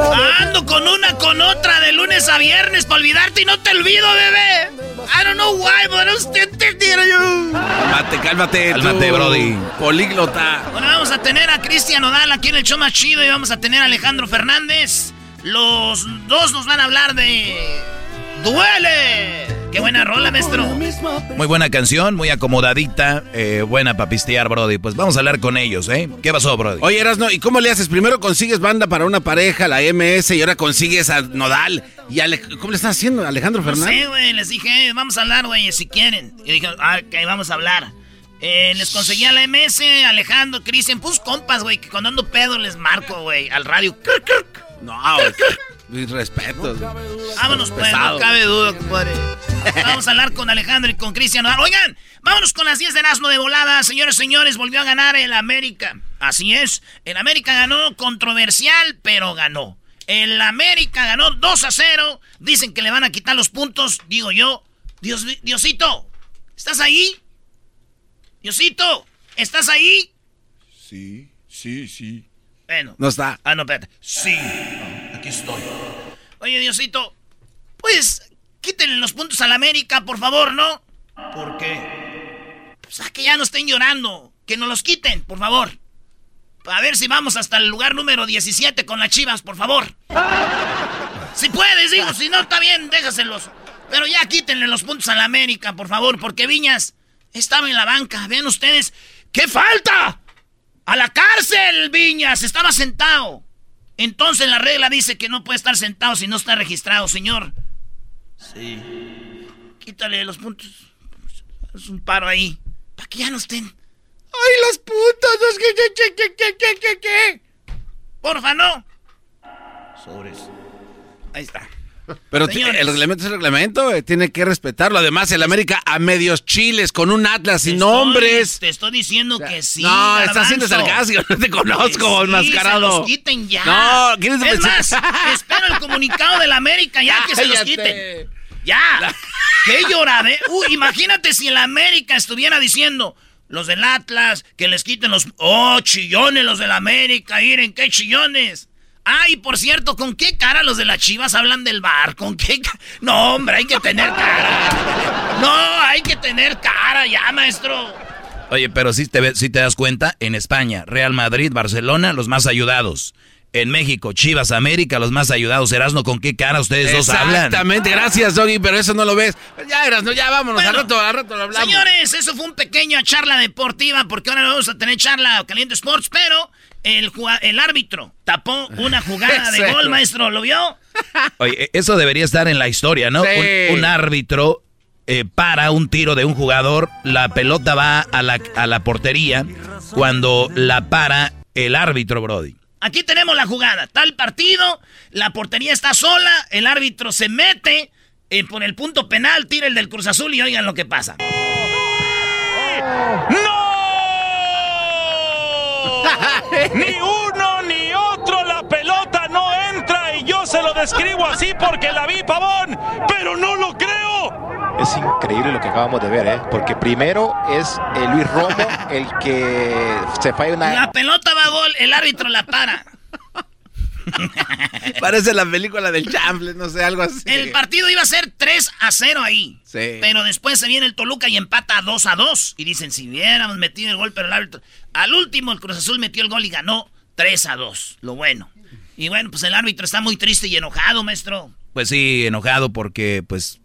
otra. Ando con una, con otra, de lunes a viernes para olvidarte y no te olvido, bebé. I don't know why, but I. Cálmate, cálmate. Cálmate, tú, Brody. Políglota. Bueno, vamos a tener a Cristian Odal aquí en el show más chido y vamos a tener a Alejandro Fernández. Los dos nos van a hablar de... ¡Duele! ¡Qué buena rola, maestro! Muy buena canción, muy acomodadita, eh, buena para pistear, Brody. Pues vamos a hablar con ellos, ¿eh? ¿Qué pasó, Brody? Oye, Erasno, ¿y cómo le haces? Primero consigues banda para una pareja, la MS, y ahora consigues a Nodal. ¿Y Ale- cómo le estás haciendo, Alejandro No Fernández? sé, güey, les dije, "Eh, vamos a hablar, güey, si quieren. Y dije, ah, ok, vamos a hablar. Eh, les conseguí a la MS, Alejandro, Cristian, pues compas, güey, que cuando ando pedo les marco, güey, al radio. Kirk. No, mis respetos. Vámonos, pues, no cabe duda, compadre. Vamos a hablar con Alejandro y con Cristian. Nodal. Oigan, vámonos con las 10 de Erasmo de volada. Señores, señores, volvió a ganar el América. Así es, el América ganó controversial, pero ganó. El América ganó 2 a 0. Dicen que le van a quitar los puntos. Digo yo, Dios, Diosito, ¿estás ahí? Diosito, ¿estás ahí? Sí, sí, sí. Bueno. No está. Ah, no, espérate. Sí, aquí estoy. Oye, Diosito, pues quítenle los puntos al América, por favor, ¿no? ¿Por qué? Pues a que ya no estén llorando. Que nos los quiten, por favor. A ver si vamos hasta el lugar número 17 con las chivas, por favor. Si puedes, digo, si no, está bien, déjaselos. Pero ya quítenle los puntos al América, por favor, porque Viñas estaba en la banca. Vean ustedes, ¿qué falta? A la cárcel, Viñas, estaba sentado. Entonces la regla dice que no puede estar sentado si no está registrado, señor. Sí. Quítale los puntos. Es un paro ahí. Para que ya no estén. ¡Ay, las putas! Es que, que, que, que, que, que, que, que. Porfa, no. Sobres. Ahí está. Pero el reglamento es el reglamento, eh, tiene que respetarlo. Además, el América a medios chiles, con un Atlas sin nombres. Te estoy diciendo que sí. no, estás siendo sarcástico, no te conozco, sí, enmascarado. Se los quiten ya. No, ¿quieres Es más, espero el comunicado de la América ya que se los quiten. Ya. Qué llorade. Uy, imagínate si el América estuviera diciendo los del Atlas que les quiten los. Oh, chillones los del América. Miren, qué chillones. Ay, por cierto, ¿con qué cara los de las chivas hablan del bar? ¿Con qué ca- No, hombre, hay que tener cara. No, hay que tener cara ya, maestro. Oye, pero si te, sí te das cuenta, en España, Real Madrid, Barcelona, los más ayudados. En México, Chivas, América, los más ayudados. Erasno, ¿con qué cara ustedes dos hablan? Exactamente, gracias, Doggy, pero eso no lo ves. Ya, Erasno, ya vámonos, Bueno, al rato, al rato lo hablamos. Señores, eso fue un pequeño charla deportiva porque ahora vamos a tener charla caliente sports, pero el, el árbitro tapó una jugada de gol, maestro, ¿lo vio? Oye, e, eso debería estar en la historia, ¿no? Un, árbitro eh, para un tiro de un jugador, la pelota va a la, a la portería cuando la para el árbitro, Brody. Aquí tenemos la jugada. Tal partido, la portería está sola, el árbitro se mete eh, por el punto penal, tira el del Cruz Azul y oigan lo que pasa. ¡No! Ni uno ni otro, la pelota no entra y yo se lo describo así porque la vi, pavón, pero no lo creo. Es increíble lo que acabamos de ver, ¿eh? Porque primero es eh, Luis Romo el que se falla una... La pelota va a gol, el árbitro la para. Parece la película del Chamble, no sé, algo así. El partido iba a ser 3 a 0 ahí. Sí. Pero después se viene el Toluca y empata 2 a 2. Y dicen, si hubiéramos metido el gol, pero el árbitro. Al último, el Cruz Azul metió el gol y ganó 3 a 2. Lo bueno. Y bueno, pues el árbitro está muy triste y enojado, maestro. Pues sí, enojado porque, pues,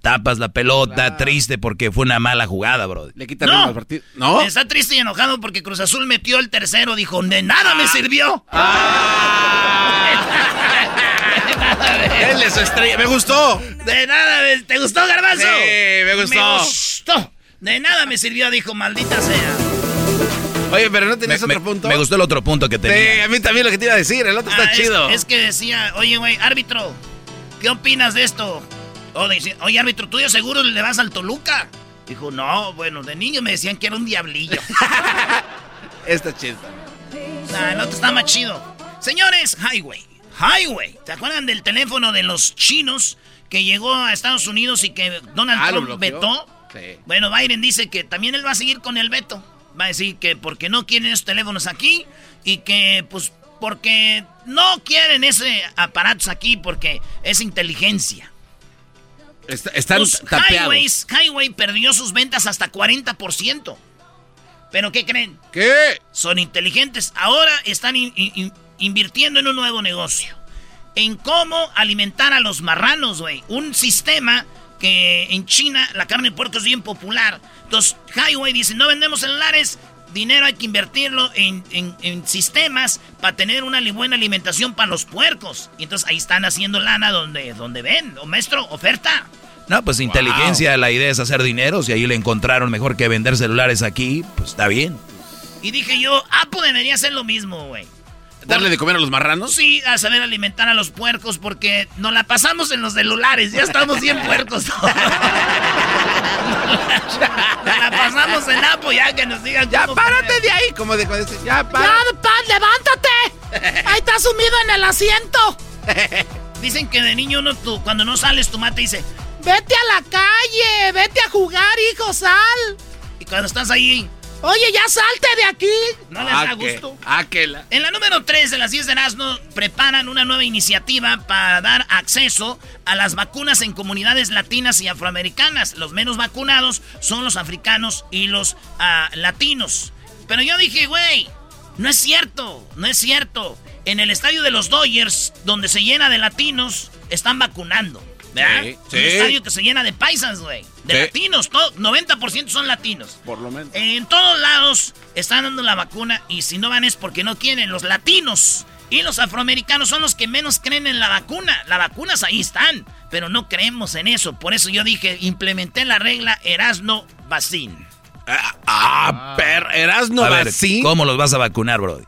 tapas la pelota, triste porque fue una mala jugada, bro. Le quitan no, el partido. No. Está triste y enojado porque Cruz Azul metió el tercero. Dijo, de nada me ah. sirvió. Ah. Él es estrella. Me gustó. De nada, ¿te gustó, Garbanzo? Sí, me gustó. Me gustó. De nada me sirvió, dijo, maldita sea. Oye, pero no tenías otro punto. Me gustó el otro punto que tenía. Sí, a mí también lo que te iba a decir. El otro está ah, chido. Es que decía, oye, güey, árbitro, ¿qué opinas de esto? Oye, árbitro, ¿tú ya seguro le vas al Toluca? Dijo, no, bueno, de niño me decían que era un diablillo. está chido. Nah, el otro está más chido. Señores, Highway. Highway. ¿Te acuerdan del teléfono de los chinos que llegó a Estados Unidos y que Donald ah, Trump vetó? Sí. Bueno, Biden dice que también él va a seguir con el veto. Va a decir que porque no quieren esos teléfonos aquí y que pues porque no quieren ese aparatos aquí porque es inteligencia. Están Highways, Highway perdió sus ventas hasta 40%. ¿Pero qué creen? ¿Qué? Son inteligentes. Ahora están invirtiendo en un nuevo negocio. En cómo alimentar a los marranos, güey. Un sistema que en China la carne de puerco es bien popular. Entonces, Highway dice, no vendemos celulares, dinero hay que invertirlo en, sistemas para tener una buena alimentación para los puercos. Y entonces ahí están haciendo lana donde, donde ven. O maestro, oferta. No, pues inteligencia, la idea es hacer dinero. Si ahí le encontraron mejor que vender celulares aquí, pues está bien. Y dije yo, Apple debería hacer lo mismo, güey. ¿Darle de comer a los marranos? Sí, a saber alimentar a los puercos porque nos la pasamos en los celulares. Ya estamos bien puercos. nos la pasamos en Apo ya que nos digan. Ya párate de ahí, como dijo ese. Ya, párate. Ya, levántate. Ahí estás sumido en el asiento. Dicen que de niño uno tú, cuando no sales tu mate dice, vete a la calle, vete a jugar, hijo, sal. Y cuando estás ahí, Oye, ya salte de aquí. No les da gusto. Aquela. En la número 3 de las 10 de Erasmo preparan una nueva iniciativa para dar acceso a las vacunas en comunidades latinas y afroamericanas. Los menos vacunados son los africanos y los ah, latinos. Pero yo dije, güey, no es cierto, no es cierto. En el estadio de los Dodgers, donde se llena de latinos, están vacunando. ¿Verdad? Sí, Un estadio que se llena de paisas, güey. De latinos, todo, 90% son latinos. Por lo menos. En todos lados están dando la vacuna y si no van es porque no quieren. Los latinos y los afroamericanos son los que menos creen en la vacuna. Las vacunas ahí están, pero no creemos en eso. Por eso yo dije, implementé la regla Erasno Vacín. Ah, ah per, Erasno Vacín. ¿Cómo los vas a vacunar, bro?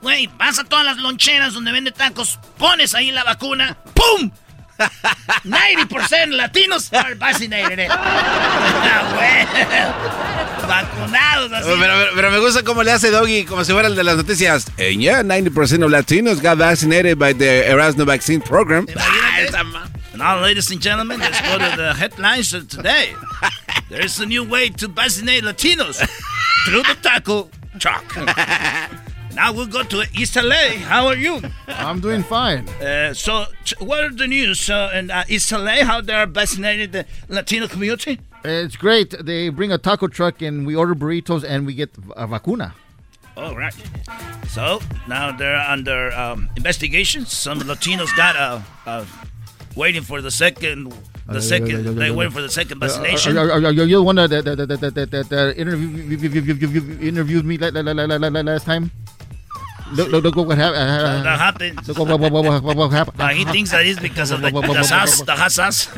Güey, vas a todas las loncheras donde venden tacos, pones ahí la vacuna, ¡pum! 90% latinos are vaccinated. Eh. Vacunados así. Pero, pero, me gusta cómo le hace Doggy, como si fuera el de las noticias. And eh, yeah, 90% of Latinos got vaccinated by the Erasmus vaccine program. Now, ladies and gentlemen, let's go to the headlines of today. There's a new way to vaccinate Latinos through the taco truck. Now we'll go to East LA. How are you? I'm doing fine. Uh, so, what are the news uh, in uh, East LA? How they're vaccinating the Latino community? It's great. They bring a taco truck and we order burritos and we get a vacuna. All right. So now they're under um, investigation. Some Latinos got uh, uh, waiting for the second. The second, they waiting for the second vaccination. Are, are, are, you the one that, that, that, that, that, that interviewed me last time? Look, look, look what happened. That happens. Look what, what, what, what, what, what happened. But he thinks that is because of the, the sas, the hasas.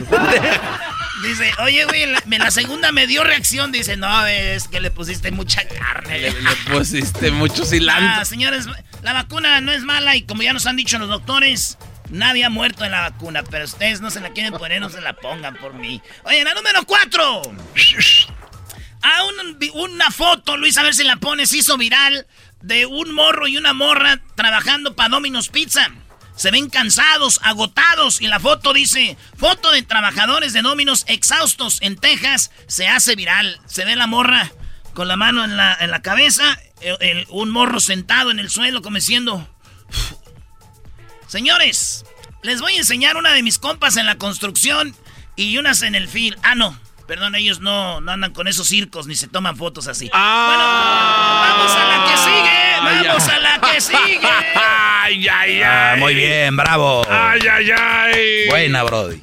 Dice, oye, güey, la, me- la segunda me dio reacción. Dice, no, es que le pusiste mucha carne. Le, le pusiste mucho cilantro. Ah, señores, la vacuna no es mala y como ya nos han dicho los doctores, nadie ha muerto en la vacuna. Pero ustedes no se la quieren poner, no se la pongan por mí. Oye, la número cuatro. A un- una foto, Luis, a ver si la pones, hizo viral de un morro y una morra trabajando para Domino's Pizza. Se ven cansados, agotados y la foto dice, foto de trabajadores de Domino's exhaustos en Texas, se hace viral. Se ve la morra con la mano en la, cabeza, un morro sentado en el suelo como diciendo... Señores, les voy a enseñar una de mis compas en la construcción y unas en el fil. Ah, no. Perdón, ellos no, no andan con esos circos ni se toman fotos así. vamos a la que sigue. Vamos a la que sigue. Ay, ay, Ah, muy bien, bravo. Ay, ay, ay. Buena, Brody.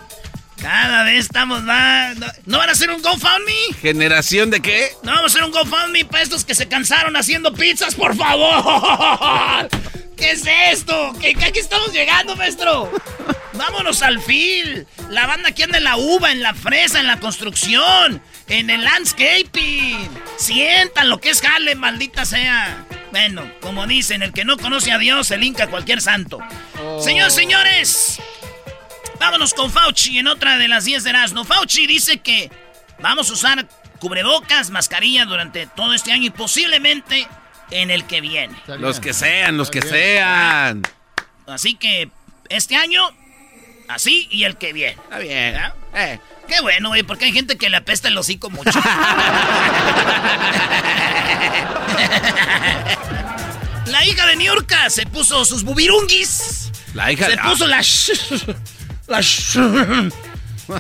Cada vez estamos más. ¿No, ¿no van a hacer un GoFundMe? ¿Generación de qué? No vamos a hacer un GoFundMe para estos que se cansaron haciendo pizzas, por favor. ¿Qué es esto? ¿Qué, qué aquí estamos llegando, maestro? Vámonos al fil. La banda que anda en la uva, en la fresa, en la construcción, en el landscaping. Sientan lo que es jale, maldita sea. Bueno, como dicen, el que no conoce a Dios, el inca a cualquier santo. Señores, señores, vámonos con Fauci en otra de las 10 de Erasmo. Fauci dice que vamos a usar cubrebocas, mascarilla durante todo este año y posiblemente en el que viene. Los que sean, los que sean. Así que este año, así y el que viene. Está bien. Eh. Qué bueno, güey, porque hay gente que le apesta el hocico mucho. La hija de Niurka se puso sus bubirunguis. La hija Se de- puso la... sh- la...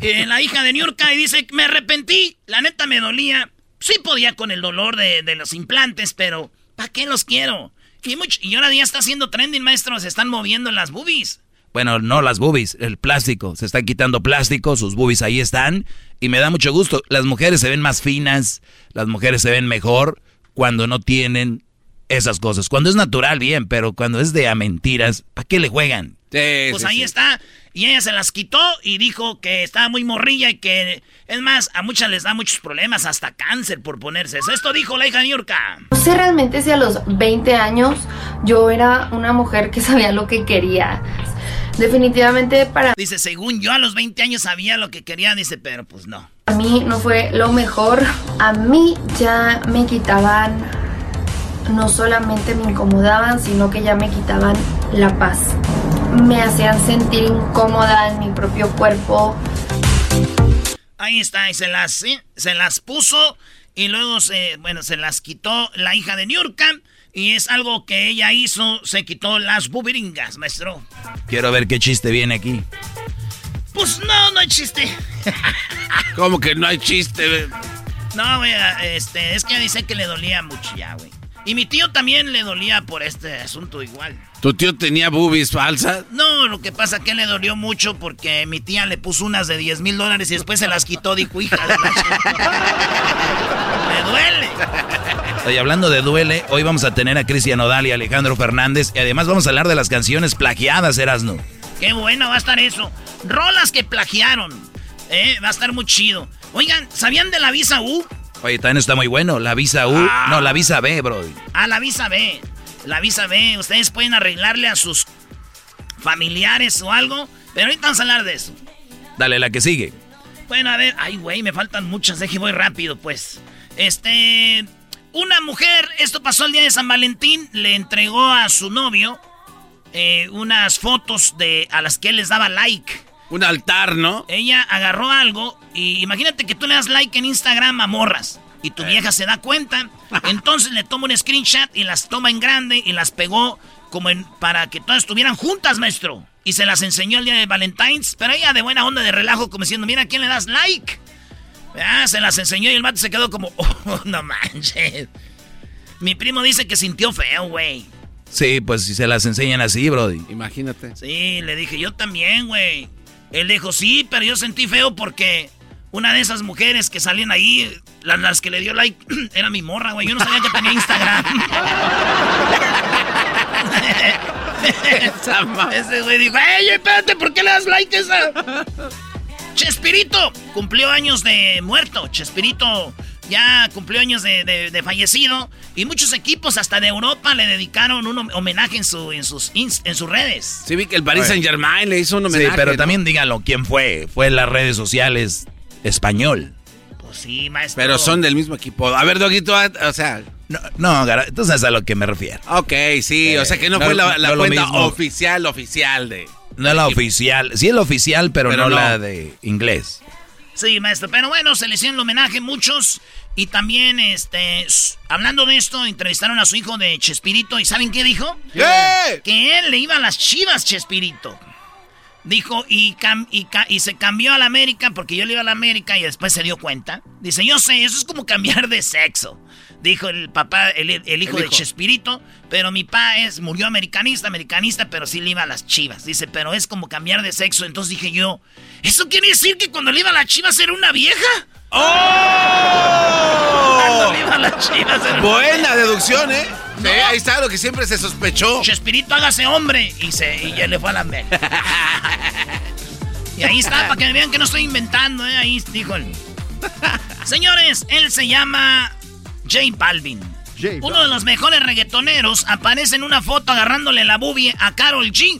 Eh, la hija de Niurka y dice, me arrepentí, la neta me dolía. Sí podía con el dolor de, de los implantes, pero ¿para qué los quiero? Y, much- y ahora ya está haciendo trending, maestro, se están moviendo las boobies. Bueno, no las boobies, el plástico. Se están quitando plástico, sus boobies ahí están. Y me da mucho gusto. Las mujeres se ven más finas, las mujeres se ven mejor cuando no tienen esas cosas. Cuando es natural, bien, pero cuando es de a mentiras, ¿para qué le juegan? pues ahí está. Y ella se las quitó y dijo que estaba muy morrilla y que, es más, a muchas les da muchos problemas, hasta cáncer por ponerse eso. Esto dijo la hija de Niurka. No sé realmente si a los 20 años yo era una mujer que sabía lo que quería. Definitivamente para Dice, según yo a los 20 años sabía lo que quería, dice, pero pues no. mí no fue lo mejor. A mí ya me quitaban, no solamente me incomodaban, sino que ya me quitaban la paz. Me hacían sentir incómoda en mi propio cuerpo. Ahí está, y se las, sí, se las puso y luego se, bueno, se las quitó la hija de Niurka y es algo que ella hizo, se quitó las bubiringas, maestro. Quiero ver qué chiste viene aquí. Pues no, no hay chiste. ¿Cómo que no hay chiste? No, güey, este, es que dice que le dolía mucho ya, güey. Y mi tío también le dolía por este asunto igual. ¿Tu tío tenía boobies falsas? No, lo que pasa que le dolió mucho porque mi tía le puso unas de 10 mil dólares y después se las quitó, dijo, hija de la ch-". Me duele. Oye, hablando de duele, hoy vamos a tener a Cristian Odal y Alejandro Fernández. Y además vamos a hablar de las canciones plagiadas, Erasno. Qué bueno va a estar eso. Rolas que plagiaron. Eh, va a estar muy chido. Oigan, ¿sabían de la visa U? Oye, también está muy bueno. La visa U. No, la visa B, bro. Ah, la visa B. La visa B. Ustedes pueden arreglarle a sus familiares o algo. Pero ahorita vamos a hablar de eso. Dale, la que sigue. Bueno, a ver. Ay, güey, me faltan muchas. Deje, voy rápido, pues. Este. Una mujer, esto pasó el día de San Valentín, le entregó a su novio eh, unas fotos de a las que él les daba like. Un altar, ¿no? Ella agarró algo y imagínate que tú le das like en Instagram a morras y tu vieja se da cuenta. Entonces le toma un screenshot y las toma en grande y las pegó como en, para que todas estuvieran juntas, maestro. Y se las enseñó el día de Valentine's, pero ella de buena onda, de relajo, como diciendo, mira, ¿a quién le das like? Ah, se las enseñó y el vato se quedó como, oh, no manches. Mi primo dice que sintió feo, güey. Sí, pues si se las enseñan así, Brody. Imagínate. Sí, le dije, yo también, güey. Él dijo, sí, pero yo sentí feo porque una de esas mujeres que salían ahí, las, que le dio like, era mi morra, güey. Yo no sabía que tenía Instagram. Ese güey dijo, ¡Ey, espérate! ¿Por qué le das like esa? Chespirito cumplió años de muerto. Chespirito ya cumplió años de, fallecido. Y muchos equipos, hasta de Europa, le dedicaron un homenaje en, su, en, sus, en sus redes. Sí, vi que el Paris Saint Germain le hizo un homenaje. Sí, pero también díganlo, ¿quién fue? Fue en las redes sociales español. Pues sí, maestro. Pero son del mismo equipo. A ver, Doguito, o sea. No, no, entonces es a lo que me refiero. Ok, sí, o sea que no, fue la, cuenta oficial, oficial de. No la oficial. Sí, es la oficial, pero, no, la de inglés. Sí, maestro. Pero bueno, se le hicieron el homenaje muchos. Y también, este, hablando de esto, entrevistaron a su hijo de Chespirito. ¿Y saben qué dijo? Que él le iba a las chivas, Chespirito. Dijo, y, y, y, se cambió a la América porque yo le iba a la América y después se dio cuenta. Dice, yo sé, eso es como cambiar de sexo. Dijo el papá, el, hijo de Chespirito. Pero mi papá es, murió americanista, americanista, pero sí le iba a las chivas. Dice, pero es como cambiar de sexo. Entonces dije yo, ¿eso quiere decir que cuando le iba a las chivas era una vieja? ¡Oh! Las chivas Buena deducción, ¿eh? Sí, ahí está lo que siempre se sospechó. Chespirito, hágase hombre. Y, se, y ya le fue a la y ahí está, para que vean que no estoy inventando, ¿eh? Ahí dijo el... Señores, él se llama J Balvin. Uno de los mejores reggaetoneros aparece en una foto agarrándole la bubie a Carol G.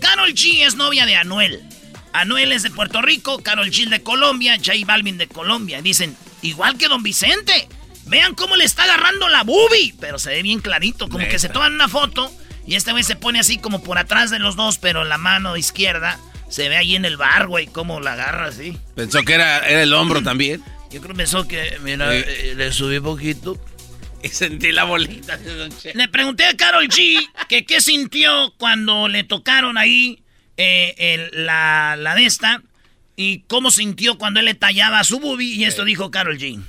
Carol G es novia de Anuel. Anuel es de Puerto Rico, Carol G de Colombia, J Balvin de Colombia. Dicen, igual que Don Vicente. Vean cómo le está agarrando la boobie. Pero se ve bien clarito, como que se toman una foto y este güey se pone así como por atrás de los dos, pero la mano izquierda se ve ahí en el bar, güey, cómo la agarra así. Pensó que era, era el hombro también. Yo creo que pensó que, mira, eh, le subí poquito. Y sentí la bolita. Le pregunté a Carol G que qué sintió cuando le tocaron ahí eh, la, la de esta y cómo sintió cuando él le tallaba su boobie y esto dijo Carol G.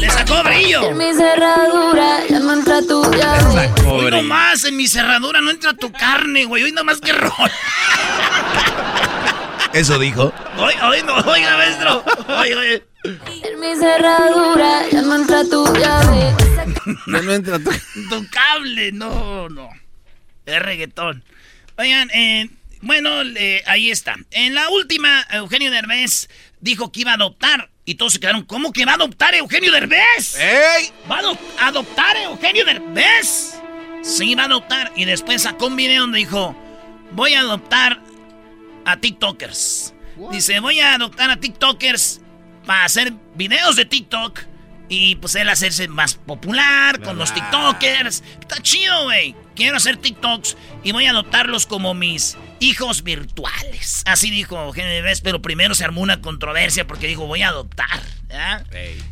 Le sacó brillo. En mi cerradura ya no entra tu. Hoy nomás en mi cerradura no entra tu carne, güey. Hoy nomás que rol. Eso dijo. Hoy, hoy no, oiga, maestro. Hoy, hoy. En mi cerradura ya no entra tu llave. Ya no entra tu... tu cable, no, no. Es reggaetón. Oigan, eh, bueno, ahí está. En la última, Eugenio Derbez dijo que iba a adoptar. Y todos se quedaron, ¿cómo que va a adoptar Eugenio Derbez? ¡Ey! ¿Va a adoptar Eugenio Derbez? Sí, va a adoptar. Y después sacó un video donde dijo, voy a adoptar a TikTokers. Dice, voy a adoptar a TikTokers para hacer videos de TikTok. Y pues él hacerse más popular con los TikTokers. Está chido, güey. Quiero hacer TikToks y voy a adoptarlos como mis hijos virtuales. Así dijo Derbez, pero primero se armó una controversia porque dijo, voy a adoptar.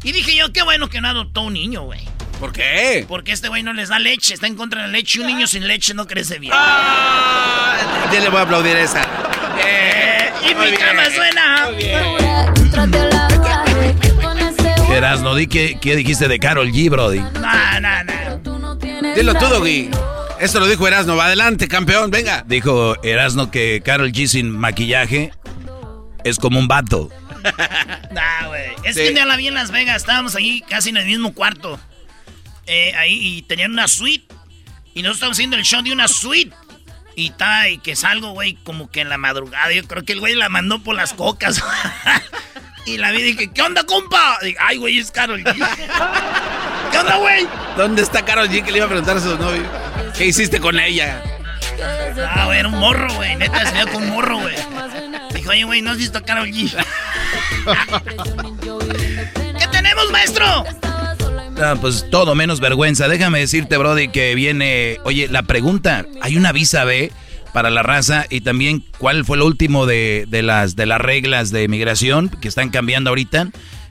Y dije yo, qué bueno que no adoptó un niño, güey. ¿Por qué? Porque este güey no les da leche, está en contra de la leche. Un niño sin leche no crece bien. Ah, ya le voy a aplaudir esa. Eh, y mi cama suena. Erasno, di qué, qué dijiste de Carol G, Brody. No, no, no. Dilo tú, Doggy. Esto lo dijo Erasno. Va adelante, campeón, venga. Dijo Erasno que Carol G sin maquillaje es como un vato. nah, güey. Es que ya la vi en Las Vegas. Estábamos ahí casi en el mismo cuarto. Eh, ahí y tenían una suite. Y nosotros estábamos haciendo el show de una suite. Y ta, y que salgo, güey, como que en la madrugada. Yo creo que el güey la mandó por las cocas. y la vi y dije, ¿qué onda, compa? Ay, güey, es Carol G. ¿Qué onda, güey? ¿Dónde está Carol G? Que le iba a preguntar a su novio. ¿Qué hiciste con ella? Ah, güey, era un morro, güey. Neta, se con un morro, güey. Dijo, oye, güey, ¿no has visto a Carol G? ¿Qué tenemos, maestro? Pues todo menos vergüenza. Déjame decirte, Brody, que viene. Oye, la pregunta: ¿hay una visa B para la raza? Y también, ¿cuál fue el último de, las, de las reglas de migración que están cambiando ahorita?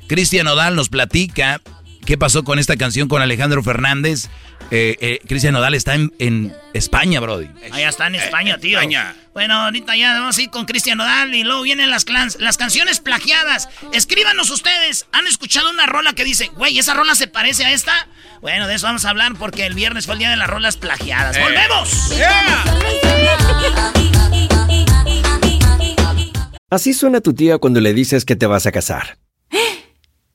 Cristian Odal nos platica qué pasó con esta canción con Alejandro Fernández. Eh, eh, Cristian Nodal está en, España, Brody. Allá está en España, tío. Bueno, ahorita ya vamos a ir con Cristian Nodal y luego vienen las, las canciones plagiadas. Escríbanos ustedes. ¿Han escuchado una rola que dice, güey, esa rola se parece a esta? Bueno, de eso vamos a hablar porque el viernes fue el día de las rolas plagiadas. Eh. ¡Volvemos! Así suena tu tía cuando le dices que te vas a casar.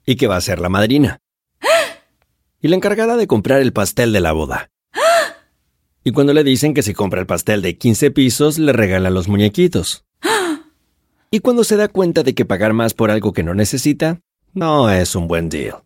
Y que va a ser la madrina y la encargada de comprar el pastel de la boda. Y cuando le dicen que si compra el pastel de 15 pisos, le regala los muñequitos. Y cuando se da cuenta de que pagar más por algo que no necesita, no es un buen deal.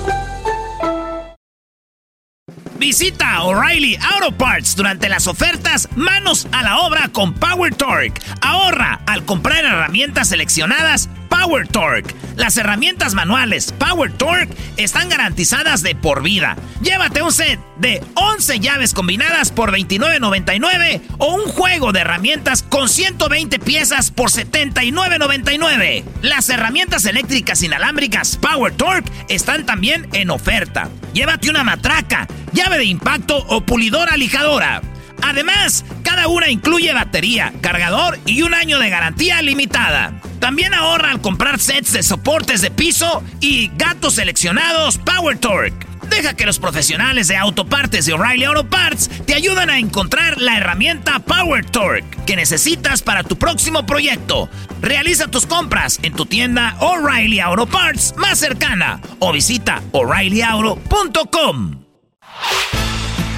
Visita O'Reilly Auto Parts durante las ofertas Manos a la obra con Power Torque. Ahorra al comprar herramientas seleccionadas Power Torque. Las herramientas manuales Power Torque están garantizadas de por vida. Llévate un set de 11 llaves combinadas por $29.99 o un juego de herramientas con 120 piezas por $79.99. Las herramientas eléctricas inalámbricas Power Torque están también en oferta. Llévate una matraca, llave de impacto o pulidora lijadora. Además, cada una incluye batería, cargador y un año de garantía limitada. También ahorra al comprar sets de soportes de piso y gatos seleccionados Power Torque. Deja que los profesionales de autopartes de O'Reilly Auto Parts te ayuden a encontrar la herramienta Power Torque que necesitas para tu próximo proyecto. Realiza tus compras en tu tienda O'Reilly Auto Parts más cercana o visita o'ReillyAuto.com.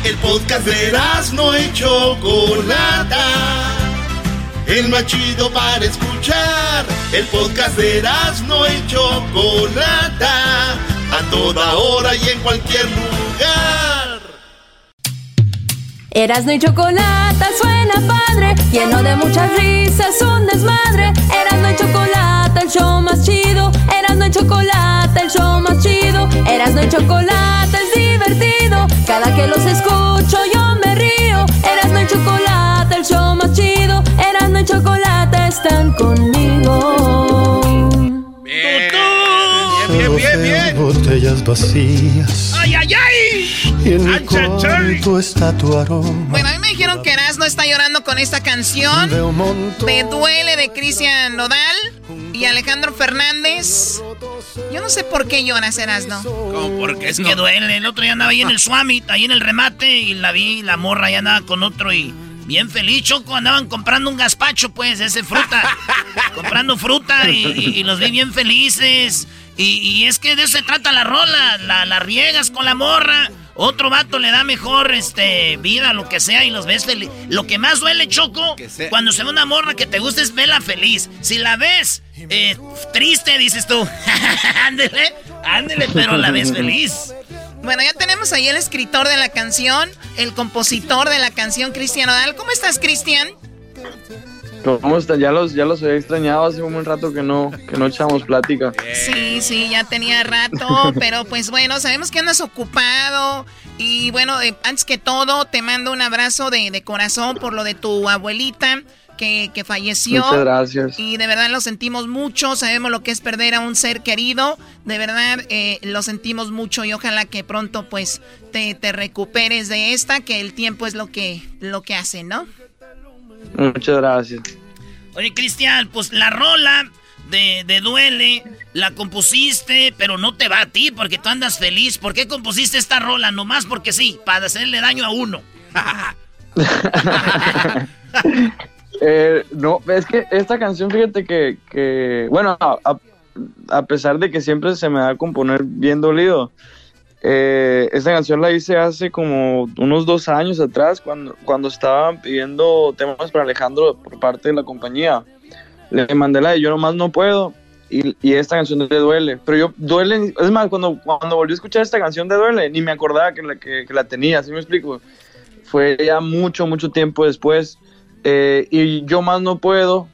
El podcast de no y Chocolata. El más chido para escuchar. El podcast de no y Chocolata. A toda hora y en cualquier lugar. Erasno y Chocolata suena padre, lleno de muchas risas, un desmadre. Erasno y Chocolata, el show más chido. Erasno y Chocolata, el show más chido. Erasno y Chocolata es divertido. Cada que los escucho yo me río. Erasno y Chocolata, el show más chido. Erasno y Chocolata están conmigo. Vacías. ¡Ay, ay, ay! Y en mi cuarto está tu aroma. Bueno, a mí me dijeron que Erasmo está llorando con esta canción. Me duele de Cristian Nodal y Alejandro Fernández. Yo no sé por qué lloras, Erasmo. Como porque es que duele. El otro día andaba ahí en el Swami, ahí en el remate, y la vi, la morra ya andaba con otro y bien feliz, Choco. Andaban comprando un gazpacho, pues, ese fruta. comprando fruta y, y- y los vi bien felices. Y, y es que de eso se trata la rola. La, la riegas con la morra. Otro vato le da mejor este vida, lo que sea, y los ves feliz. Lo que más duele, Choco, cuando se ve una morra que te gusta es verla feliz. Si la ves eh, triste, dices tú, ándele, ándele, pero la ves feliz. Bueno, ya tenemos ahí el escritor de la canción, el compositor de la canción, Cristian Nodal. ¿Cómo estás, Cristian? ¿Cómo están? Ya los, ya los había extrañado hace un buen rato que no, que no echamos plática. Sí, sí, ya tenía rato, pero pues bueno, sabemos que andas ocupado y bueno, eh, antes que todo te mando un abrazo de, de corazón por lo de tu abuelita que, que falleció. Muchas gracias. Y de verdad lo sentimos mucho, sabemos lo que es perder a un ser querido, de verdad eh, lo sentimos mucho y ojalá que pronto pues te, te recuperes de esta, que el tiempo es lo que, lo que hace, ¿no? Muchas gracias. Oye, Cristian, pues la rola de, de Duele la compusiste, pero no te va a ti porque tú andas feliz. ¿Por qué compusiste esta rola? Nomás porque sí, para hacerle daño a uno. Eh, no, es que esta canción, fíjate que, que bueno, a, a- pesar de que siempre se me da a componer bien dolido, eh, esta canción la hice hace como unos dos años atrás, cuando, cuando estaban pidiendo temas para Alejandro por parte de la compañía. Le mandé la de Yo nomás no puedo y, y esta canción de Duele. Pero yo, Duele, es más, cuando, cuando volví a escuchar esta canción de Duele, ni me acordaba que la, que, que la tenía, ¿sí me explico? Fue ya mucho, mucho tiempo después. Eh, y yo más no puedo.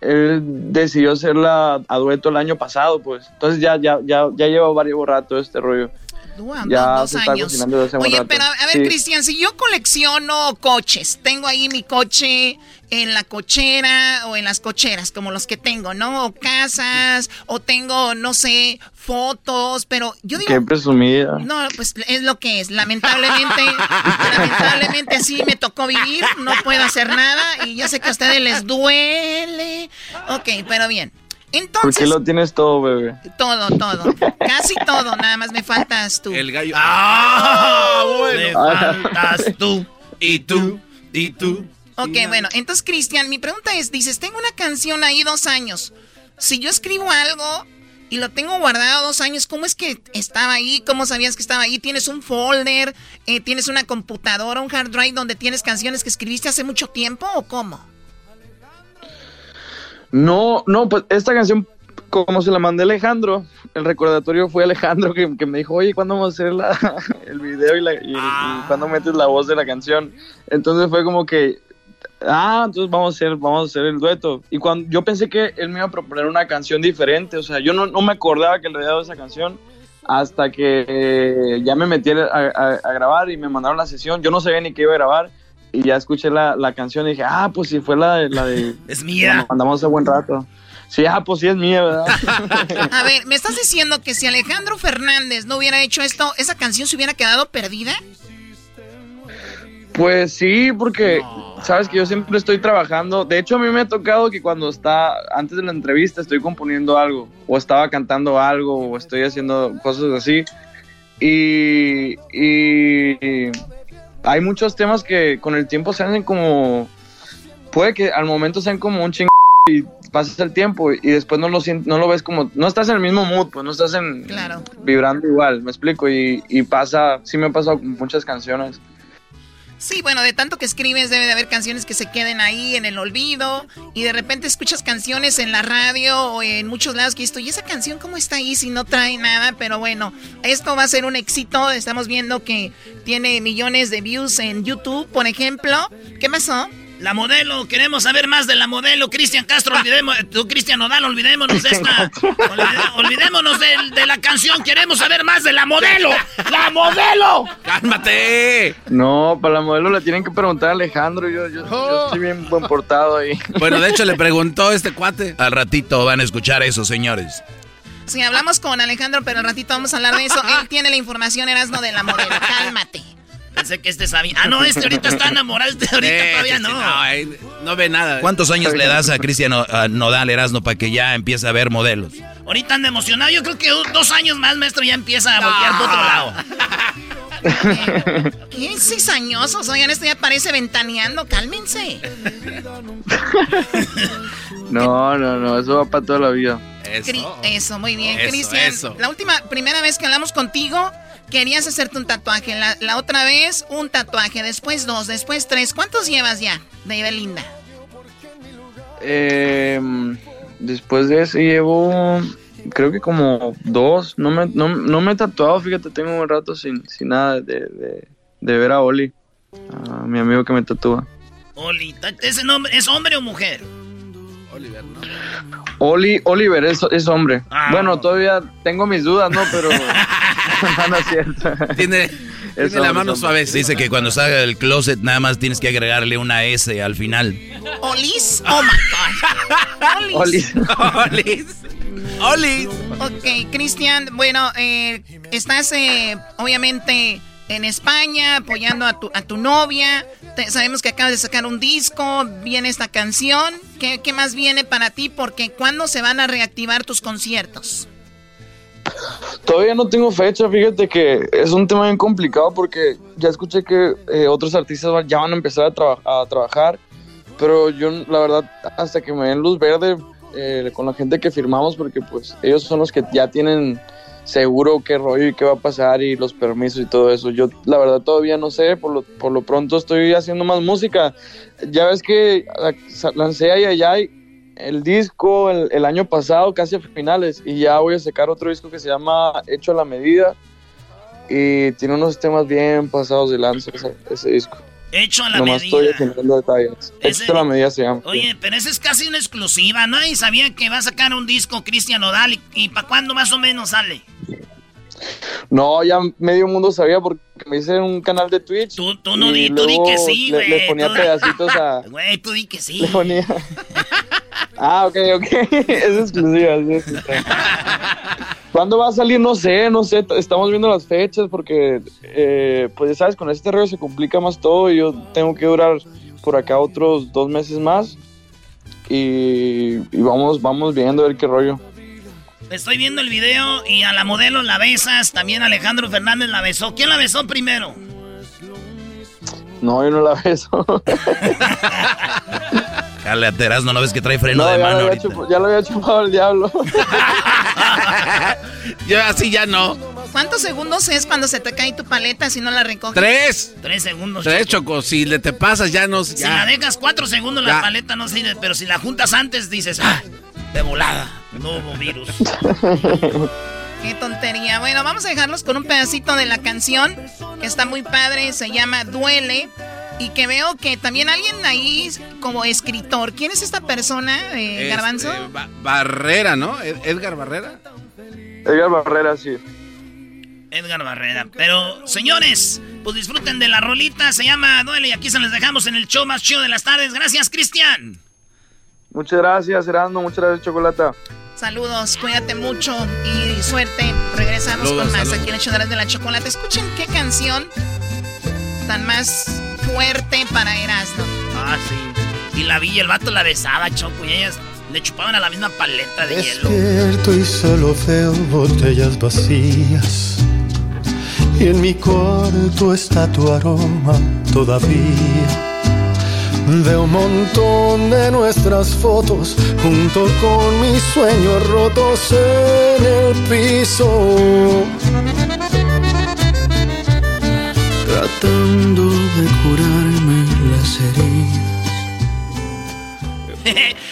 Él decidió hacerla a dueto el año pasado, pues. Entonces ya, ya, ya, ya lleva varios rato este rollo. Ya dos se está años. cocinando Oye, rato. pero a ver, Sí. Cristian, si yo colecciono coches, tengo ahí mi coche en la cochera o en las cocheras, como los que tengo, ¿no? O casas, o tengo, no sé, fotos, pero yo digo... Qué presumida. No, pues es lo que es. Lamentablemente, lamentablemente así me tocó vivir. No puedo hacer nada y yo sé que a ustedes les duele. Ok, pero bien. ¿Por Entonces, qué lo tienes todo, bebé? todo, todo. Casi todo, nada más me faltas tú. El gallo. ¡Ah! bueno. Me faltas tú. Y tú. Y tú. Ok, bueno, entonces Cristian, mi pregunta es, dices, tengo una canción ahí dos años. Si yo escribo algo y lo tengo guardado dos años, ¿cómo es que estaba ahí? ¿Cómo sabías que estaba ahí? ¿Tienes un folder? Eh, ¿Tienes una computadora, un hard drive donde tienes canciones que escribiste hace mucho tiempo o cómo? No, no, pues esta canción, como se la mandé a Alejandro, el recordatorio fue Alejandro que, que me dijo, oye, ¿cuándo vamos a hacer la, el video y, la, y, y cuándo metes la voz de la canción? Entonces fue como que, ah, entonces vamos a hacer, vamos a hacer el dueto. Y cuando yo pensé que él me iba a proponer una canción diferente, o sea, yo no, no me acordaba que le había dado esa canción hasta que eh, ya me metí a, a- a grabar y me mandaron la sesión. Yo no sabía ni qué iba a grabar. Y ya escuché la, la canción y dije, ah, pues sí, fue la de... La de es mía. Nos mandamos hace buen rato. Sí, ah, pues sí es mía, ¿verdad? A ver, ¿me estás diciendo que si Alejandro Fernández no hubiera hecho esto, esa canción se hubiera quedado perdida? Pues sí, porque sabes que yo siempre estoy trabajando. De hecho, a mí me ha tocado que cuando está antes de la entrevista estoy componiendo algo, o estaba cantando algo, o estoy haciendo cosas así. Y, y hay muchos temas que con el tiempo se hacen como. Puede que al momento sean como un ching y pasas el tiempo y después no lo no lo ves como. No estás en el mismo mood, pues no estás en. Claro. Vibrando igual, me explico. Y, y pasa, sí me ha pasado con muchas canciones. Sí, bueno, de tanto que escribes debe de haber canciones que se queden ahí en el olvido y de repente escuchas canciones en la radio o en muchos lados que esto, ¿y esa canción cómo está ahí si no trae nada? Pero bueno, esto va a ser un éxito, estamos viendo que tiene millones de views en YouTube, por ejemplo. ¿Qué pasó? La modelo, queremos saber más de la modelo. Cristian Castro, olvidemos, tú Cristian Nodal, olvidémonos de esta. olvidémonos de, de la canción, queremos saber más de la modelo. ¡La modelo! ¡Cálmate! No, para la modelo le tienen que preguntar a Alejandro. Yo, yo, yo estoy bien buen portado ahí. Bueno, de hecho le preguntó este cuate. Al ratito van a escuchar eso, señores. Sí, hablamos con Alejandro, pero al ratito vamos a hablar de eso. Él tiene la información, Erasmo, de la modelo. Cálmate. Pensé que este sabía. Ah, no, este ahorita está enamorado, este ahorita Eh, todavía no. no, no ve nada. ¿Cuántos años le das a Cristian Nodal Erasmo para que ya empiece a ver modelos? Ahorita anda emocionado. Yo creo que dos años más, maestro, ya empieza a voltear por otro lado. ¿Qué cizañosos? Oigan, esto ya parece ventaneando. Cálmense. No, no, no, eso va para toda la vida. Cri- Eso, muy bien. Cristian, la última, primera vez que hablamos contigo, querías hacerte un tatuaje. La, la otra vez, un tatuaje. Después dos, después tres. ¿Cuántos llevas ya de Belinda? Eh, después de ese llevo, creo que como dos. No me, no, no me he tatuado, fíjate, tengo un rato sin, sin nada de, de, de ver a Oli, a mi amigo que me tatúa. Oli, ¿ese nombre es hombre o mujer? Oli, Oliver es, es hombre. Ah. Bueno, todavía tengo mis dudas, ¿no? Pero no, no es cierto. Tiene, hombre, es hombre. Dice que cuando salga del closet nada más tienes que agregarle una S al final. ¿Olis? Oh my God. Olis. Olis. Olis. Ok, Cristian, bueno, eh, estás eh, obviamente en España apoyando a tu, a tu novia. Sabemos que acabas de sacar un disco, viene esta canción. ¿Qué, qué más viene para ti? Porque ¿cuándo se van a reactivar tus conciertos? Todavía no tengo fecha, fíjate que es un tema bien complicado porque ya escuché que eh, otros artistas ya van a empezar a trabajar, pero yo la verdad hasta que me den luz verde eh, con la gente que firmamos porque pues ellos son los que ya tienen seguro qué rollo y qué va a pasar y los permisos y todo eso. Yo la verdad todavía no sé, por lo, por lo pronto estoy haciendo más música. Ya ves que lancé Ay Ay el disco el, el año pasado, casi a finales, y ya voy a sacar otro disco que se llama Hecho a la Medida. Y tiene unos temas bien pasados de lanza ese disco. Hecho a la Nomás medida. estoy detalles. Ese- Hecho a la medida se llama. Oye, pero esa es casi una exclusiva, ¿no? Y sabía que va a sacar un disco Cristian Odal. ¿Y, para cuándo más o menos sale? No, ya medio mundo sabía porque me hice un canal de Twitch. Tú, tú no di, tú di que sí, güey. Le, ponía pedacitos a. Güey, tú di que sí. Le ponía. ah, ok, ok. es exclusiva, es exclusiva. ¿Cuándo va a salir? No sé, no sé. Estamos viendo las fechas porque, eh, pues ya sabes, con este rollo se complica más todo y yo tengo que durar por acá otros dos meses más. Y, y vamos, vamos viendo a ver qué rollo. Estoy viendo el video y a la modelo la besas. También Alejandro Fernández la besó. ¿Quién la besó primero? No, yo no la beso. Dale a ¿no ves que trae freno de mano ahorita? ya lo había chupado el diablo. Yo así ya no. ¿Cuántos segundos es cuando se te cae tu paleta si no la recoges? Tres. Tres segundos. Tres, Choco. Si le te pasas ya no... Si la dejas cuatro segundos la paleta no sirve, pero si la juntas antes dices, ah, de volada, nuevo virus. Qué tontería. Bueno, vamos a dejarlos con un pedacito de la canción que está muy padre, se llama Duele. Y que veo que también alguien ahí como escritor. ¿Quién es esta persona, eh, Garbanzo? Barrera, ¿no? Edgar Barrera. Edgar Barrera, sí. Edgar Barrera. Pero, señores, pues disfruten de la rolita. Se llama Duele y aquí se les dejamos en el show más chido de las tardes. Gracias, Cristian. Muchas gracias, Erasmo. Muchas gracias, Chocolata. Saludos, cuídate mucho y suerte. Regresamos con más aquí en el show de la chocolate. Escuchen qué canción tan más fuerte para Erasmo. Ah, sí. Y la vi, el vato la besaba, Choco, y ellas le chupaban a la misma paleta de hielo. Despierto y solo veo botellas vacías. Y en mi cuarto está tu aroma todavía. Veo un montón de nuestras fotos junto con mis sueños rotos en el piso. Tratando las heridas.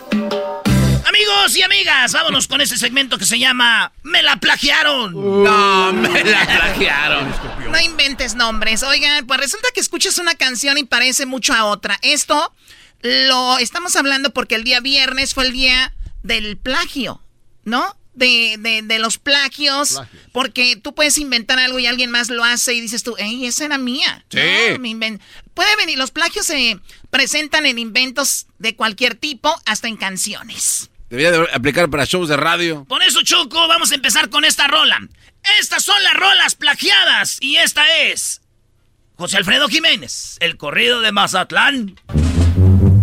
Amigos y amigas, vámonos con este segmento que se llama Me la plagiaron. No, me la plagiaron. No inventes nombres. Oigan, pues resulta que escuchas una canción y parece mucho a otra. Esto lo estamos hablando porque el día viernes fue el día del plagio, ¿no? De, de, los plagios, porque tú puedes inventar algo y alguien más lo hace y dices tú, ¡ey, esa era mía! Sí. Puede venir, los plagios se presentan en inventos de cualquier tipo, hasta en canciones. Debería de aplicar para shows de radio. Por eso, Choco, vamos a empezar con esta rola. Estas son las rolas plagiadas y esta es José Alfredo Jiménez, el corrido de Mazatlán.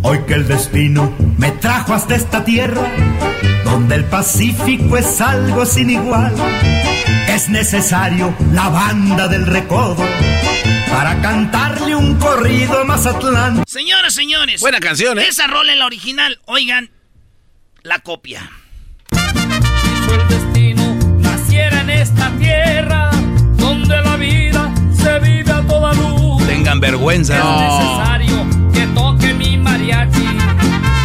Hoy que el destino me trajo hasta esta tierra, donde el Pacífico es algo sin igual, es necesario la banda del recodo para cantarle un corrido a Mazatlán. Señoras, señores. Buena canción, ¿eh? Esa rola en la original, oigan, la copia. Si el destino naciera en esta tierra, donde la vida se vive a toda luz, Tengan vergüenza. Es necesario que toque mi mariachi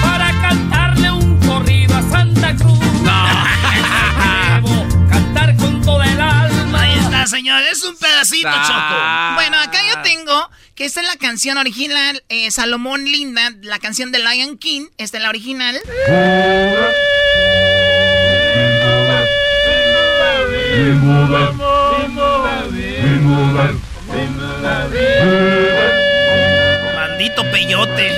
para cantarle un corrido a Santa Cruz. Debo cantar con toda el alma. Ahí está, señor. Es un pedacito. Choco. Bueno, acá yo tengo que esta es la canción original, eh, Salomón Linda, la canción de Lion King. Esta es la original. Maldito peyote.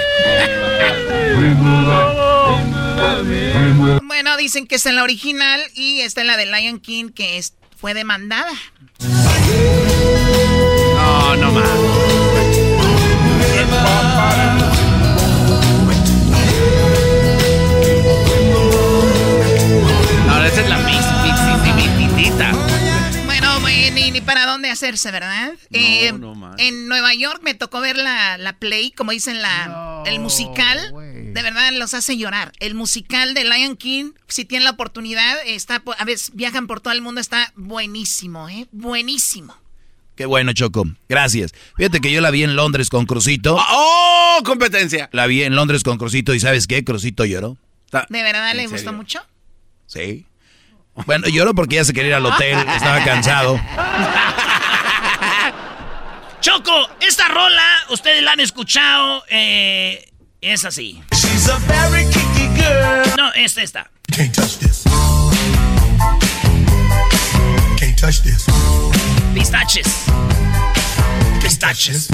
Bueno, dicen que esta es la original y esta es la de Lion King que es, fue demandada. No, no más. Ahora esa es la mix, mixititita. Bueno, ni, ni para dónde hacerse, ¿verdad? Eh, en Nueva York me tocó ver la, la play, como dicen, la, el musical. De verdad los hace llorar. El musical de Lion King, si tienen la oportunidad, está, a veces viajan por todo el mundo, está buenísimo, ¿eh? Buenísimo. Qué bueno, Choco. Gracias. Fíjate que yo la vi en Londres con Crucito. ¡Oh, competencia! La vi en Londres con Crucito y ¿sabes qué? Crucito lloró. ¿De verdad ¿En le serio? gustó mucho? Sí. Bueno, lloró porque ya se quería ir al hotel, estaba cansado. Choco, esta rola, ustedes la han escuchado, eh, es así. No, esta, esta. Can't touch this. Can't touch this. Pistaches. Pistaches.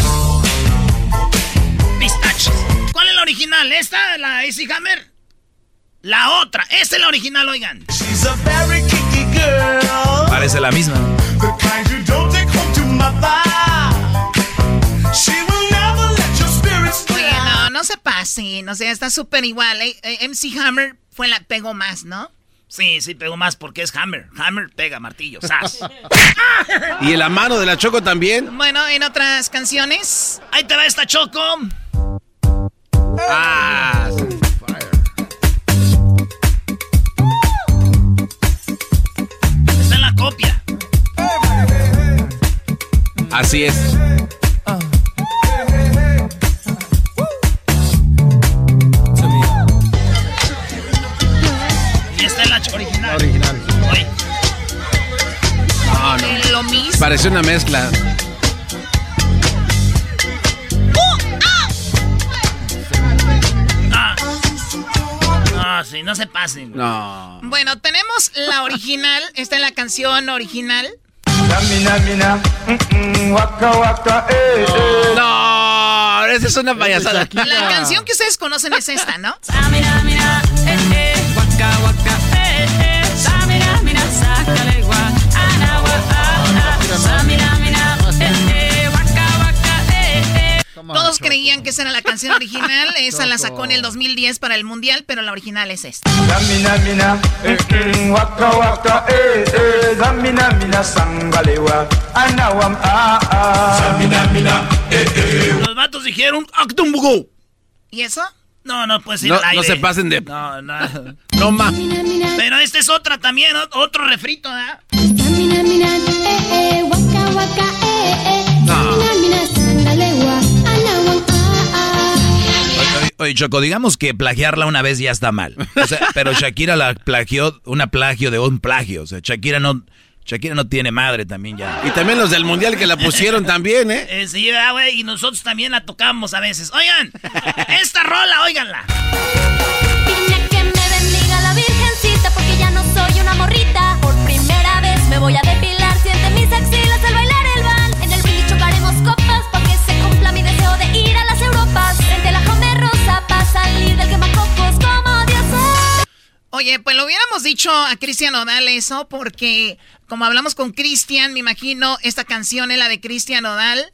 Pistaches. ¿Cuál es la original? ¿Esta, la AC Hammer? La otra. Esta es la original, oigan. She's a very kicky girl. Parece la misma. The kind you don't take home to mother. She will never let your spirits Oye, no, no se pasen, o sea, está súper igual. ¿eh? Eh, MC Hammer fue la pegó más, ¿no? Sí, sí, pegó más porque es Hammer. Hammer pega martillo, sas. Y en la mano de la Choco también. Bueno, en otras canciones. Ahí te va esta Choco. Ah, Está en la copia. así es. Parece una mezcla. ah. No, sí, no se pasen. No. Bueno, tenemos la original. Esta es la canción original. Eh, eh. No, esa es una payasada. La canción que ustedes conocen es esta, ¿no? Todos creían que esa era la canción original. Esa la sacó en el 2010 para el mundial, pero la original es esta. Los vatos dijeron, Actumbugo. ¿Y eso? No, no puede ser No, al aire. no se pasen de- No, no. No más. Pero esta es otra también, otro refrito, ¿verdad? Eh, eh. Oye, Choco, digamos que plagiarla una vez ya está mal. O sea, pero Shakira la plagió, una plagio de un plagio. O sea, Shakira no, Shakira no tiene madre también ya. Y también los del mundial que la pusieron también, ¿eh? Eh, sí, ¿verdad, güey, y nosotros también la tocamos a veces. Oigan, esta rola, óiganla. Vine que me bendiga la virgencita porque ya no soy una morrita. Por primera vez me voy a depilar, Oye, pues lo hubiéramos dicho a Cristian Odal eso, porque como hablamos con Cristian, me imagino esta canción es la de Cristian Odal.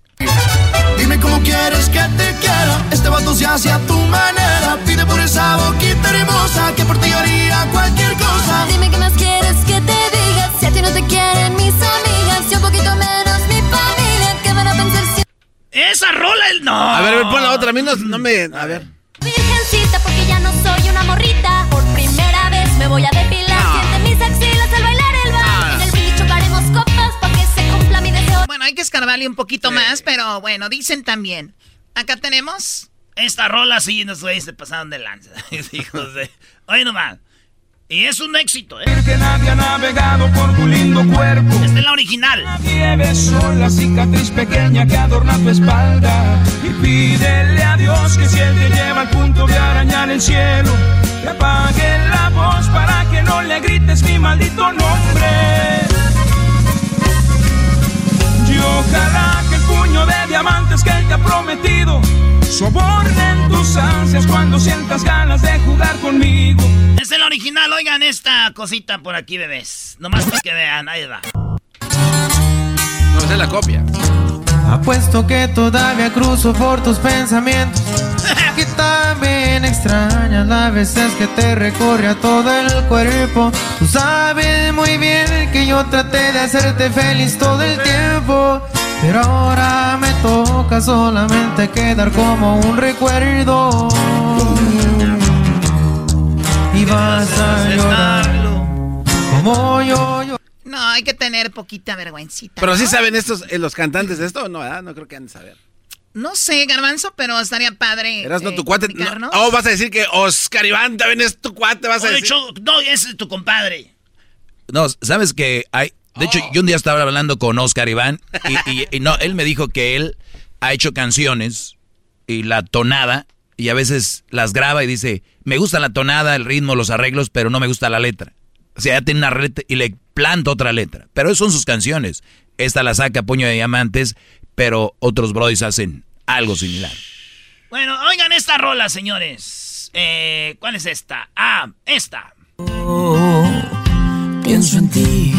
Dime cómo quieres que te quiera. Este vato se hace a tu manera. Pide por esa boquita hermosa que por ti haría cualquier cosa. Dime qué más quieres que te diga. Si a ti no te quieren mis amigas, y un poquito menos mi familia, ¿qué van a pensar si Esa rola, el no. A ver, a ver, pon la otra. A mí no, no me. A ver. Virgencita, morrita. Por primera vez me voy a depilar. Siente mis axilas al bailar el bal. En el brindis chocaremos copas para que se cumpla mi deseo Bueno, hay que escarbarle un poquito más, pero bueno, dicen también. Acá tenemos. Esta rola sí nos se pasaron de lanza. Hijos de. Oye nomás. Y es un éxito, ¿eh? Que nadie ha navegado por tu lindo cuerpo. Esta es la original. Nadie la cicatriz pequeña que adorna tu espalda. Y pídele a Dios que si Él te lleva al punto de arañar el cielo, te apague la voz para que no le grites mi maldito nombre. Y ojalá que el puño de diamantes que Él te ha prometido sobornen tus ansias cuando sientas ganas de jugar conmigo. Es la original. Oigan esta cosita por aquí, bebés. Nomás para que vean. Ahí va. No, esa es la copia. Apuesto que todavía cruzo por tus pensamientos. Que también extrañas las veces que te recorre a todo el cuerpo. Tú sabes muy bien que yo traté de hacerte feliz todo el tiempo. Pero ahora me toca solamente quedar como un recuerdo. Y vas a llorar como yo, yo. No, hay que tener poquita vergüencita. Pero sí ¿no? saben estos, eh, los cantantes de esto, no, ¿verdad? No creo que han de saber. No sé, Garbanzo, pero estaría padre. Eras no eh, tu cuate. no- oh, vas a decir que Oscar Iván también es tu cuate, vas a decir. Cho- no, ese es tu compadre. No, sabes que hay. De hecho, yo un día estaba hablando con Oscar Iván y, y- y no, él me dijo que él ha hecho canciones y la tonada y a veces las graba y dice, me gusta la tonada, el ritmo, los arreglos, pero no me gusta la letra. O sea, ya tiene una letra y le planta otra letra. Pero son sus canciones. Esta la saca Puño de Diamantes, pero otros brothers hacen algo similar. Bueno, oigan esta rola, señores. Eh, ¿Cuál es esta? Ah, esta. Pienso en ti.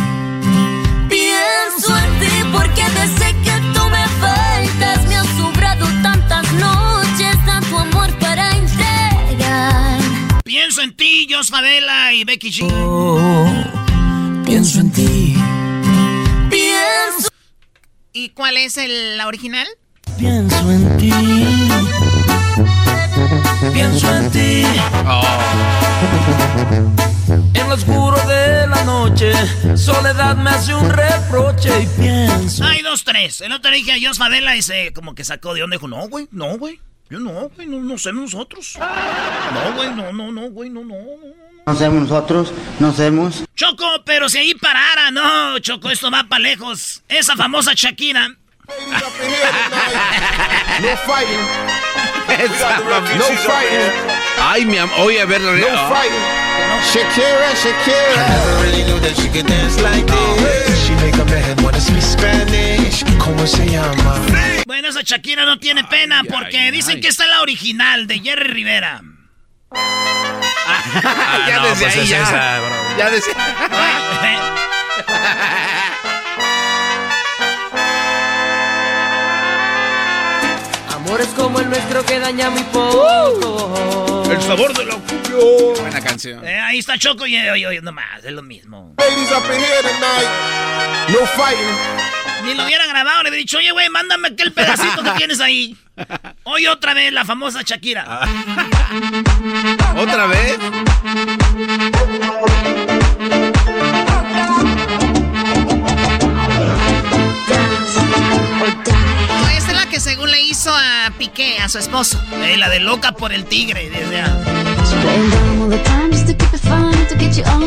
Pienso en ti porque desde que tú me faltas me han sobrado tantas noches, tanto amor para entregar. Pienso en ti, Jos Favela y Becky G. Pienso en ti. Pienso. ¿Y cuál es el, la original? Pienso en ti. Pienso en ti. En lo oscuro de la noche, soledad me hace un reproche y pienso. Hay dos, tres. El otro dije a Jos Favela y se como que sacó de onda. Dijo, no, güey, no, güey. Yo no, güey, no, no somos nosotros. No, güey, no, no, no, güey, no, no, no. No somos nosotros, no somos. Choco, pero si ahí parara, no, Choco, esto va para lejos. Esa famosa Shakira. No fighting. Esa No fighting. Ay, mi amor, oye, a ver. No fighting. Shakira, Shakira. I never really knew that she could dance like this. She make a man wanna speak Spanish. ¿Cómo se llama? Bueno, esa Shakira no tiene pena porque dicen que esta es la original de Jerry Rivera. Ya no, desde pues ahí, es ya. esa, bro. ya desde Amores como el nuestro que daña muy poco. El sabor de la cumbia. Buena canción. Eh, ahí está Choco y oye, oye, nomás, es lo mismo. Ladies up in here tonight. No fighting. Ni lo hubiera grabado, le hubiera dicho, oye, güey, mándame aquel pedacito que tienes ahí. Oye, otra vez la famosa Shakira. ¿Otra vez? No, esta es la que según le hizo a Piqué, a su esposo. Eh, la de loca por el tigre. desde a-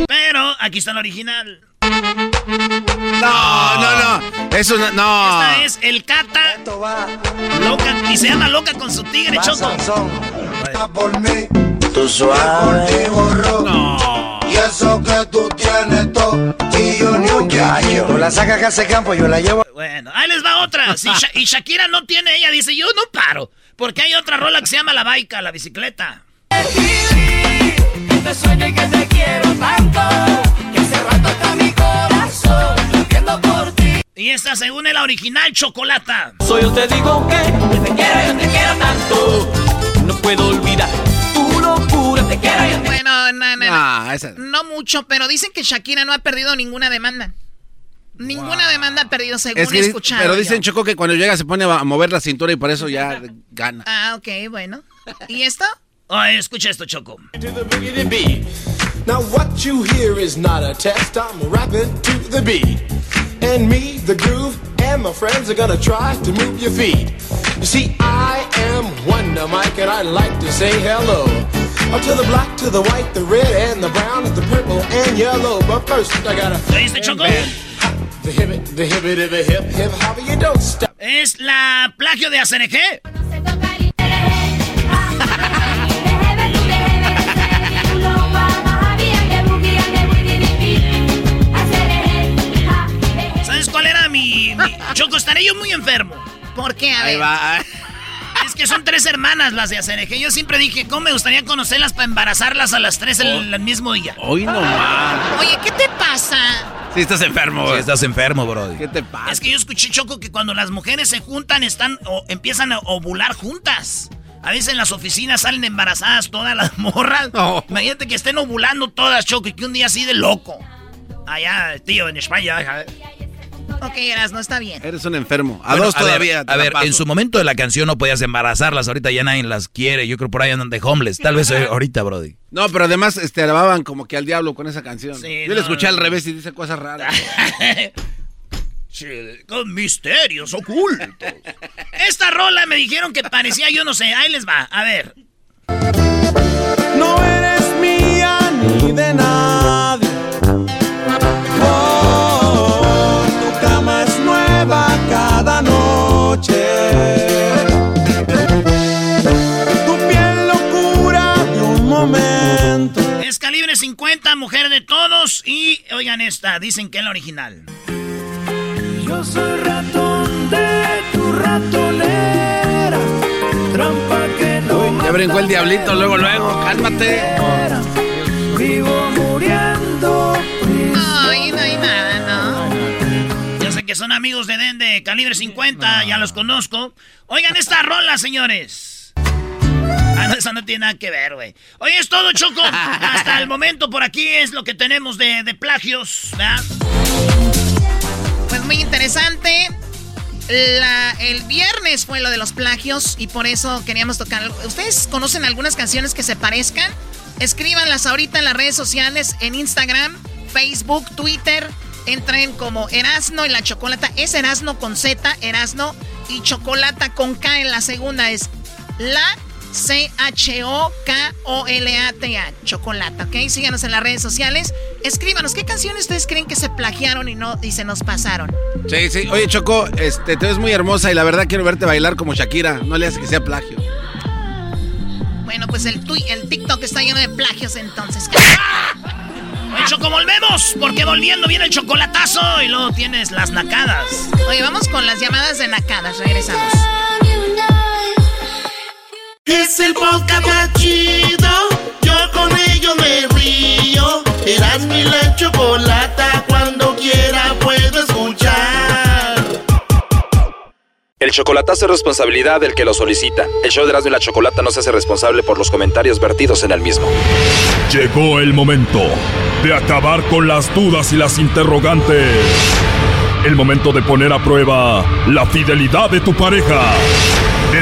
Pero aquí está la original. No, no, no. Eso no. no. Esta es el Cata. Loca. Y se llama loca con su tigre, Choco. Por mí, tú suave. No. Y eso que tú tienes todo. Y yo ni un yayo. Tú la sacas a ese campo, yo la llevo. Bueno, ahí les va otra. Si Sha- y Shakira no tiene, ella dice, yo no paro. Porque hay otra rola que se llama La Baica, la bicicleta. Que te sueño y que te quiero tanto. Que hace rato está mi corazón latiendo por ti. Y esta, según es la original, Chocolata. Soy yo te digo que, que te quiero, yo te quiero tanto. No puedo olvidar locura, te quiero, yo te Bueno, no, no, no. Ah, esa. No mucho, pero dicen que Shakira no ha perdido ninguna demanda. Ninguna demanda ha perdido, según Es que, he escuchado. pero yo. dicen Choco que cuando llega se pone a mover la cintura y por eso ya gana. Ah, ok, bueno. ¿Y esto? Ay, escucha esto, Choco. Now what you hear is not a test. I'm rapping to the beat. And me, the groove, and my friends are gonna try to move your feet. You see, I am Wonder Mike, and I like to say hello. Up to the black, to the white, the red, and the brown, and the purple and yellow. But first, I gotta. ¿Oíste, Choco? The hip, the hip, the hip, hip, hop, you don't stop. Es la plagio de ACNG. ¿Sabes cuál era mi, mi- Choco, estaré yo muy enfermo. ¿Por qué? A Ahí ver. va. Que son tres hermanas las de ACNG. Yo siempre dije, ¿cómo me gustaría conocerlas para embarazarlas a las tres el, el mismo día? Hoy no más. Oye, ¿qué te pasa? Sí, estás enfermo. Sí, estás enfermo, bro. ¿Qué te pasa? Es que yo escuché, Choco, que cuando las mujeres se juntan, están o empiezan a ovular juntas. A veces en las oficinas salen embarazadas todas las morras. Imagínate que estén ovulando todas, Choco, y que un día así de loco. Allá, tío, en España. Ok, Eras, no está bien. Eres un enfermo. A Bueno, dos ver, todavía. A la ver, paso. en su momento de la canción no podías embarazarlas. Ahorita ya nadie las quiere. Yo creo por ahí andan de homeless. Tal vez ahorita, Brody. No, pero además este, alababan como que al diablo con esa canción. Sí, Yo no, le escuché no, al no. revés y dice cosas raras. Sí, con misterios ocultos. Esta rola me dijeron que parecía, yo no sé, ahí les va, a ver. No eres mía ni de nadie. 50, mujer de todos, y oigan esta, dicen que es la original. Yo soy ratón de tu ratonera. Trampa que no. Ya brincó el diablito luego, luego. Cálmate. Vivo muriendo. Ay, no hay nada, ¿no? Yo sé que son amigos de Den de calibre 50, ya los conozco. Oigan esta rola, señores. Ah, no, eso no tiene nada que ver, güey. Oye, es todo, Choco. Hasta el momento por aquí es lo que tenemos de, de plagios, ¿verdad? Pues muy interesante. La- el viernes fue lo de los plagios y por eso queríamos tocar. ¿Ustedes conocen algunas canciones que se parezcan? Escríbanlas ahorita en las redes sociales, en Instagram, Facebook, Twitter. Entren como Erasno y la Chocolata. Es Erasno con Z, Erasno y Chocolata con K en la segunda. Es la C-H-O-K-O-L-A-T-A. Chocolata, ¿ok? Síganos en las redes sociales. Escríbanos, ¿qué canciones ustedes creen que se plagiaron y no y se nos pasaron? Sí, sí. Oye, Choco, este, te ves muy hermosa y la verdad quiero verte bailar como Shakira. No le hace que sea plagio. Bueno, pues el, tui- el TikTok está lleno de plagios entonces. Oye, Choco, volvemos, porque volviendo viene el chocolatazo y luego tienes las nacadas. Oye, vamos con las llamadas de nacadas, regresamos. Es el podcast más chido. Yo con ello me río. Eras mi la chocolata. Cuando quiera puedo escuchar. El chocolatazo es responsabilidad del que lo solicita. El show de Erasmo y la Chocolata no se hace responsable por los comentarios vertidos en el mismo. Llegó el momento de acabar con las dudas y las interrogantes. El momento de poner a prueba la fidelidad de tu pareja.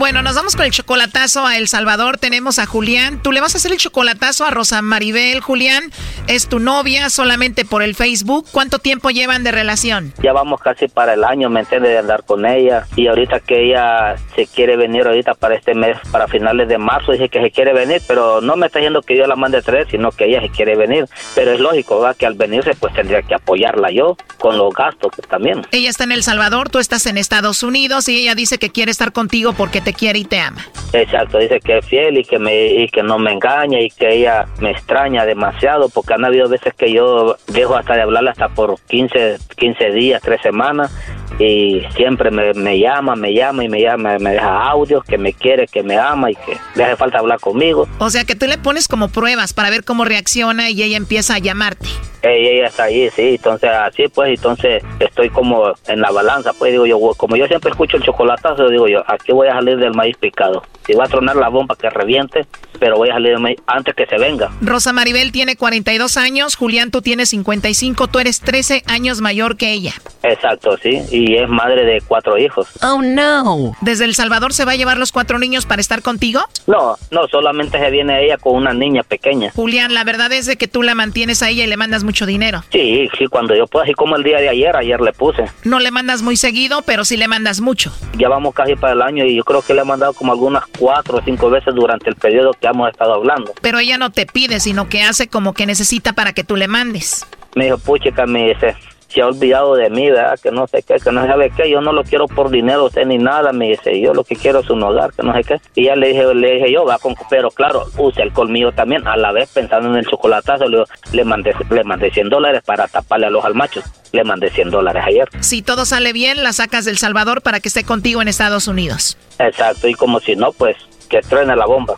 Bueno, nos vamos con el chocolatazo a El Salvador. Tenemos a Julián. Tú le vas a hacer el chocolatazo a Rosa Maribel. Julián, es tu novia solamente por el Facebook. ¿Cuánto tiempo llevan de relación? Ya vamos casi para el año, ¿me entiendes? De andar con ella. Y ahorita que ella se quiere venir ahorita para este mes, para finales de marzo, dice que se quiere venir, pero no me está diciendo que yo la mande tres, sino que ella se quiere venir. Pero es lógico, ¿verdad? Que al venirse pues tendría que apoyarla yo con los gastos pues, también. Ella está en El Salvador, tú estás en Estados Unidos y ella dice que quiere estar contigo porque te quiere y te ama. Exacto, dice que es fiel y que me y que no me engaña y que ella me extraña demasiado porque han habido veces que yo dejo hasta de hablarle hasta por 15, 15 días, 3 semanas y siempre me, me llama, me llama y me llama, me deja audios que me quiere, que me ama y que le hace falta hablar conmigo. O sea que tú le pones como pruebas para ver cómo reacciona y ella empieza a llamarte. Ella está ahí, sí, entonces así pues, entonces estoy como en la balanza, pues digo yo, como yo siempre escucho el chocolatazo, digo yo, aquí voy a salir del maíz picado. Si va a tronar la bomba que reviente, pero voy a salir del maíz antes que se venga. Rosa Maribel tiene 42 años, Julián tú tienes 55, tú eres 13 años mayor que ella. Exacto, sí. Y es madre de cuatro hijos. Oh, no. ¿Desde El Salvador se va a llevar los cuatro niños para estar contigo? No, no, solamente se viene ella con una niña pequeña. Julián, la verdad es de que tú la mantienes a ella y le mandas mucho dinero. Sí, sí, cuando yo puedo, así como el día de ayer, ayer le puse. No le mandas muy seguido, pero sí le mandas mucho. Ya vamos casi para el año y yo creo que le he mandado como algunas cuatro o cinco veces durante el periodo que hemos estado hablando. Pero ella no te pide, sino que hace como que necesita para que tú le mandes. Me dijo, puchica, me dice, se ha olvidado de mí, ¿verdad? Que no sé qué, que no sabe qué, yo no lo quiero por dinero usted ni nada, me dice, yo lo que quiero es un hogar, que no sé qué. Y ya le dije, le dije yo, va con, pero claro, use el colmillo también, a la vez pensando en el chocolatazo, le, le mandé, le mandé 100 dólares para taparle a los almachos, le mandé 100 dólares ayer. Si todo sale bien, la sacas del Salvador para que esté contigo en Estados Unidos. Exacto, y como si no, pues que truene la bomba.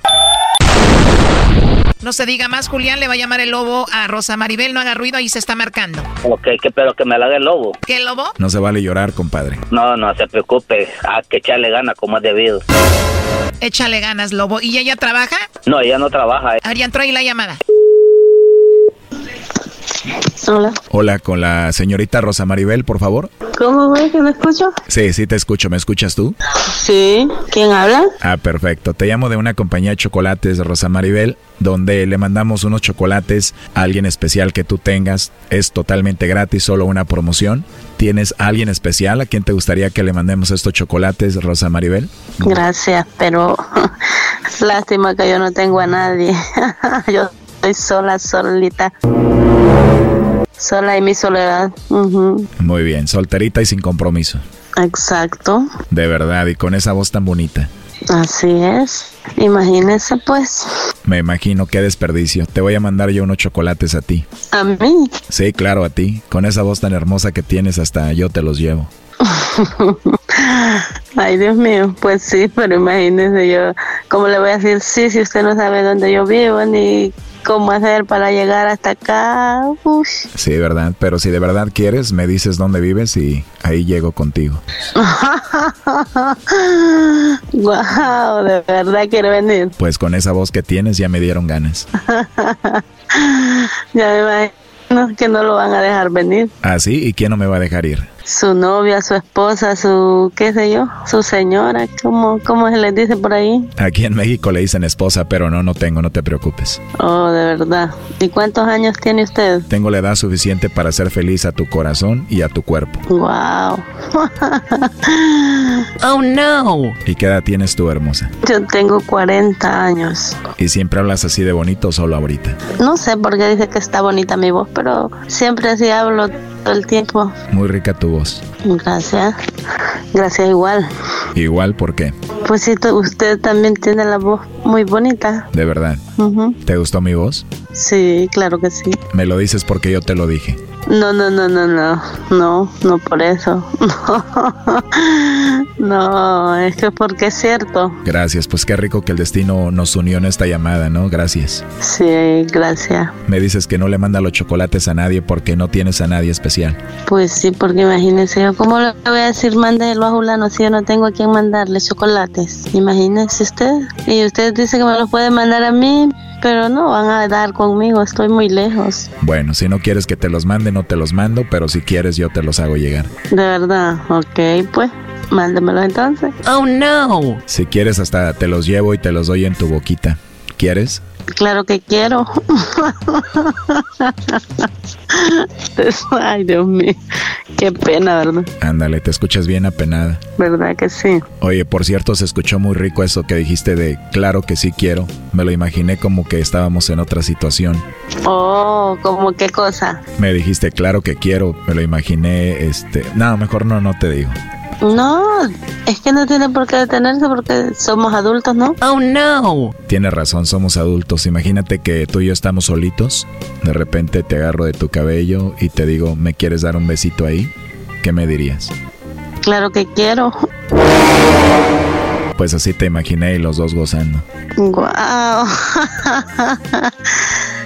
No se diga más, Julián, le va a llamar el lobo a Rosa Maribel, no haga ruido, ahí se está marcando. Ok, que, pero que me la haga el lobo. ¿Qué lobo? No se vale llorar, compadre. No, no se preocupe, a que echarle gana como es debido. Échale ganas, lobo. ¿Y ella trabaja? No, ella no trabaja. Arián, trae la llamada. Hola. Hola, con la señorita Rosa Maribel, por favor. ¿Cómo ves que me escucho? Sí, sí te escucho. ¿Me escuchas tú? Sí. ¿Quién habla? Ah, perfecto. Te llamo de una compañía de chocolates, Rosa Maribel, donde le mandamos unos chocolates a alguien especial que tú tengas. Es totalmente gratis, solo una promoción. ¿Tienes a alguien especial a quien te gustaría que le mandemos estos chocolates, Rosa Maribel? Gracias, pero lástima que yo no tengo a nadie. yo estoy sola, solita. Sola en mi soledad. Ujú. Muy bien, solterita y sin compromiso. Exacto. De verdad, y con esa voz tan bonita. Así es. Imagínese pues. Me imagino qué desperdicio. Te voy a mandar yo unos chocolates a ti. A mí. Sí, claro, a ti. Con esa voz tan hermosa que tienes, hasta yo te los llevo. Ay, Dios mío, pues sí, pero imagínese yo, ¿cómo le voy a decir sí si usted no sabe dónde yo vivo ni cómo hacer para llegar hasta acá? Ush. Sí, verdad. Pero si de verdad quieres, me dices dónde vives y ahí llego contigo. Wow, de verdad quiero venir. Pues con esa voz que tienes ya me dieron ganas. ya me imagino que no lo van a dejar venir. ¿Ah, sí? ¿Y quién no me va a dejar ir? Su novia, su esposa, su, qué sé yo, su señora, ¿cómo, cómo se les dice por ahí? Aquí en México le dicen esposa, pero no, no tengo, no te preocupes. Oh, de verdad. ¿Y cuántos años tiene usted? Tengo la edad suficiente para hacer feliz a tu corazón y a tu cuerpo. Wow. oh, no. ¿Y qué edad tienes tú, hermosa? Yo tengo 40 años. ¿Y siempre hablas así de bonito o solo ahorita? No sé por qué dice que está bonita mi voz, pero siempre así hablo todo el tiempo. Muy rica tu voz. Gracias. Gracias igual. Igual, ¿por qué? Pues sí, usted también tiene la voz muy bonita. De verdad. ¿Te gustó mi voz? Sí, claro que sí. Me lo dices porque yo te lo dije. No, no, no, no, no. No, no por eso. No, es que porque es cierto. Gracias, pues qué rico que el destino nos unió en esta llamada, ¿no? Gracias. Sí, gracias. Me dices que no le manda los chocolates a nadie porque no tienes a nadie especial. Pues sí, porque imagínese, yo cómo le voy a decir mándelo a Julano si yo no tengo a quien mandarle chocolates. Imagínese usted. Y usted dice que me los puede mandar a mí, pero no van a dar conmigo, estoy muy lejos. Bueno, si no quieres que te los mande, no te los mando, pero si quieres yo te los hago llegar. De verdad, ok, pues, mándemelos entonces. Oh, no. Si quieres hasta te los llevo y te los doy en tu boquita. ¿Quieres? Claro que quiero. Ay, Dios mío, qué pena, ¿verdad? Ándale, te escuchas bien apenada. ¿Verdad que sí? Oye, por cierto, se escuchó muy rico eso que dijiste de claro que sí quiero. Me lo imaginé como que estábamos en otra situación. Oh, ¿cómo qué cosa? Me dijiste claro que quiero, me lo imaginé, este... No, mejor no, no te digo. No, es que no tiene por qué detenerse porque somos adultos, ¿no? Oh, no. Tienes razón, somos adultos. Imagínate que tú y yo estamos solitos. De repente te agarro de tu cabello y te digo, ¿me quieres dar un besito ahí? ¿Qué me dirías? Claro que quiero. Pues así te imaginé y los dos gozando. Guau.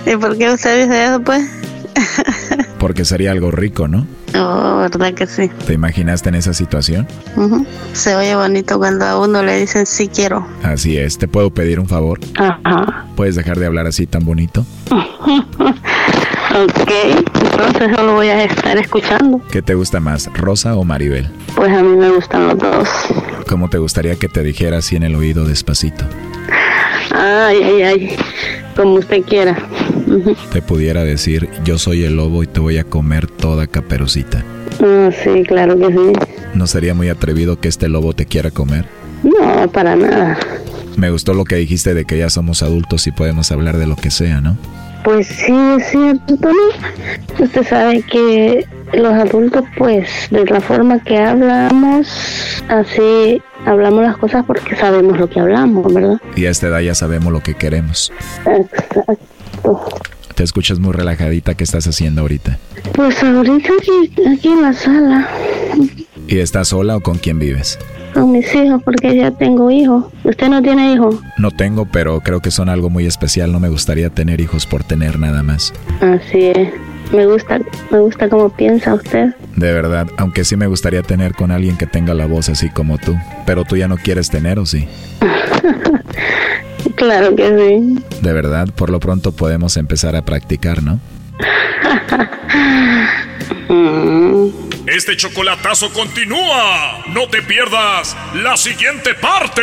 ¿Y por qué usted dice eso, pues? Porque sería algo rico, ¿no? Oh, ¿verdad que sí? ¿Te imaginaste en esa situación? Ujú. Se oye bonito cuando a uno le dicen sí quiero. Así es, ¿te puedo pedir un favor? Ajá. ¿Puedes dejar de hablar así tan bonito? Ok, entonces solo voy a estar escuchando. ¿Qué te gusta más, Rosa o Maribel? Pues a mí me gustan los dos. ¿Cómo te gustaría que te dijera así en el oído despacito? Ay, ay, ay, como usted quiera. Te pudiera decir, yo soy el lobo y te voy a comer toda caperucita. Ah, sí, claro que sí. ¿No sería muy atrevido que este lobo te quiera comer? No, para nada. Me gustó lo que dijiste de que ya somos adultos y podemos hablar de lo que sea, ¿no? Pues sí, es cierto, Tony. Usted sabe que los adultos, pues, de la forma que hablamos, así hablamos las cosas porque sabemos lo que hablamos, ¿verdad? Y a esta edad ya sabemos lo que queremos. Exacto. Te escuchas muy relajadita, ¿qué estás haciendo ahorita? Pues ahorita aquí, aquí en la sala, ¿Y estás sola o con quién vives? con mis hijos, porque ya tengo hijos. ¿Usted no tiene hijos? No tengo, pero creo que son algo muy especial. No me gustaría tener hijos por tener nada más. Así es. Me gusta, me gusta cómo piensa usted. De verdad, aunque sí me gustaría tener con alguien que tenga la voz así como tú. Pero tú ya no quieres tener, ¿o sí? Claro que sí. De verdad, por lo pronto podemos empezar a practicar, ¿no? Este chocolatazo continúa. No te pierdas la siguiente parte.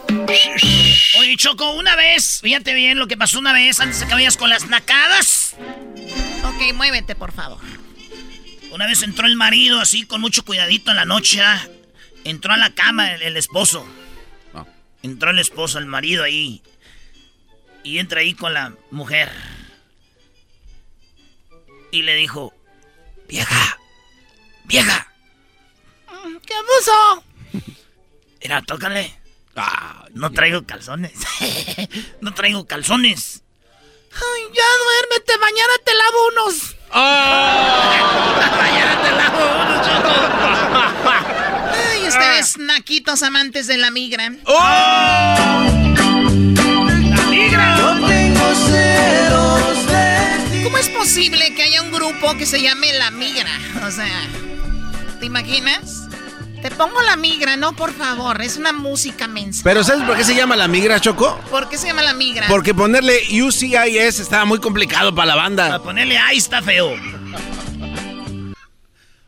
Oye, Choco, una vez, fíjate bien lo que pasó una vez antes de que vayas con las nacadas. Ok, muévete, por favor. Una vez entró el marido así con mucho cuidadito en la noche. ¿ah? Entró a la cama el, el esposo. Entró el esposo, el marido ahí. Y entra ahí con la mujer. Y le dijo, vieja, vieja. ¿Qué puso? Mira, tócale. Ah, no traigo calzones. no traigo calzones. Ay, ya duérmete, mañana te lavo unos. mañana te lavo unos, Choco. Ay, ustedes naquitos amantes de la migra. ¡La migra! Yo tengo celos de ¿Cómo es posible que haya un grupo que se llame La Migra? O sea, ¿te imaginas? Te pongo La Migra, no, por favor, es una música mensa. Pero ¿sabes por qué se llama la migra, Choco? ¿Por qué se llama La Migra? Porque ponerle UCIS estaba muy complicado para la banda. Para ponerle ahí está feo.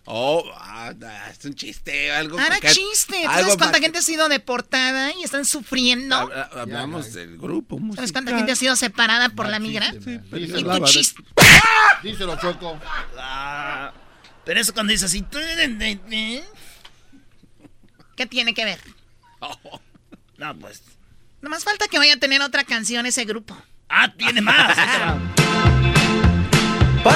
Oh, ah, es un chiste, algo. Ahora que- chiste. ¿Tú algo ¿Sabes cuánta gente ha sido deportada y están sufriendo? Habla- Hablamos del grupo. ¿Sabes cuánta gente ha sido separada por la migra? pero Y tu de- chiste. Díselo, Choco. Ah, pero eso cuando dices así. ¿Qué tiene que ver? No, pues. Nomás falta que vaya a tener otra canción ese grupo. Ah, tiene más. Por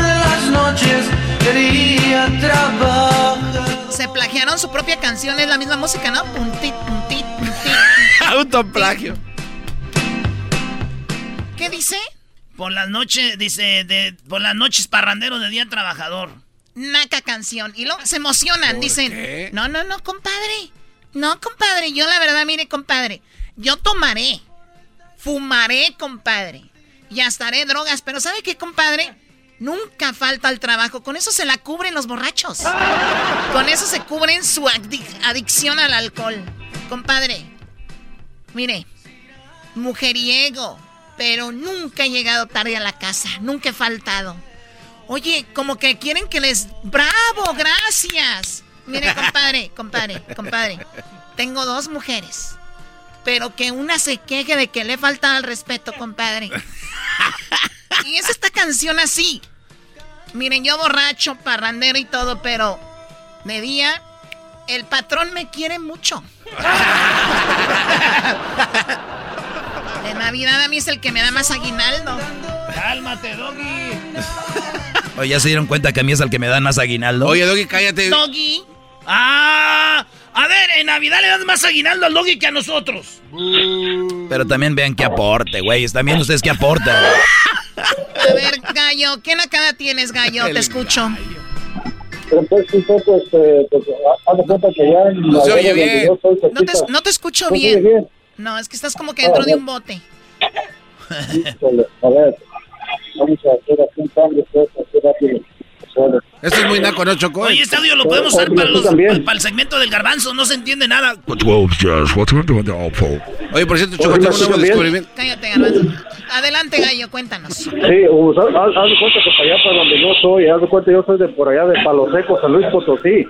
las noches quería trabajar. Se plagiaron su propia canción, es la misma música, ¿no? Puntit, puntit, puntit. Autoplagio. ¿Qué dice? Por las noches, dice, de, por las noches parrandero de día trabajador. Naca canción. Y luego se emocionan, ¿Por dicen, qué? no, no, no, compadre. No, compadre, yo la verdad, mire, compadre, yo tomaré, fumaré, compadre, y hasta haré drogas, pero ¿sabe qué, compadre? Nunca falta el trabajo, con eso se la cubren los borrachos. Con eso se cubren su adic- adicción al alcohol. Compadre, mire, mujeriego, pero nunca he llegado tarde a la casa, nunca he faltado. Oye, como que quieren que les... ¡Bravo! ¡Gracias! Mire, compadre, compadre, compadre. Tengo dos mujeres. Pero que una se queje de que le falta al respeto, compadre. Y es esta canción así. Miren, yo borracho, parrandero y todo, pero de día el patrón me quiere mucho. De Navidad a mí es el que me da más aguinaldo. Cálmate, Doggy. Oye, ¿ya se dieron cuenta que a mí es el que me dan más aguinaldo? Oye, Doggy, cállate. Doggy. Ah, a ver, en Navidad le das más aguinaldo al Doggy que a nosotros. Pero también vean qué aporte, güey. También ustedes qué aportan. A ver, Gallo, ¿qué nacada tienes, Gallo? Te escucho. Pero pues un poco, este, pues, haz de cuenta que ya en No la se oye bien. yo soy No te, cerquita- no te escucho ¿No se bien. bien? No, es que estás como que dentro de un bote. Híjole, a ver, vamos a hacer aquí un cambio, pues, rápido. Esto es muy naco, ¿no, Choco? Oye, este audio lo podemos usar para, los, para el segmento del garbanzo, no se entiende nada. Oye, por cierto, Choco, tengo un nuevo descubrimiento. Cállate, Garbanzo. Adelante, Gallo, cuéntanos. Sí, pues, haz, haz de cuenta que para allá, para donde yo soy, haz de cuenta yo soy de por allá de Palo Seco, San Luis Potosí.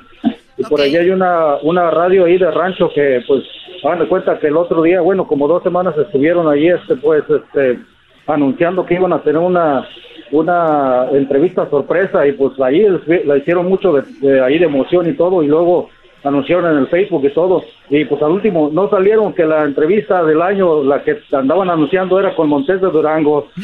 Y por allá hay una, una radio ahí de rancho que, pues, hagan de cuenta que el otro día, bueno, como dos semanas estuvieron allí, este, pues, este, anunciando que iban a tener una, una entrevista sorpresa y pues ahí la hicieron mucho de, de ahí de emoción y todo y luego anunciaron en el Facebook y todo y pues al último no salieron que la entrevista del año la que andaban anunciando era con Montes de Durango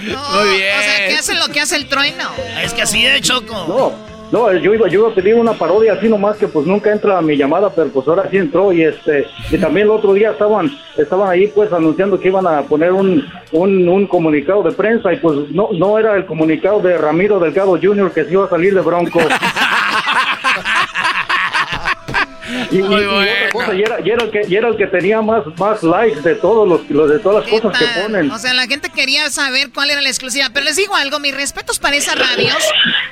Muy bien. O sea, ¿qué hace lo que hace el trueno? Es que así es, Choco. No, no, yo iba, yo iba a pedir una parodia así nomás que pues nunca entra a mi llamada, pero pues ahora sí entró y este y también el otro día estaban estaban ahí pues anunciando que iban a poner un, un, un comunicado de prensa y pues no no era el comunicado de Ramiro Delgado Jr. que se iba a salir de Bronco. Y, y- y otra cosa, y era, el que, y era el que tenía más, más likes de todos los, los de todas las cosas que ponen. O sea, la gente quería saber cuál era la exclusiva. Pero les digo algo, mis respetos para esas radios,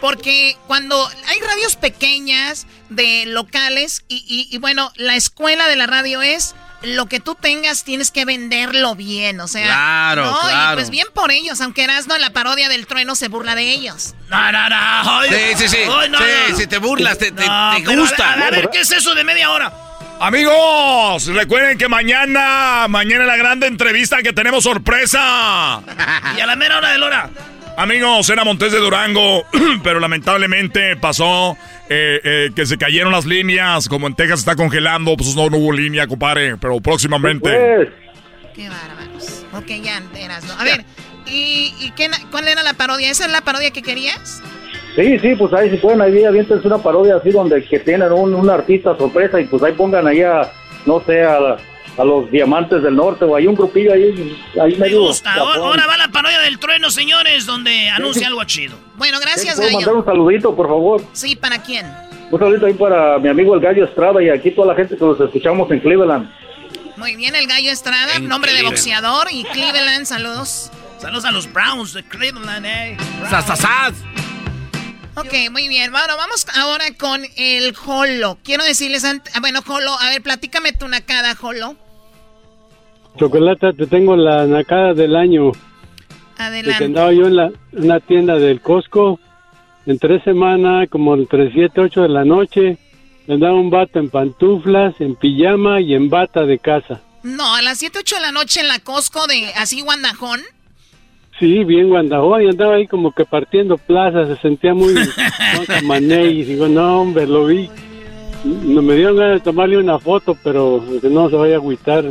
porque cuando hay radios pequeñas, de locales, y, y- y bueno, la escuela de la radio es lo que tú tengas tienes que venderlo bien, o sea. Claro, no, claro. Y pues bien por ellos, aunque Erasmo en la parodia del trueno se burla de ellos. No, no, no. ay, Sí, sí, sí. ay, no, Sí, no. si te burlas, te, te- No, te pero gusta. A ver, a ver, ¿qué es eso de media hora? Amigos, recuerden que mañana, mañana la grande entrevista que tenemos sorpresa. Y a la mera hora de Lora. Amigos, era Montes de Durango, pero lamentablemente pasó eh, eh, que se cayeron las líneas. Como en Texas está congelando, pues no, no hubo línea, compadre. Pero próximamente. Qué bárbaros. Ok, ya, Erasmo. A ver, ¿y, y qué, cuál era la parodia? ¿Esa es la parodia que querías? Sí, sí, pues ahí si pueden, ahí aviéntense una parodia así donde que tienen un, un artista sorpresa y pues ahí pongan ahí a, no sé, a, la- a los Diamantes del Norte o hay un grupillo ahí, ahí Me medio gusta. Ahora, va la parodia del trueno, señores, donde anuncia algo chido. Bueno, gracias, ¿Puedo mandar Gallo. un saludito, por favor? Sí, ¿para quién? Un saludito ahí para mi amigo el Gallo Estrada y aquí toda la gente que los escuchamos en Cleveland. Muy bien, el Gallo Estrada, nombre de boxeador y Cleveland, saludos. Saludos a los Browns de Cleveland, eh. Ok, muy bien. Bueno, vamos ahora con el Jolo. Quiero decirles antes... ah, Bueno, Jolo, a ver, platícame tu nacada, Jolo. Chocolata, te tengo la nacada del año. De que Adelante. andaba yo en la, una tienda del Costco, en tres semanas, como entre 7, 8 de la noche, andaba un vato en pantuflas, en pijama y en bata de casa. No, a las 7, 8 de la noche en la Costco de así Guandajón. Sí, bien guandajón, y andaba ahí como que partiendo plazas, se sentía muy mané y digo, no, hombre, lo vi. No me dieron ganas de tomarle una foto, pero que no se vaya a agüitar.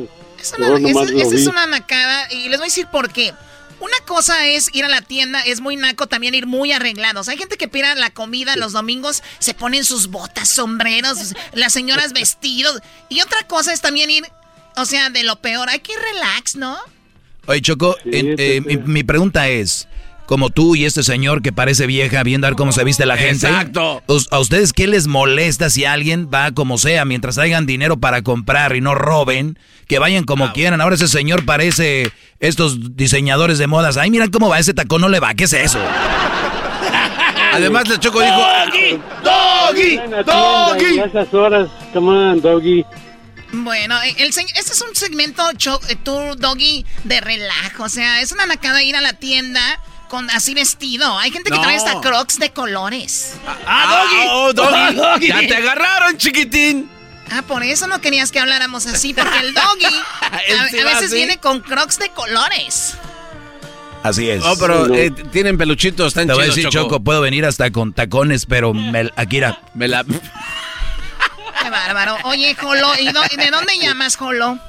Esa es una nacada y les voy a decir por qué. Una cosa es ir a la tienda, es muy naco también ir muy arreglados. Hay gente que pida la comida los domingos, se ponen sus botas, sombreros, las señoras vestidos. Y otra cosa es también ir, o sea, de lo peor. Hay que ir relax, ¿no? Oye, Choco, en- eh, mi, mi pregunta es, como tú y este señor que parece vieja, viendo a ver cómo se viste la gente. Exacto. us- ¿A ustedes qué les molesta si alguien va como sea, mientras traigan dinero para comprar y no roben, que vayan como quieran? Ahora ese señor parece estos diseñadores de modas. Ay, mira cómo va, ese tacón no le va, ¿qué es eso? Además, la Choco dijo... Doggy, doggy. A esas horas, come on, doggy. Bueno, eh, el, se- este es un segmento, eh, tú, Doggy, de relajo. O sea, es una nacada ir a la tienda con así vestido. Hay gente que No. trae hasta crocs de colores. ¡Ah, Doggy! oh, Doggy! Doggy. ¡Ya te agarraron, chiquitín! Ah, por eso no querías que habláramos así, porque el Doggy a, sí a va veces así. viene con crocs de colores. Así es. Oh, pero eh, tienen peluchitos, están Te voy a decir, Choco. Choco, puedo venir hasta con tacones, pero me, Akira. Me la... Qué bárbaro. Oye, Jolo, ¿y, do- y de dónde llamas, Jolo?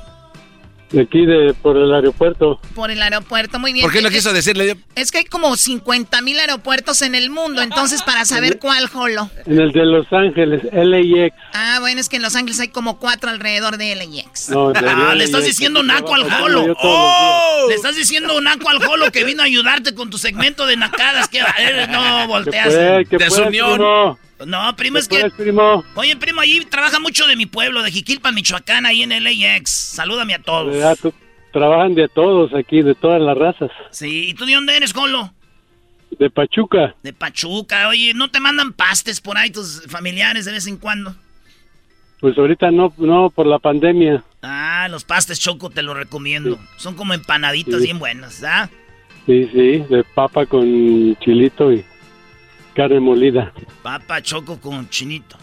De aquí, de, por el aeropuerto. Por el aeropuerto, muy bien. ¿Por qué no Eh, quiso decirle? Es que hay como 50 mil aeropuertos en el mundo, entonces para saber cuál, Jolo. En el de Los Ángeles, LAX. Ah, bueno, es que en Los Ángeles hay como cuatro alrededor de LAX. No, de Ah, le estás diciendo naco al jolo. ¡Oh! Le estás diciendo naco al jolo que vino a ayudarte con tu segmento de nacadas. Que eh, no volteas. fue? ¿Qué fue, primo? No, primo, es ¿Qué que. primo? Oye, primo, ahí trabaja mucho de mi pueblo, de Jiquilpan, Michoacán, ahí en LAX. Salúdame a todos. Ya, tú- trabajan de todos aquí, de todas las razas. Sí, ¿y tú de dónde eres, Jolo? De Pachuca. De Pachuca. Oye, ¿no te mandan pastes por ahí tus familiares de vez en cuando? Pues ahorita no, no, por la pandemia. Ah, los pastes choco te los recomiendo. Son como empanaditas Sí. bien buenas, ¿ah? Sí, sí, de papa con chilito y carne molida. Papa choco con chinito.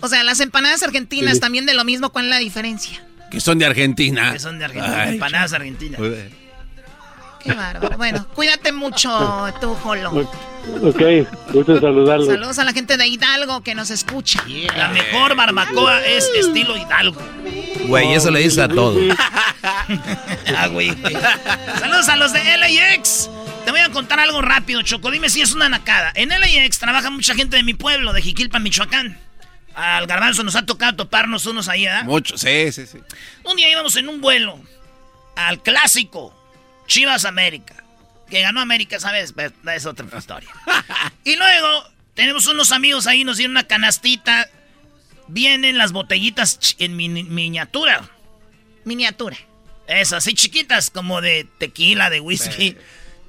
O sea, las empanadas argentinas Sí. también de lo mismo, ¿cuál es la diferencia? Que son de Argentina. Que son de Argentina, Ay, empanadas argentinas. Qué bárbaro. Bueno, cuídate mucho tú, Jolo. Ok, gusto saludarlos. Saludos a la gente de Hidalgo que nos escucha. La mejor barbacoa es estilo Hidalgo. Güey, eso le dice a todo. ah, güey. Saludos a los de LAX. Te voy a contar algo rápido, Choco. Dime si es una nacada. En LAX trabaja mucha gente de mi pueblo, de Jiquilpan, Michoacán. Al garbanzo nos ha tocado toparnos unos ahí, ¿ah? Mucho, sí, sí, sí. Un día íbamos en un vuelo al clásico Chivas América. Que ganó América, ¿sabes? Pero Es otra historia. y luego tenemos unos amigos ahí, nos dieron una canastita. Vienen las botellitas en mini- miniatura. Miniatura. Esas, así chiquitas, como de tequila, de whisky.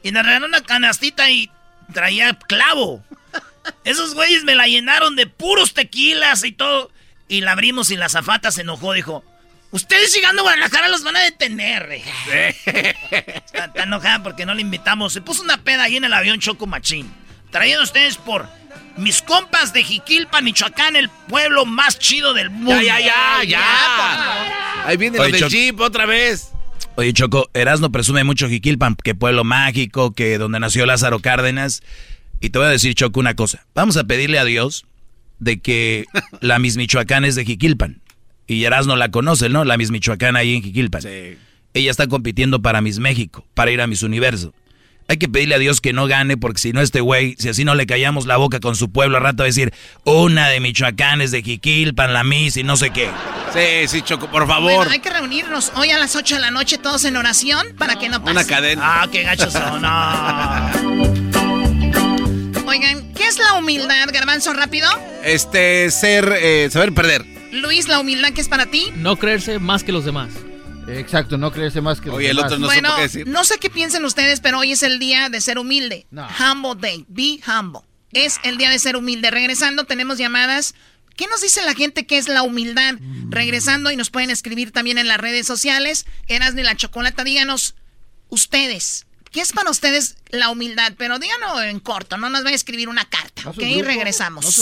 Y nos regalaron una canastita y traía clavo. Esos güeyes me la llenaron de puros tequilas y todo. Y la abrimos y la zafata se enojó, dijo... Ustedes llegando a Guadalajara los van a detener. Está, está enojada porque no le invitamos. Se puso una peda ahí en el avión Choco Machín. Traído ustedes por mis compas de Jiquilpan, Michoacán, el pueblo más chido del mundo. Ya, ya, ya, ya. Ahí viene Oye, lo del Choc- Jeep otra vez. Oye, Choco, Erasmo presume mucho Jiquilpan, que pueblo mágico, que donde nació Lázaro Cárdenas. Y te voy a decir, Choco, una cosa. Vamos a pedirle a Dios de que la Miss Michoacán es de Jiquilpan. Y Erasmo la conoce, ¿no? La Miss Michoacán ahí en Jiquilpan. Ella está compitiendo para Miss México, para ir a Miss Universo. Hay que pedirle a Dios que no gane, porque si no este güey, si así no le callamos la boca con su pueblo, al rato va a decir, una de Michoacán es de Jiquilpan, la Miss y no sé qué. Sí, sí, Choco, por favor. Bueno, hay que reunirnos hoy a las 8 de la noche todos en oración para que no pase. Una cadena. Ah, qué gachos son. No. Oigan, ¿qué es la humildad, Garbanzo, rápido? Este, ser, eh, saber perder. Luis, la humildad que es para ti. No creerse más que los demás. Exacto, no creerse más que los Oye, el demás. otro no bueno, qué decir. no sé qué piensen ustedes, pero hoy es el día de ser humilde. Humble Day. Be humble. Es el día de ser humilde. Regresando, tenemos llamadas. ¿Qué nos dice la gente que es la humildad? Regresando y nos pueden escribir también en las redes sociales. Eras ni la chocolata. Díganos ustedes. ¿Qué es para ustedes la humildad? Pero díganos en corto, no nos va a escribir una carta, ¿ok? grupo? Regresamos.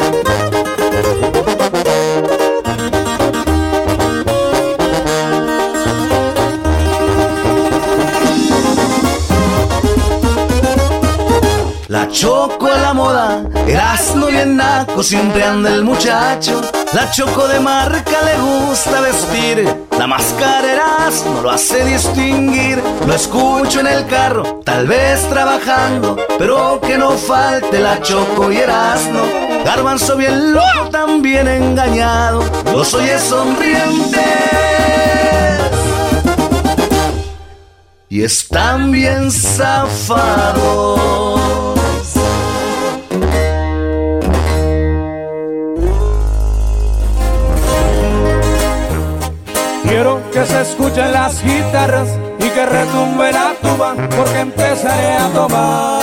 Choco a la moda, Erasmo bien naco, siempre anda el muchacho. La choco de marca le gusta vestir, la máscara Erasmo lo hace distinguir. Lo escucho en el carro, tal vez trabajando, pero que no falte la choco y Erasmo. Garbanzo bien loco, también engañado, los oye sonrientes. Y están bien zafados. Quiero que se escuchen las guitarras y que retumbe la tuba porque empezaré a tomar.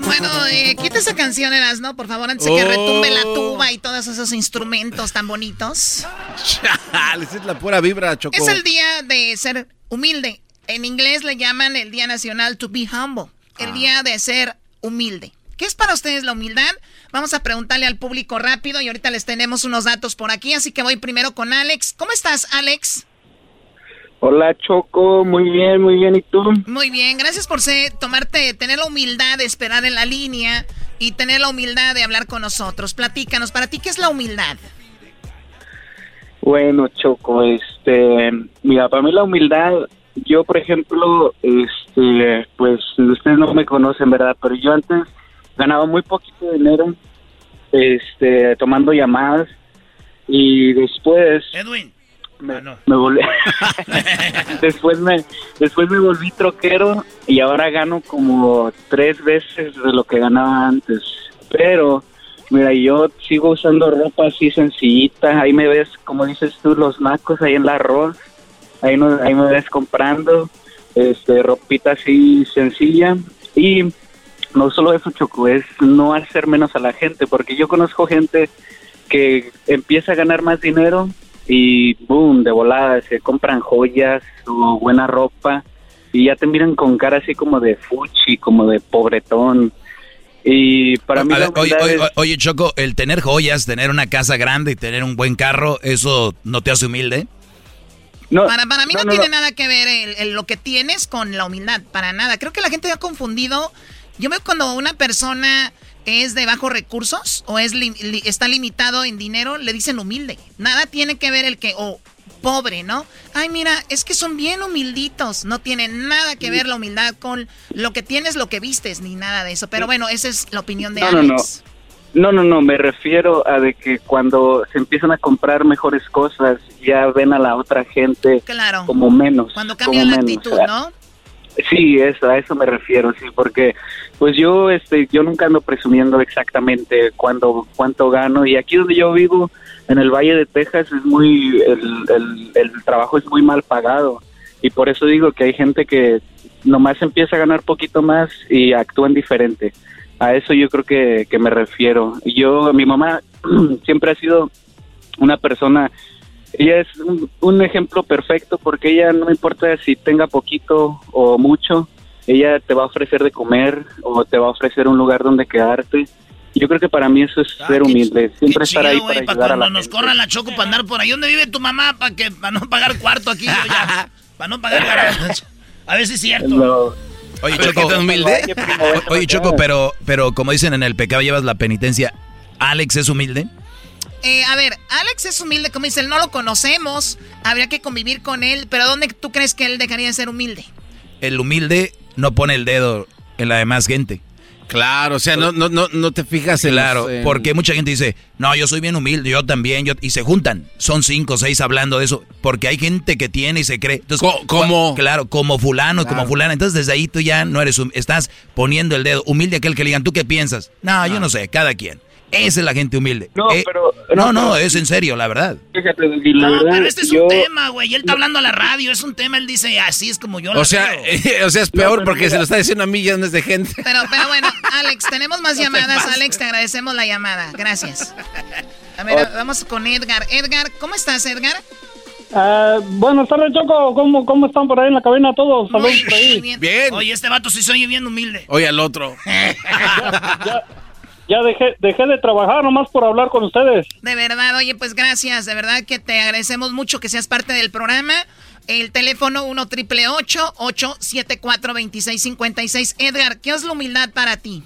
Bueno, eh, quita esa canción, Erasno, por favor, antes de que Oh. retumbe la tuba y todos esos instrumentos tan bonitos. Chale, esa es la pura vibra, Choco. Es el día de ser humilde. En inglés le llaman el Día Nacional to be humble. El día de ser humilde. ¿Qué es para ustedes la humildad? Vamos a preguntarle al público rápido y ahorita les tenemos unos datos por aquí, así que voy primero con Alex. ¿Cómo estás, Alex? Hola Choco, muy bien, muy bien, ¿y tú? Muy bien, gracias por ser, tomarte, tener la humildad de esperar en la línea y tener la humildad de hablar con nosotros. Platícanos, para ti, ¿qué es la humildad? Bueno Choco, este, mira, para mí la humildad, yo por ejemplo, este, pues ustedes no me conocen, ¿verdad? Pero yo antes ganaba muy poquito dinero, este, tomando llamadas y después... Edwin. Me, me volví después me después me volví troquero y ahora gano como tres veces de lo que ganaba antes pero mira yo sigo usando ropa así sencillita ahí me ves como dices tú los nacos ahí en la arroz ahí no, ahí me ves comprando este ropita así sencilla y no solo eso choco es no hacer menos a la gente porque yo conozco gente que empieza a ganar más dinero y boom, de volada, se compran joyas o buena ropa y ya te miran con cara así como de fuchi, como de pobretón. Y para mí A la ver, oye, oye, es- oye, Choco, el tener joyas, tener una casa grande y tener un buen carro, ¿eso no te hace humilde? para, para mí no, no, no, tiene no. nada que ver el- el- lo que tienes con la humildad, para nada. Creo que la gente ha confundido. Yo veo cuando una persona es de bajos recursos o es li- li- está limitado en dinero, le dicen humilde. Nada tiene que ver el que, o pobre, ¿no? Ay, mira, es que son bien humilditos. No tiene nada que ver la humildad con lo que tienes, lo que vistes, ni nada de eso. Pero bueno, esa es la opinión de No, no, no. Alex. No, no, no, me refiero a de que cuando se empiezan a comprar mejores cosas, ya ven a la otra gente Claro. como menos. Cuando cambia la menos, actitud, ¿no? Sí, eso, a eso me refiero, sí, porque pues yo este yo nunca ando presumiendo exactamente cuándo cuánto gano y aquí donde yo vivo en el Valle de Texas es muy el, el, el trabajo es muy mal pagado y por eso digo que hay gente que nomás empieza a ganar poquito más y actúan diferente. A eso yo creo que, me refiero. Yo, mi mamá siempre ha sido una persona ella es un, un ejemplo perfecto porque ella no importa si tenga poquito o mucho, ella te va a ofrecer de comer o te va a ofrecer un lugar donde quedarte. Yo creo que para mí eso es ser humilde, siempre estar ahí para para ayudar a la nos gente. corran la choco para andar por ahí. ¿Dónde vive tu mamá para que para no pagar cuarto aquí? yo ya? para no pagar garaje. A ver si es cierto. No. Oye, Pero Choco, ¿qué tan humilde? oye, Choco, pero, pero como dicen en el pecado llevas la penitencia, ¿Alex es humilde? Eh, a ver, Alex es humilde, como dice, él no lo conocemos, habría que convivir con él, pero ¿dónde tú crees que él dejaría de ser humilde? El humilde no pone el dedo en la demás gente. Claro, o sea, no, no, no, no te fijas en Claro, los, en- porque mucha gente dice, no, yo soy bien humilde, yo también, yo, y se juntan. Son cinco o seis hablando de eso, porque hay gente que tiene y se cree. Entonces, como- Claro, como fulano, como fulana. Entonces, desde ahí tú ya no eres, estás poniendo el dedo. Humilde aquel que le digan, ¿tú qué piensas? No, yo no sé, cada quien. Esa es la gente humilde. No, Eh, pero- no, no, es en serio, la verdad. Fíjate, la No, verdad, pero este es yo- un tema, güey. Y él está hablando a la radio, es un tema. Él dice, así es como yo la O sea, veo". eh, o sea, es peor porque mira- se lo está diciendo a millones de gente. Pero, pero bueno, Alex, tenemos más te llamadas. Alex, te agradecemos la llamada. Gracias. A ver, vamos con Edgar. Edgar, ¿cómo estás, Edgar? Ah, buenas tardes, Choco. ¿Cómo, ¿Cómo están por ahí en la cabina todos? Saludos por ahí. bien. Oye, este vato sí se oye bien humilde. Oye, al otro. Ya dejé, dejé de trabajar nomás por hablar con ustedes. De verdad, oye, pues gracias. De verdad que te agradecemos mucho que seas parte del programa. El teléfono 1 triple 874 2656 Edgar, ¿qué es la humildad para ti?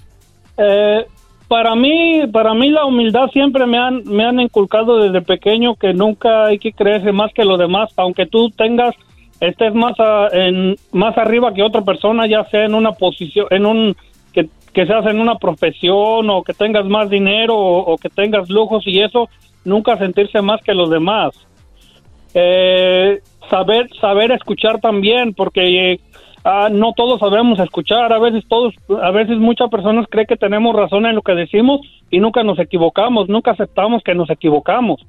Eh, para mí, para mí la humildad siempre me han, me han inculcado desde pequeño que nunca hay que creerse más que los demás, aunque tú tengas, estés más, a- en, más arriba que otra persona, ya sea en una posición, en un, que, seas en una profesión o que tengas más dinero o, o que tengas lujos y eso, nunca sentirse más que los demás. Eh, saber, saber escuchar también, porque eh, ah, no todos sabemos escuchar, a veces todos, a veces muchas personas creen que tenemos razón en lo que decimos y nunca nos equivocamos, nunca aceptamos que nos equivocamos.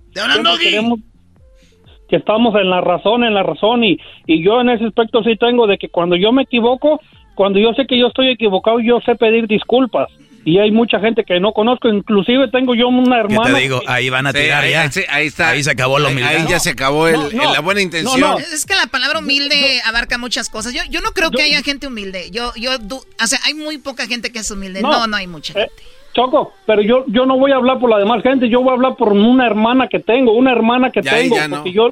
Que estamos en la razón, en la razón y, y yo en ese aspecto sí tengo de que cuando yo me equivoco, cuando yo sé que yo estoy equivocado, yo sé pedir disculpas. Y hay mucha gente que no conozco, inclusive tengo yo una ¿Qué hermana. te digo? Ahí van a Sí, tirar ahí- ya. ahí está. Ahí se acabó la humildad. ahí ya se acabó el- No, no. la buena intención. no. Es que la palabra humilde abarca muchas cosas. Yo, yo no creo que haya gente humilde. Yo, yo, du- o sea, hay muy poca gente que es humilde. No, no, hay mucha. Eh, Choco, pero yo yo no voy a hablar por la demás gente, yo voy a hablar por una hermana que tengo, una hermana que Ya, tengo, ya no. porque yo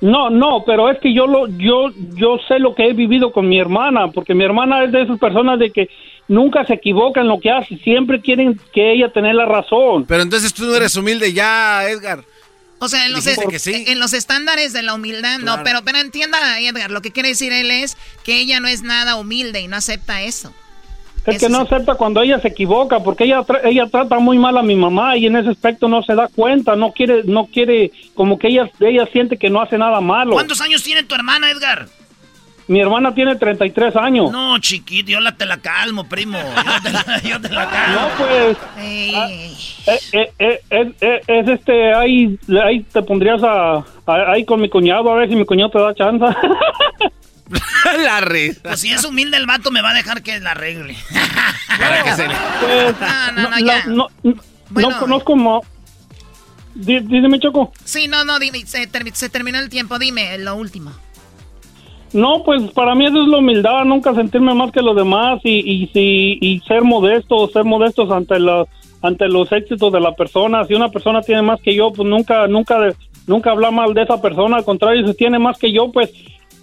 no, no, pero es que yo lo yo yo sé lo que he vivido con mi hermana, porque mi hermana es de esas personas de que nunca se equivoca en lo que hace, siempre quieren que ella tener la razón. Pero entonces tú no eres humilde ya, Edgar. O sea, en los, Dijiste que sí. en los estándares de la humildad, no, pero, pero entienda, Edgar, lo que quiere decir él es que ella no es nada humilde y no acepta eso. Es que no acepta cuando ella se equivoca, porque ella tra- ella trata muy mal a mi mamá y en ese aspecto no se da cuenta, no quiere no quiere como que ella ella siente que no hace nada malo. ¿Cuántos años tiene tu hermana, Edgar? Mi hermana tiene 33 años. No, chiquito, yo la te la calmo, primo. Yo te la, yo te la calmo. No, pues. ah, eh, eh, eh, eh, eh, es este, ahí, ahí te pondrías a, a- ahí con mi cuñado, a ver si mi cuñado te da chance. la risa. Pues si es humilde el vato, me va a dejar que la arregle. Pues, No, no, no, la- ya. no, no- Bueno. no conozco mo- Dí- Dígame, Choco. Sí, no, no, dime, se, se terminó el tiempo, dime lo último. No, pues para mí eso es la humildad, nunca sentirme más que los demás y, y, si- y ser modestos, ser modestos ante la, ante los éxitos de la persona. Si una persona tiene más que yo, pues nunca, nunca, nunca hablar mal de esa persona. Al contrario, si tiene más que yo, pues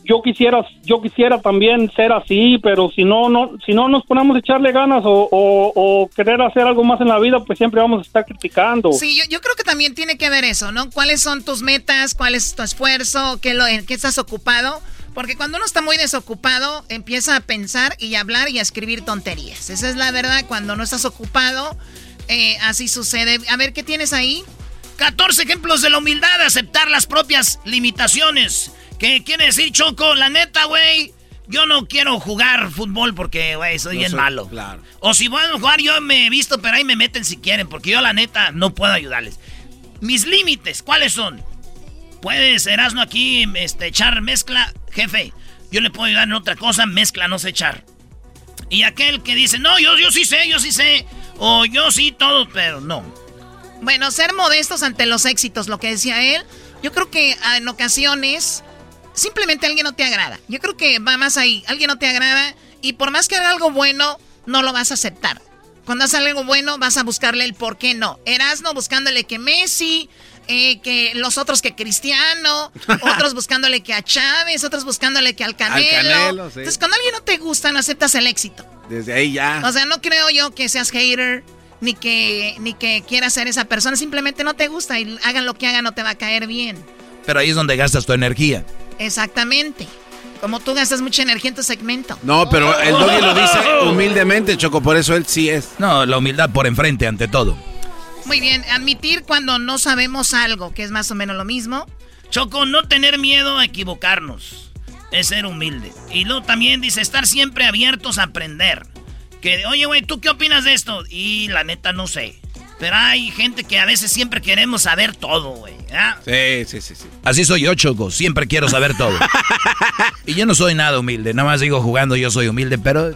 yo quisiera, yo quisiera también ser así, pero si no, no, si no nos ponemos a echarle ganas o, o, o querer hacer algo más en la vida, pues siempre vamos a estar criticando. Sí, yo, yo creo que también tiene que ver eso, ¿no? ¿Cuáles son tus metas? ¿Cuál es tu esfuerzo? ¿Qué lo, ¿En qué estás ocupado? Porque cuando uno está muy desocupado, empieza a pensar y a hablar y a escribir tonterías. Esa es la verdad. Cuando no estás ocupado, eh, así sucede. A ver, ¿qué tienes ahí? 14 ejemplos de la humildad, aceptar las propias limitaciones. ¿Qué quiere decir, Choco? La neta, güey, yo no quiero jugar fútbol porque, güey, soy No bien soy- malo. claro. O si van a jugar, yo me he visto, pero ahí me meten si quieren, porque yo, la neta, no puedo ayudarles. Mis límites, ¿cuáles son? Puedes, Erasmo, aquí este, echar mezcla, jefe. Yo le puedo ayudar en otra cosa, mezcla, no sé echar. Y aquel que dice, no, yo, yo sí sé, yo sí sé. O yo sí todo, pero no. Bueno, ser modestos ante los éxitos, lo que decía él. Yo creo que en ocasiones simplemente alguien no te agrada. Yo creo que va más ahí. Alguien no te agrada y por más que haga algo bueno, no lo vas a aceptar. Cuando hace algo bueno, vas a buscarle el por qué no. Erasno buscándole que Messi, eh, que los otros que Cristiano, otros buscándole que a Chávez, otros buscándole que al Canelo. Canelo, sí. Entonces, cuando alguien no te gusta, no aceptas el éxito. Desde ahí ya. O sea, no creo yo que seas hater, ni que, ni que quieras ser esa persona. Simplemente no te gusta y hagan lo que hagan, no te va a caer bien. Pero ahí es donde gastas tu energía. Exactamente. Como tú gastas mucha energía en tu segmento. No, pero el doggy lo dice humildemente, Choco, por eso él sí es. No, la humildad por enfrente, ante todo. Muy bien, admitir cuando no sabemos algo, que es más o menos lo mismo. Choco, no tener miedo a equivocarnos. Es ser humilde. Y luego también dice estar siempre abiertos a aprender. Que, oye, güey, ¿tú qué opinas de esto? Y la neta no sé. Pero hay gente que a veces siempre queremos saber todo, güey. Sí, sí, sí, sí. Así soy yo, Choco. Siempre quiero saber todo. y yo no soy nada humilde. Nada más digo jugando yo soy humilde, pero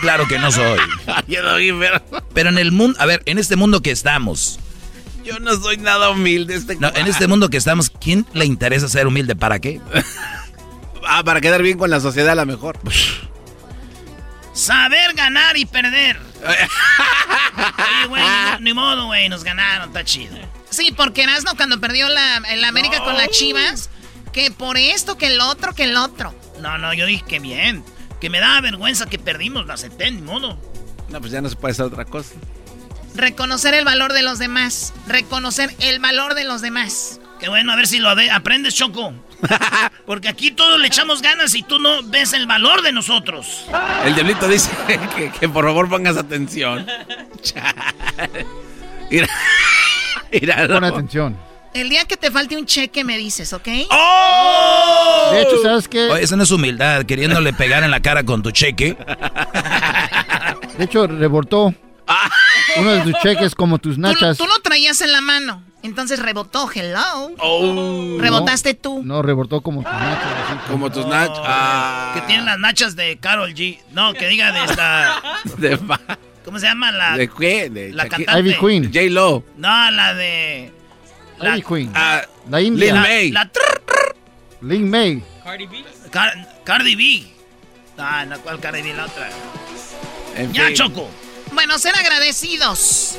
claro que no soy. Yo doggy, pero... Pero en el mundo, a ver, en este mundo que estamos, Yo no soy nada humilde. Este no, en este mundo que estamos, ¿quién le interesa ser humilde? ¿Para qué? Ah, para quedar bien con la sociedad a lo mejor. Saber ganar y perder. Oye, güey, ni, ni modo, güey, nos ganaron, está chido. Sí, porque Erasmo cuando perdió la, el América con las Chivas, que por esto, que el otro, que el otro. No, no, yo dije que bien. Que me daba vergüenza que perdimos, la acepté, ni modo. No, pues ya no se puede hacer otra cosa. Reconocer el valor de los demás. Reconocer el valor de los demás. Qué bueno, a ver si lo de- aprendes, Choco. Porque aquí todos le echamos ganas y tú no ves el valor de nosotros. El diablito dice que, que por favor pongas atención. Mira, míralo. Pon atención. El día que te falte un cheque me dices, ¿ok? ¡Oh! De hecho, ¿sabes qué? Oye, eso no es humildad, queriéndole pegar en la cara con tu cheque. De hecho, rebotó uno de tus cheques como tus Tú, nachas. tú lo traías en la mano. Entonces rebotó, hello. Oh. Rebotaste tú. No, rebotó como tus nachas. Como tus nachos. Ah. Que tienen las nachas de Carol G. No, que diga de esta. De, ¿Cómo se llama la? ¿De qué? De La cantante. Ivy Queen. J. Lo. No, la de. La, Ivy Queen. Ah, La India. Lin May. la Lin May. Car- Cardi B. Ah, no, ¿cuál Cardi B? La otra. En Ya, fin. Choco. Bueno, ser agradecidos.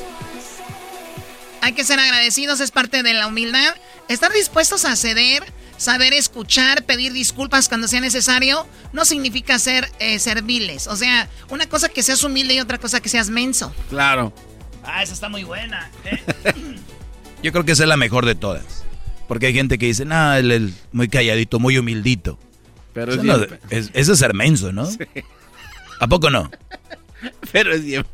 Hay que ser agradecidos, es parte de la humildad. Estar dispuestos a ceder, saber escuchar, pedir disculpas cuando sea necesario, no significa ser eh, serviles. O sea, una cosa que seas humilde y otra cosa que seas menso. Claro. Ah, esa está muy buena. ¿eh? Yo creo que esa es la mejor de todas. Porque hay gente que dice, no, él es muy calladito, muy humildito. Pero Eso, es no- es, eso es ser menso, ¿no? ¿A poco no? Pero es bien.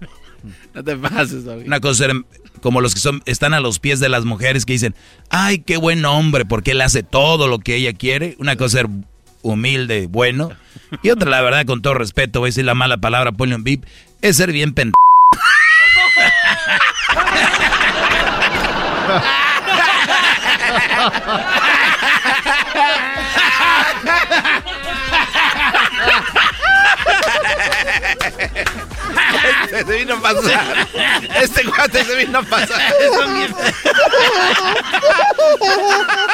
No te pases, Doggy. Una cosa ser como los que son, están a los pies de las mujeres que dicen, ay, qué buen hombre, porque él hace todo lo que ella quiere. Una cosa ser humilde, bueno. Y otra, la verdad, con todo respeto, voy a decir la mala palabra, ponle un bip, es ser bien pen... Este se vino a pasar. Este cuate se vino a pasar. Eso bien.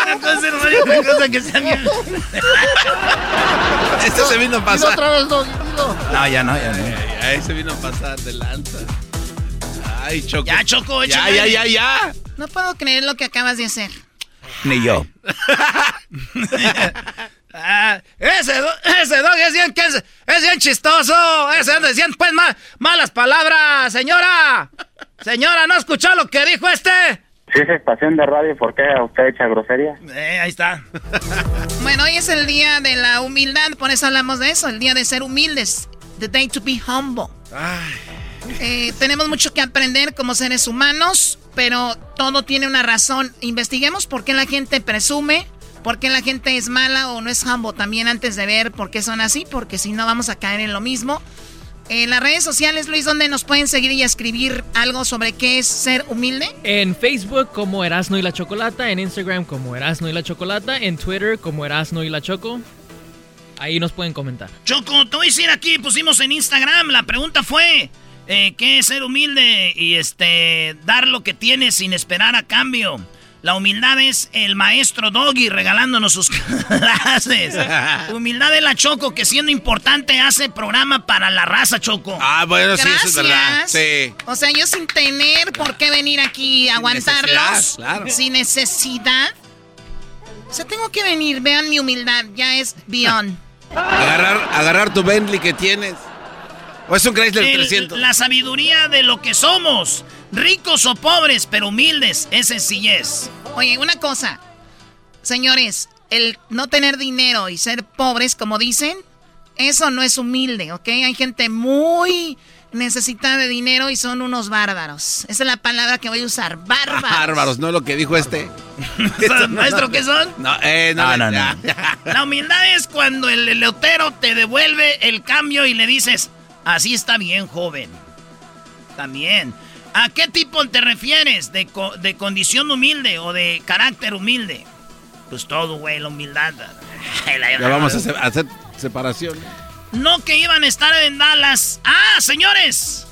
Una cosa ser humano y otra cosa que sea bien. Este se vino a pasar. otra vez, dilo. No, ya no, ya no. Ahí se vino a pasar de lanza. Ay, Choco. Ya, Choco, Ya, ya, ya, ya. No puedo creer lo que acabas de hacer. Ni yo. Ah, ese, do- ese dog es bien, es, es bien chistoso. Ese anda diciendo pues ma- malas palabras, señora. Señora, ¿no escuchó lo que dijo este? Si es estación de radio, ¿por qué usted echa grosería? Eh, ahí está. Bueno, hoy es el día de la humildad, por eso hablamos de eso, el día de ser humildes. The day to be humble. Eh, tenemos mucho que aprender como seres humanos, pero todo tiene una razón. Investiguemos por qué la gente presume, por qué la gente es mala o no es humble también antes de ver por qué son así, porque si no vamos a caer en lo mismo. En las redes sociales, Luis, ¿dónde nos pueden seguir y escribir algo sobre qué es ser humilde? En Facebook como Erasno y la Chocolata, en Instagram como Erasno y la Chocolata, en Twitter como Erasno y la Choco. Ahí nos pueden comentar. Choco, te voy a decir aquí, pusimos en Instagram, la pregunta fue, eh, ¿qué es ser humilde y este dar lo que tienes sin esperar a cambio? La humildad es el maestro Doggy regalándonos sus clases. humildad es la Choco que siendo importante hace programa para la raza, Choco. Ah, bueno, sí, eso es verdad. Gracias. Sí. O sea, yo sin tener por qué venir aquí a aguantarlos. necesidad, claro. Sin necesidad. O sea, tengo que venir. Vean mi humildad. Ya es beyond. Agarrar, agarrar tu Bentley que tienes. O es un Chrysler El- 300. la sabiduría de lo que somos. Ricos o pobres, pero humildes. Es sencillez. Oye, una cosa. Señores, el no tener dinero y ser pobres, como dicen, eso no es humilde, ¿ok? Hay gente muy necesitada de dinero y son unos bárbaros. Esa es la palabra que voy a usar, bárbaros. Bárbaros, ¿no? Lo que dijo este. ¿Maestro qué son? No, eh, no, No, no. La humildad es cuando el elotero te devuelve el cambio y le dices, así está bien, joven. También. ¿A qué tipo te refieres? ¿De, co- de condición humilde o de carácter humilde? Pues todo, güey, la humildad. Ya vamos a hacer, a hacer separación. No que iban a estar en Dallas. Ah, señores.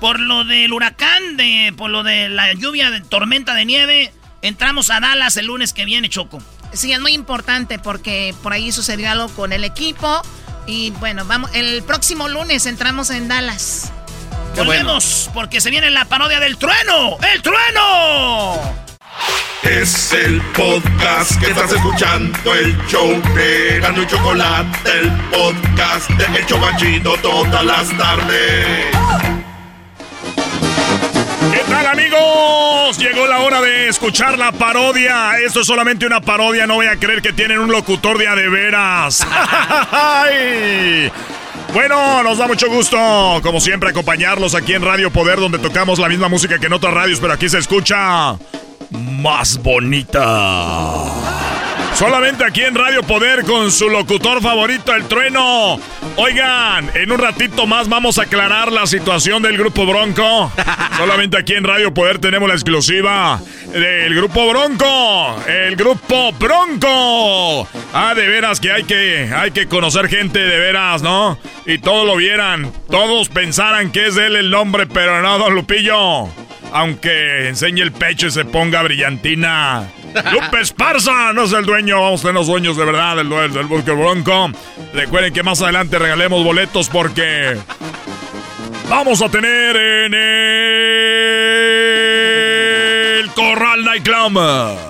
Por lo del huracán, de, por lo de la lluvia, de tormenta de nieve, entramos a Dallas el lunes que viene, Choco. Sí, es muy importante porque por ahí sucedió algo con el equipo. Y bueno, vamos, el próximo lunes entramos en Dallas. Volvemos, porque se viene la parodia del trueno. ¡El trueno! Es el podcast que estás escuchando, el show de Gano y Chocolate, el podcast de El Chocachito todas las tardes. ¿Qué tal amigos? Llegó la hora de escuchar la parodia. Esto es solamente una parodia, no voy a creer que tienen un locutor de a de veras. Bueno, nos da mucho gusto, como siempre, acompañarlos aquí en Radio Poder, donde tocamos la misma música que en otras radios, pero aquí se escucha más bonita. Solamente aquí en Radio Poder con su locutor favorito, el trueno. Oigan, en un ratito más vamos a aclarar la situación del Grupo Bronco. Solamente aquí en Radio Poder tenemos la exclusiva del Grupo Bronco. El Grupo Bronco. Ah, de veras que hay que, hay que conocer gente de veras, ¿no? Y todos lo vieran. Todos pensaran que es él el nombre, pero no, don Lupillo. Aunque enseñe el pecho y se ponga brillantina. Lupe Esparza no es el dueño, vamos a tener los dueños de verdad del duelo del Bosque Bronco. Recuerden que más adelante regalemos boletos porque vamos a tener en el Corral Nightclub.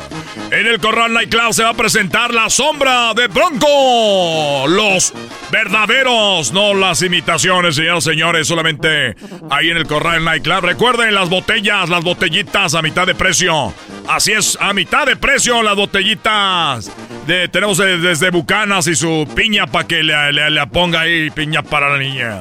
En el Corral Nightclub se va a presentar la sombra de Bronco. Los verdaderos, no las imitaciones, señoras y señores. Solamente ahí en el Corral Nightclub. Recuerden las botellas, las botellitas a mitad de precio. Así es, a mitad de precio las botellitas. Tenemos desde Bucanas y su piña para que le, le- le ponga ahí piña para la niña.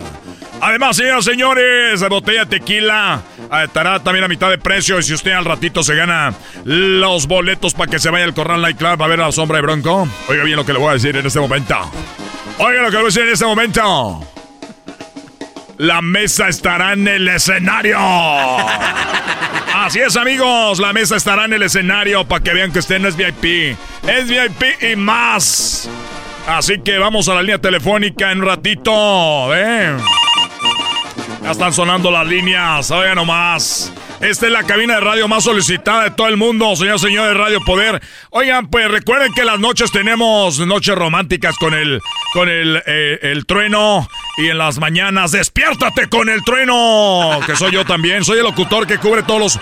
Además, señoras y señores, la botella de tequila eh, estará también a mitad de precio. Y si usted al ratito se gana los boletos para que se vaya al Corral Nightclub a ver a la sombra de Bronco, oiga bien lo que le voy a decir en este momento. Oiga lo que le voy a decir en este momento. La mesa estará en el escenario. Así es, amigos. La mesa estará en el escenario para que vean que usted no es VIP. Es VIP y más. Así que vamos a la línea telefónica en un ratito. ¿eh? Ya están sonando las líneas. Oigan nomás. Esta es la cabina de radio más solicitada de todo el mundo, señor, señor de Radio Poder. Oigan, pues recuerden que las noches tenemos noches románticas con el, con el, eh, el trueno. Y en las mañanas, despiértate con el trueno. Que soy yo también. Soy el locutor que cubre todos los,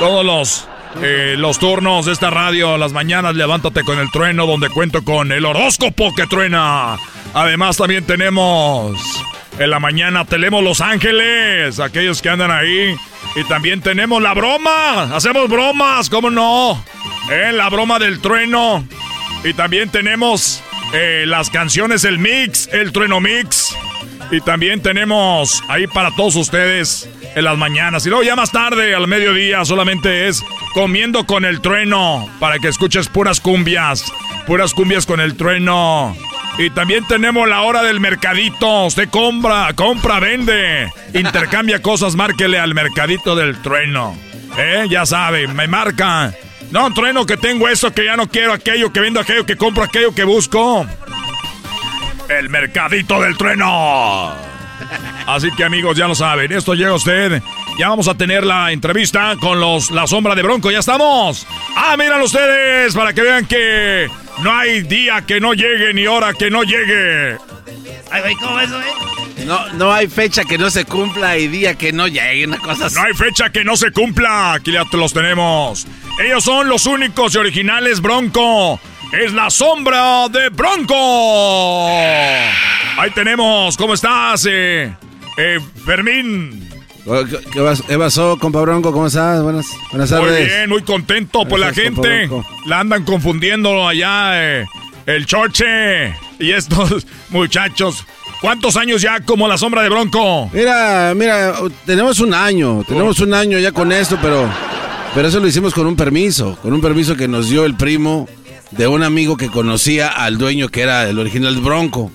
todos los, eh, los turnos de esta radio. Las mañanas, levántate con el trueno, donde cuento con el horóscopo que truena. Además, también tenemos en la mañana tenemos Los Ángeles, aquellos que andan ahí. Y también tenemos la broma. Hacemos bromas, ¿cómo no? Eh, la broma del trueno. Y también tenemos eh, las canciones, el mix, el trueno mix. Y también tenemos ahí para todos ustedes en las mañanas. Y luego ya más tarde, al mediodía, solamente es comiendo con el trueno. Para que escuches puras cumbias. Puras cumbias con el trueno. Y también tenemos la hora del mercadito. Usted compra, compra, vende. Intercambia cosas, márquele al mercadito del trueno. ¿Eh? Ya sabe, me marca. No, trueno, que tengo eso, que ya no quiero aquello, que vendo aquello, que compro aquello, que busco. El mercadito del trueno. Así que amigos, ya lo saben, esto llega a usted. Ya vamos a tener la entrevista con los La Sombra de Bronco, ya estamos. Ah, miran ustedes, para que vean que no hay día que no llegue ni hora que no llegue. Ay, güey, ¿cómo eso, eh? No, no hay fecha que no se cumpla y día que no llegue, una cosa así. No hay fecha que no se cumpla, aquí ya te los tenemos. Ellos son los únicos y originales Bronco. Es la sombra de Bronco. Ahí tenemos, ¿cómo estás, eh, eh, Fermín? ¿Qué, qué vas- qué pasó, compa Bronco? ¿Cómo estás? Buenas, buenas Muy tardes. bien, muy contento. Pues la gente la andan confundiendo allá, eh, el Chorche y estos muchachos. ¿Cuántos años ya como la sombra de Bronco? Mira, mira, tenemos un año, tenemos un año ya con esto, pero, pero eso lo hicimos con un permiso, con un permiso que nos dio el primo de un amigo que conocía al dueño que era el original Bronco.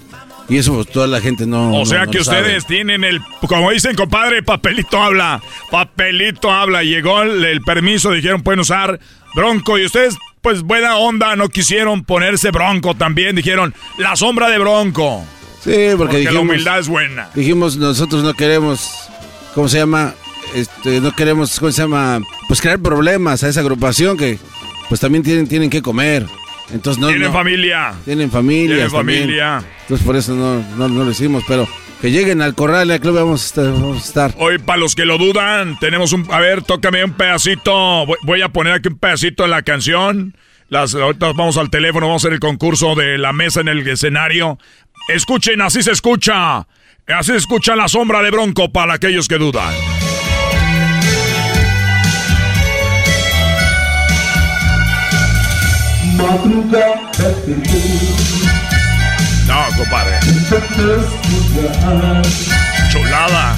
Y eso pues, toda la gente no. O no- sea no que sabe. ustedes tienen el, como dicen, compadre, papelito habla, papelito habla. Llegó el, el permiso, dijeron pueden usar Bronco y ustedes, pues buena onda, no quisieron ponerse Bronco también, dijeron la sombra de Bronco. Sí, porque, la dijimos, humildad es buena. dijimos nosotros no queremos, ¿cómo se llama? Este, no queremos, ¿cómo se llama? Pues crear problemas a esa agrupación que pues también tienen, tienen que comer. Entonces no, Tienen no- familia. Tienen familia. Tienen familia. Entonces por eso no, no, no lo hicimos, pero que lleguen al corral y al club vamos a estar. Vamos a estar. Hoy, para los que lo dudan, tenemos un... A ver, tócame un pedacito. Voy, voy a poner aquí un pedacito en la canción. Las, ahorita vamos al teléfono, vamos a hacer el concurso de la mesa en el escenario. Escuchen, así se escucha. Así se escucha la sombra de Bronco para aquellos que dudan. No, compadre. Chulada.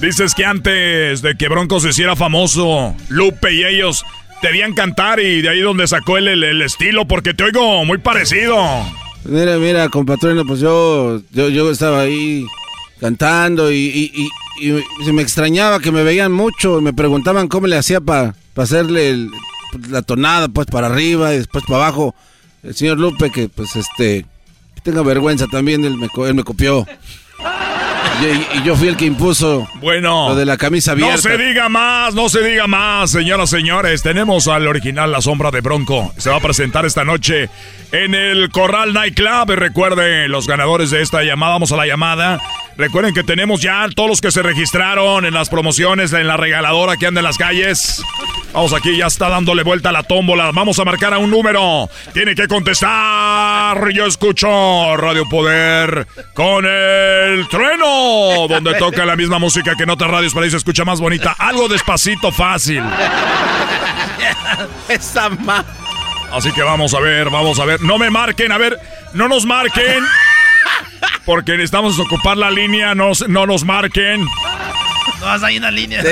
Dices que antes de que Bronco se hiciera famoso, Lupe y ellos debían cantar y de ahí donde sacó el, el- el estilo, porque te oigo muy parecido. Mira, mira, compatrón, pues yo, yo, yo estaba ahí cantando y, y- y- y se me extrañaba que me veían mucho y me preguntaban cómo le hacía para hacerle el- la tonada, pues para arriba y después para abajo. El señor Lupe, que pues este, que tenga vergüenza también, él me, co- él me copió. Y, yo fui el que impuso Bueno. lo de la camisa abierta. No se diga más, no se diga más, señoras y señores. Tenemos al original La Sombra de Bronco. Se va a presentar esta noche en el Corral Nightclub. Y Recuerden, los ganadores de esta llamada, vamos a la llamada. Recuerden que tenemos ya todos los que se registraron en las promociones, en la regaladora que anda en las calles. Vamos aquí, ya está dándole vuelta a la tómbola. Vamos a marcar a un número. Tiene que contestar. Yo escucho Radio Poder con el trueno, donde toca la misma música que en otras radios, pero ahí se escucha más bonita. Algo despacito, fácil. Esa. Así que vamos a ver, vamos a ver. No me marquen, a ver, no nos marquen. Porque necesitamos ocupar la línea, no, no nos marquen. No en la línea.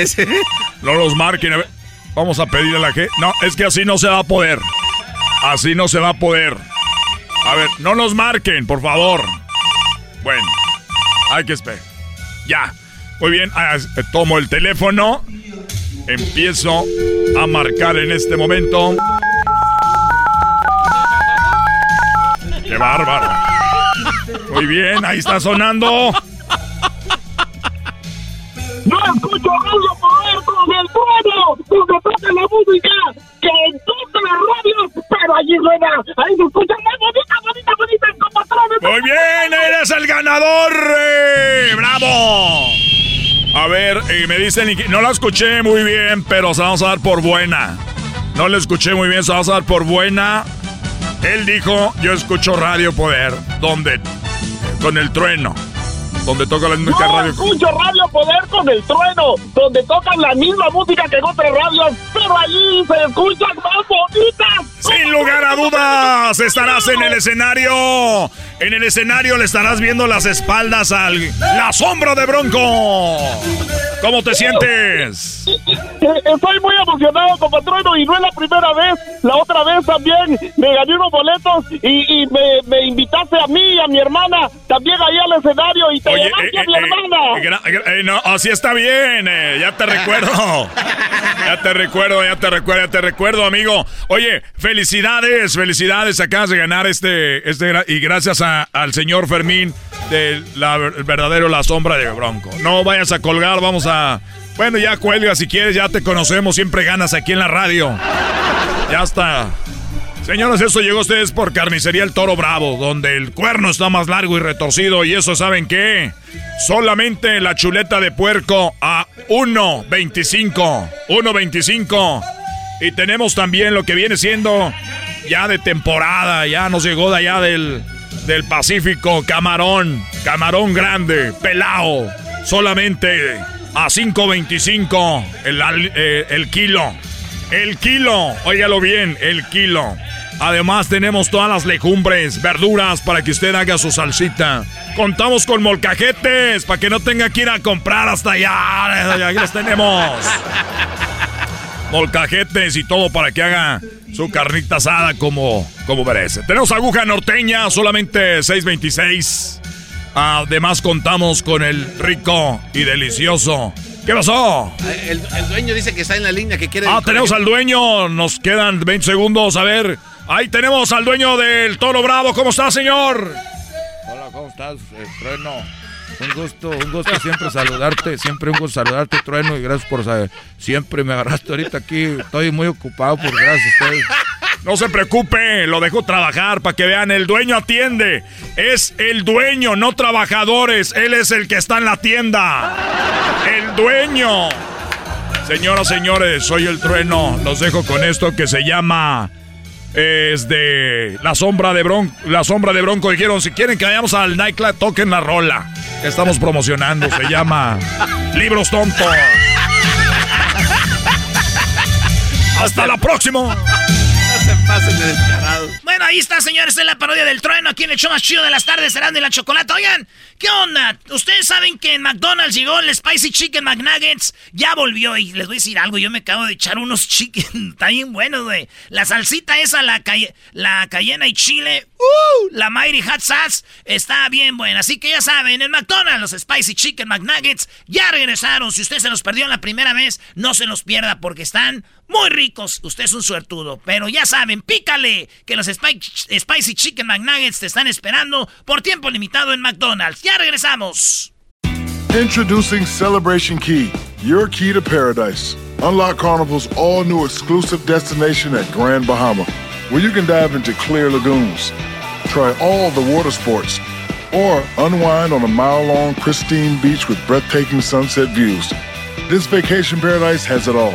No nos marquen, a ver. Vamos a pedirle a la gente. No, es que así no se va a poder. Así no se va a poder. A ver, no nos marquen, por favor. Bueno, hay que esperar. Ya. Muy bien, ah, eh, tomo el teléfono. Empiezo a marcar en este momento. ¡Qué bárbaro! Muy bien, ahí está sonando. Yo escucho Radio Poder con el trueno, donde toca la música que en todas las radios, pero allí suena, ahí se escucha más bonita, bonita, bonita, como patrones. Muy bien, eres el ganador. eh, ¡Bravo! A ver, y me dicen, no la escuché muy bien, pero se vamos a dar por buena. No la escuché muy bien, se vamos a dar por buena. Él dijo, yo escucho Radio Poder, donde con el trueno, donde toca la única Yo radio. escucho Radio Poder con el trueno, donde tocan la misma música que en otras radios, pero allí se escuchan más bonitas. Sin lugar a dudas, estarás en el escenario. En el escenario le estarás viendo las espaldas al la sombra de Bronco. ¿Cómo te sientes? Eh, Estoy muy emocionado, compatrón, y no es la primera vez. La otra vez también me gané unos boletos y, y me, me invitaste a mí y a mi hermana también ahí al escenario y te Oye, llevaste a mi hermana. gra- gra- eh, no, así está bien, eh, ya te recuerdo. Ya te recuerdo, ya te recuerdo, ya te recuerdo, amigo. Oye, felicidades, felicidades, acabas de ganar este, este y gracias a- al señor Fermín de la el verdadero La Sombra de Bronco. No vayas a colgar, vamos a... Bueno, ya cuelga si quieres, ya te conocemos, siempre ganas aquí en la radio. Ya está. Señores, eso llegó a ustedes por Carnicería El Toro Bravo, donde el cuerno está más largo y retorcido. Y eso, ¿saben qué? Solamente la chuleta de puerco a 1.25. 1.25. Y tenemos también lo que viene siendo ya de temporada, ya nos llegó de allá del, del Pacífico, camarón, camarón grande, pelao, solamente a 5.25 el, al- eh, el kilo. El kilo, óigalo bien, el kilo. Además tenemos todas las legumbres, verduras para que usted haga su salsita. Contamos con molcajetes para que no tenga que ir a comprar hasta allá. Aquí los tenemos. Molcajetes y todo para que haga su carnita asada como, como merece. Tenemos aguja norteña, solamente 6.26. Además contamos con el rico y delicioso. ¿Qué pasó? El, el dueño dice que está en la línea que quiere. Ah, tenemos al dueño. Nos quedan 20 segundos. A ver. Ahí tenemos al dueño del Toro Bravo. ¿Cómo está, señor? Hola, ¿cómo estás, eh, Trueno? Un gusto, un gusto siempre saludarte, siempre un gusto saludarte, Trueno, y gracias por saber. Siempre me agarraste ahorita aquí, estoy muy ocupado, por gracias a ustedes. No se preocupe, lo dejo trabajar para que vean. El dueño atiende. Es el dueño, no trabajadores. Él es el que está en la tienda. El dueño. Señoras, señores, soy el trueno. Los dejo con esto que se llama. Es de la sombra de Bronco. La sombra de Bronco. Dijeron, si quieren que vayamos al nightclub, toquen la rola. Que estamos promocionando. Se llama Libros Tontos. Hasta la próxima. Bueno, ahí está, señores, es la parodia del trueno. Aquí en el show más chido de las tardes, serán de la chocolate. Oigan, ¿qué onda? Ustedes saben que en McDonald's llegó el Spicy Chicken McNuggets. Ya volvió y les voy a decir algo. Yo me acabo de echar unos chicken. Está bien buenos, güey. La salsita esa, la, calle, la cayena y chile. ¡Uh! La Mighty Hot Sauce está bien buena. Así que ya saben, en McDonald's, los Spicy Chicken McNuggets ya regresaron. Si usted se los perdió la primera vez, no se los pierda porque están muy ricos. Usted es un suertudo. Pero ya saben, pícale que los Spi- Spicy Chicken McNuggets te están esperando por tiempo limitado en McDonald's. Ya regresamos. Introducing Celebration Key, your key to paradise. Unlock Carnival's all new exclusive destination at Grand Bahama, where you can dive into clear lagoons, try all the water sports, or unwind on a mile long pristine beach with breathtaking sunset views. This vacation paradise has it all.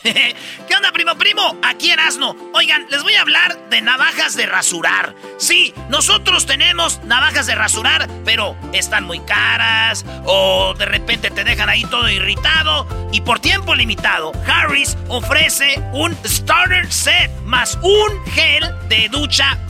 ¿Qué onda, primo, primo? Aquí Erasno. Oigan, les voy a hablar de navajas de rasurar. Sí, nosotros tenemos navajas de rasurar, pero están muy caras o de repente te dejan ahí todo irritado. Y por tiempo limitado, Harris ofrece un starter set más un gel de ducha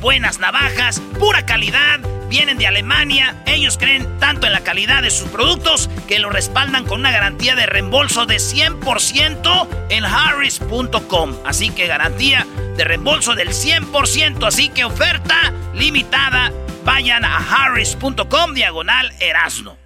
buenas navajas, pura calidad. Vienen de Alemania, ellos creen tanto en la calidad de sus productos que lo respaldan con una garantía de reembolso de 100% en harris.com. Así que garantía de reembolso del 100%, así que oferta limitada. Vayan a harris.com diagonal Erasno.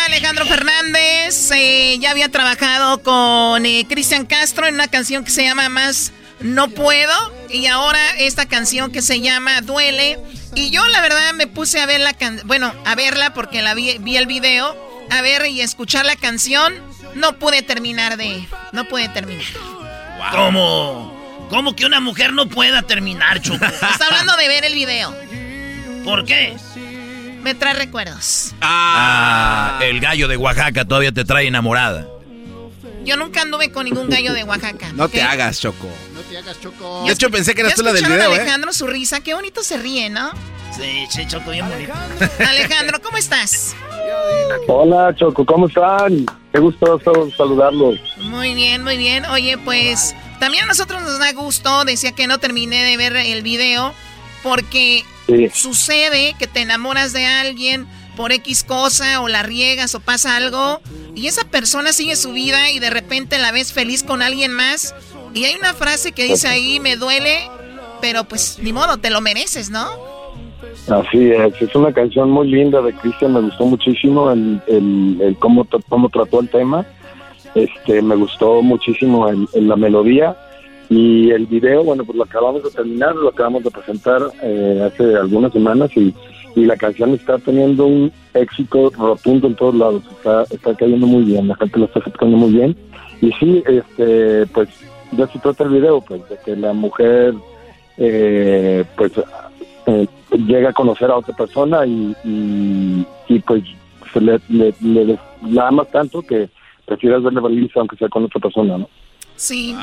Fernández. eh, ya había trabajado con eh, Cristian Castro en una canción que se llama Más No Puedo. Y ahora esta canción que se llama Duele. Y yo la verdad me puse a ver la can bueno, a verla porque la vi, vi el video, a ver y escuchar la canción. No pude terminar de. No pude terminar. ¿Cómo? ¿Cómo que una mujer no pueda terminar, Choco? Está hablando de ver el video. ¿Por qué? Me trae recuerdos. Ah, el gallo de Oaxaca todavía te trae enamorada. Yo nunca anduve con ningún gallo de Oaxaca. No te hagas, Choco. No te hagas choco. De hecho, pensé que eras ¿Ya tú la del video, ¿eh? Alejandro su risa, qué bonito se ríe, ¿no? Sí, sí, Choco, bien bonito. Alejandro, ¿cómo estás? Hola Choco, ¿cómo están? Qué gusto saludarlos. Muy bien, muy bien. Oye, pues También a nosotros nos da gusto, decía que no terminé de ver el video, porque Sí. sucede que te enamoras de alguien por X cosa o la riegas o pasa algo y esa persona sigue su vida y de repente la ves feliz con alguien más y hay una frase que dice ahí, me duele, pero pues ni modo, te lo mereces, ¿no? Así es, es una canción muy linda de Cristian, me gustó muchísimo el, el, el cómo, cómo trató el tema, este, me gustó muchísimo el- la melodía y el video, bueno, pues lo acabamos de terminar, lo acabamos de presentar eh, hace algunas semanas y, y la canción está teniendo un éxito rotundo en todos lados, está, está cayendo muy bien, la gente lo está aceptando muy bien y sí, este, pues de eso trata el video, pues de que la mujer, eh, pues eh, llega a conocer a otra persona y, y, pues se le, le, le- la amas tanto que prefieres verle feliz aunque sea con otra persona, ¿no? Sí.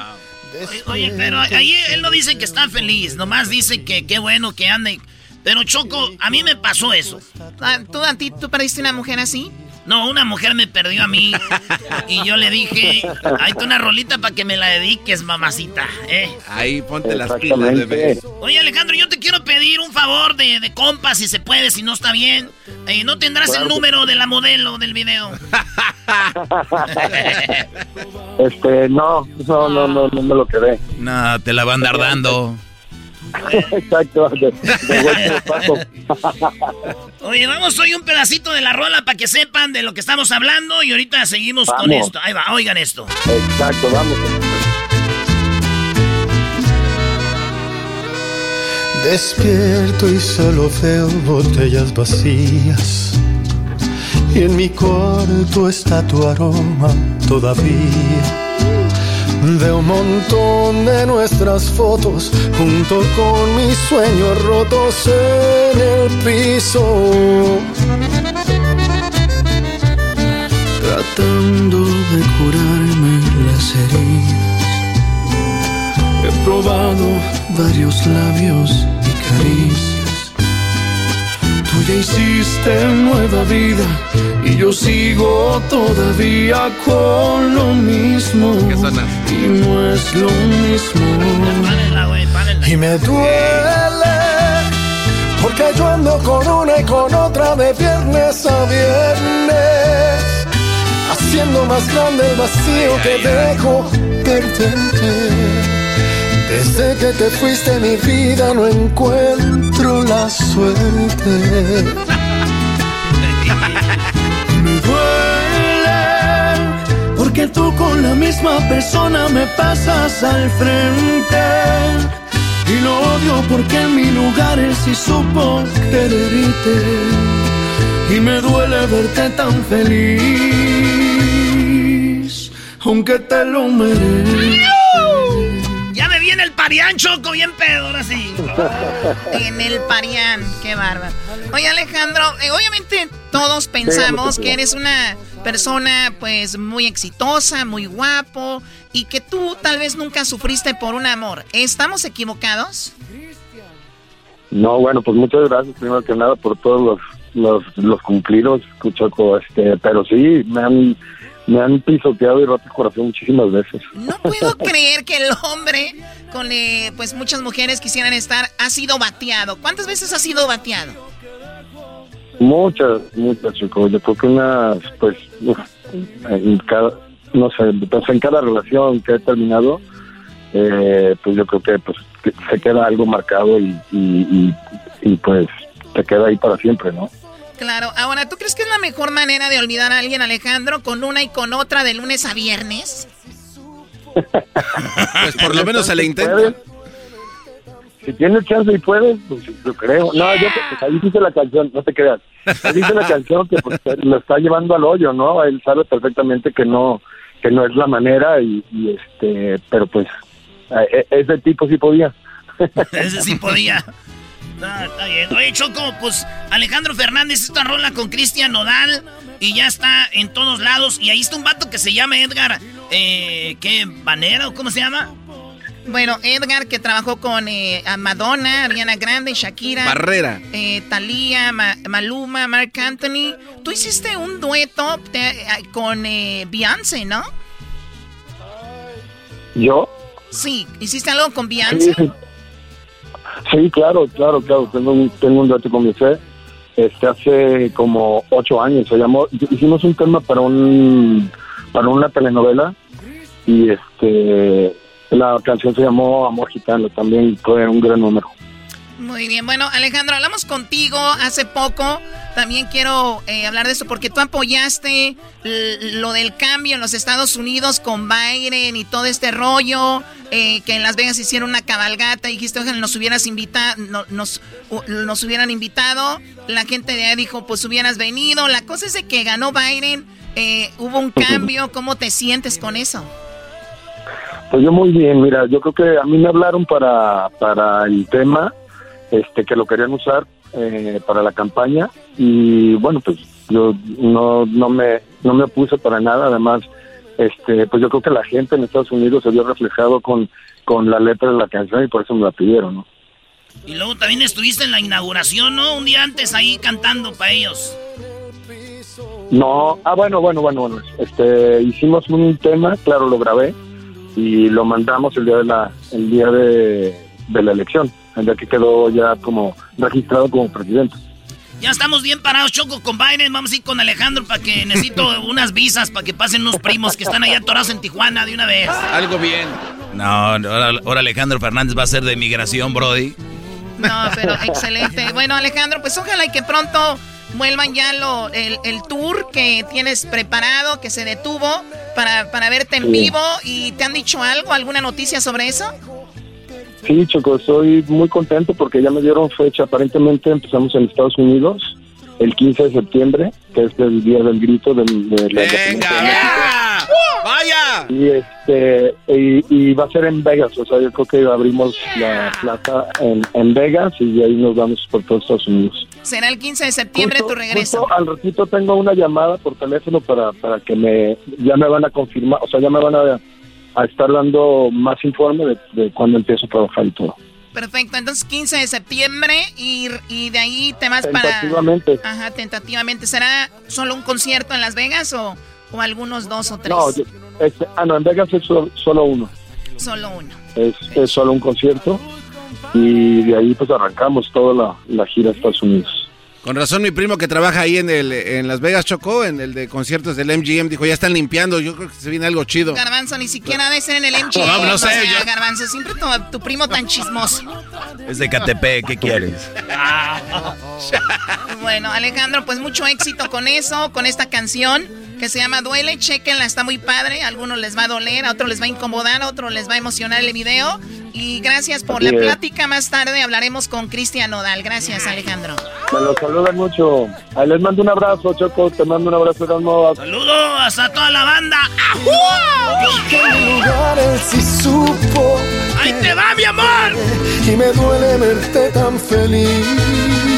Oye, oye, pero ahí él no dice que está feliz, nomás dice que qué bueno que ande. Pero Choco, a mí me pasó eso. Ah, ¿Tú, a ti, ¿Tú perdiste una mujer así? No, una mujer me perdió a mí y yo le dije, hay una rolita para que me la dediques, mamacita, ¿eh? Ahí ponte las pilas, bebé. Oye, Alejandro, yo te quiero pedir un favor de, de compa, si se puede, si no está bien. Eh, ¿No tendrás Claro el número de la modelo del video? Este, no, no, no, no, no me lo quedé. No, te la van a andar dando. Exacto, de, de paso. Oye, vamos hoy un pedacito de la rola para que sepan de lo que estamos hablando y ahorita seguimos con esto. Ahí va, oigan esto. Exacto, vamos. Despierto y solo veo botellas vacías. Y en mi cuarto está tu aroma todavía. Veo un montón de nuestras fotos junto con mis sueños rotos en el piso. Tratando de curarme las heridas. He probado varios labios y caricias. Tú ya hiciste nueva vida y yo sigo todavía con lo mismo. Y no es lo mismo. Y me duele porque yo ando con una y con otra de viernes a viernes. Haciendo más grande el vacío que dejo perderte. Desde que te fuiste mi vida no encuentro la suerte. Porque tú con la misma persona me pasas al frente. Y lo odio porque en mi lugar él sí supo quererte. Y me duele verte tan feliz, aunque te lo mereces. Parián, Choco, bien pedo, ahora sí. En el Parián, qué bárbaro. Oye, Alejandro, eh, obviamente todos pensamos que eres una persona pues muy exitosa, muy guapo y que tú tal vez nunca sufriste por un amor. ¿Estamos equivocados? No, bueno, pues muchas gracias primero que nada por todos los los, los cumplidos, Choco, este, pero sí, me han, me han pisoteado y roto el corazón muchísimas veces. No puedo creer que el hombre con eh, pues muchas mujeres quisieran estar ha sido bateado. ¿Cuántas veces ha sido bateado? Muchas, muchas, Choco. Yo creo que unas, pues, en cada, no sé, pues en cada relación que he terminado, eh, pues yo creo que pues que se queda algo marcado y, y, y, y, pues te queda ahí para siempre, ¿no? Claro, ahora, ¿tú crees que es la mejor manera de olvidar a alguien, Alejandro, con una y con otra de lunes a viernes? Pues por lo menos se le intenta. ¿Puedes? Si tienes chance y puedes, pues yo creo. No, yo pues, ahí dice la canción, no te creas. Ahí dice la canción que pues lo está llevando al hoyo, ¿no? Él sabe perfectamente que no que no es la manera y, y, este, pero pues e- ese tipo sí podía. Ese sí podía. Está bien. Oye, Choco, pues Alejandro Fernández, esta rola con Cristian Nodal y ya está en todos lados. Y ahí está un vato que se llama Edgar, eh, ¿qué? ¿Banera o cómo se llama? Bueno, Edgar, que trabajó con eh, a Madonna, Ariana Grande, Shakira. Barrera. Eh, Thalía, Ma- Maluma, Mark Anthony. Tú hiciste un dueto eh, con eh, Beyoncé, ¿no? ¿Yo? Sí, ¿hiciste algo con Beyoncé? Sí, sí. Sí, claro, claro, claro. Tengo un, tengo un dueto con mi fe. Este, hace como ocho años. Se llamó, hicimos un tema para un, para una telenovela y este, la canción se llamó Amor Gitano. También fue un gran número. Muy bien, bueno Alejandro, hablamos contigo hace poco. También quiero eh, hablar de eso porque tú apoyaste lo del cambio en los Estados Unidos con Biden y todo este rollo, eh, que en Las Vegas hicieron una cabalgata y dijiste, ojalá nos hubieras invitado, nos, nos hubieran invitado. La gente de ahí dijo, pues hubieras venido. La cosa es de que ganó Biden, eh, hubo un cambio. ¿Cómo te sientes con eso? Pues yo muy bien, mira, yo creo que a mí me hablaron para, para el tema este que lo querían usar eh, para la campaña. Y bueno pues yo no no me no me opuse para nada. Además este pues yo creo que la gente en Estados Unidos se vio reflejado con con la letra de la canción y por eso me la pidieron ¿no? y luego también estuviste en la inauguración no un día antes ahí cantando para ellos. No ah bueno bueno bueno bueno. Este hicimos un tema claro lo grabé y lo mandamos el día de la el día de, de la elección ya que quedó ya como registrado como presidente. Ya estamos bien parados, Choco, con Biden. Vamos a ir con Alejandro para que necesito unas visas para que pasen unos primos que están allá atorados en Tijuana de una vez. Algo bien. No, ahora, ahora Alejandro Fernández va a ser de migración, Brody. No, pero excelente. Bueno, Alejandro, pues ojalá y que pronto vuelvan ya lo, el, tour que tienes preparado, que se detuvo para, para verte en vivo. ¿Y te han dicho algo, alguna noticia sobre eso? Sí, Choco, estoy muy contento porque ya me dieron fecha. Aparentemente empezamos en Estados Unidos el 15 de septiembre, que es el día del grito de, la ¡Venga! ¡Vaya! Y, este, y, va a ser en Vegas, o sea, yo creo que abrimos la plaza en, Vegas y de ahí nos vamos por todos Estados Unidos. Será el 15 de septiembre tu regreso. al ratito tengo una llamada por teléfono para, para que me, ya me van a confirmar, o sea, ya me van a a estar dando más informe de, de cuándo empiezo a trabajar y todo. Perfecto, entonces 15 de septiembre y, y de ahí te vas para... Tentativamente. Ajá, tentativamente. ¿Será solo un concierto en Las Vegas o, o algunos dos o tres? No, este, ah, no, en Vegas es solo, uno. Solo uno. Es, es, solo un concierto y de ahí pues arrancamos toda la, la gira a Estados Unidos. Con razón, mi primo que trabaja ahí en el en Las Vegas Chocó, en el de conciertos del MGM, dijo, ya están limpiando, yo creo que se viene algo chido. Garbanzo, ni siquiera debe ser en el MGM. No, no sé. Garbanzo, siempre tu, primo tan chismoso. Es de KTP, ¿qué quieres? bueno, Alejandro, pues mucho éxito con eso, con esta canción que se llama Duele, chequenla, está muy padre, a algunos les va a doler, a otros les va a incomodar, a otros les va a emocionar el video. Y gracias por la plática, más tarde hablaremos con Cristian Nodal. Gracias, Alejandro. Me lo saludan mucho. Ahí les mando un abrazo, Choco, te mando un abrazo, Erasmo. Saludos hasta toda la banda. ¡Ahí te va, mi amor! Y me duele verte tan feliz.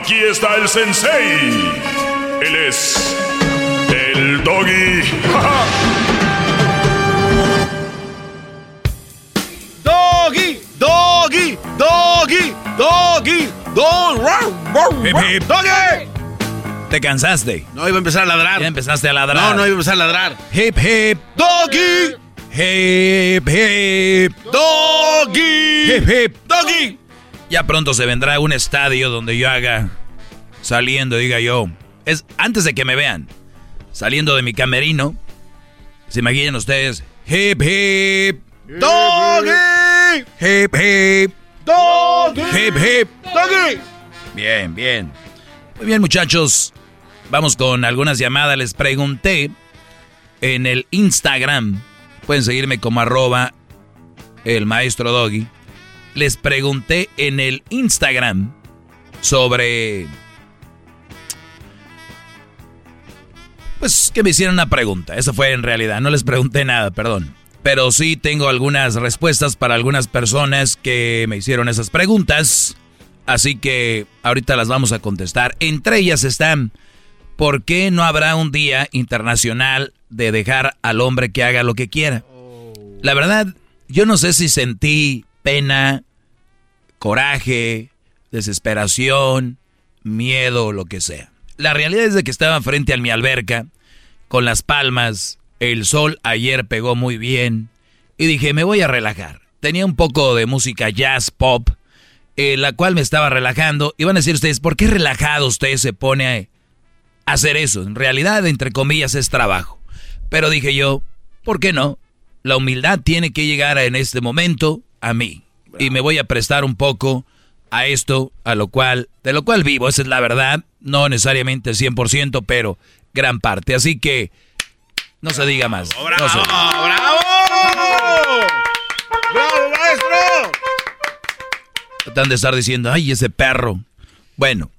Aquí está el sensei. Él es el doggy. doggy, doggy, doggy, doggy, doggy, doggy. ¿Te cansaste? No, iba a empezar a ladrar. Ya empezaste a ladrar. No, no iba a empezar a ladrar. Hip, hip, doggy. Hip, hip, doggy. Hip, hip, doggy. Ya pronto se vendrá un estadio donde yo haga saliendo, diga yo. Es antes de que me vean, saliendo de mi camerino. Se imaginen ustedes. Hip hip. Doggy. Hip hip. Doggy. Hip hip. Doggy. Bien, bien. Muy bien, muchachos. Vamos con algunas llamadas. Les pregunté en el Instagram. Pueden seguirme como arroba el maestro Doggy les pregunté en el Instagram sobre... Pues que me hicieron una pregunta. Eso fue en realidad. No les pregunté nada, perdón. Pero sí tengo algunas respuestas para algunas personas que me hicieron esas preguntas. Así que ahorita las vamos a contestar. Entre ellas están, ¿por qué no habrá un día internacional de dejar al hombre que haga lo que quiera? La verdad, yo no sé si sentí pena, coraje, desesperación, miedo, lo que sea. La realidad es de que estaba frente a mi alberca, con las palmas, el sol ayer pegó muy bien, y dije, me voy a relajar. Tenía un poco de música jazz pop, eh, la cual me estaba relajando. Y van a decir ustedes, ¿por qué relajado usted se pone a hacer eso? En realidad, entre comillas, es trabajo. Pero dije yo, ¿por qué no? La humildad tiene que llegar en este momento a mí. Y me voy a prestar un poco a esto, a lo cual, de lo cual vivo, esa es la verdad. No necesariamente el 100%, pero gran parte. Así que, no se diga más. ¡Bravo, No se- bravo! ¡Bravo, maestro! Tratan de estar diciendo, ay, ese perro. Bueno,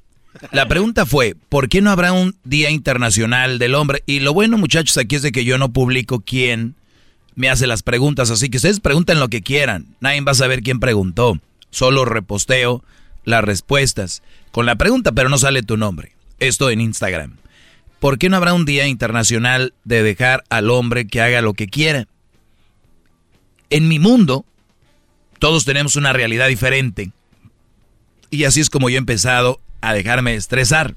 la pregunta fue, ¿por qué no habrá un Día Internacional del Hombre? Y lo bueno, muchachos, aquí es de que yo no publico quién me hace las preguntas, así que ustedes pregunten lo que quieran. Nadie va a saber quién preguntó. Solo reposteo las respuestas con la pregunta, pero no sale tu nombre. Esto en Instagram. ¿Por qué no habrá un Día Internacional de dejar al hombre que haga lo que quiera? En mi mundo, todos tenemos una realidad diferente. Y así es como yo he empezado a dejarme estresar.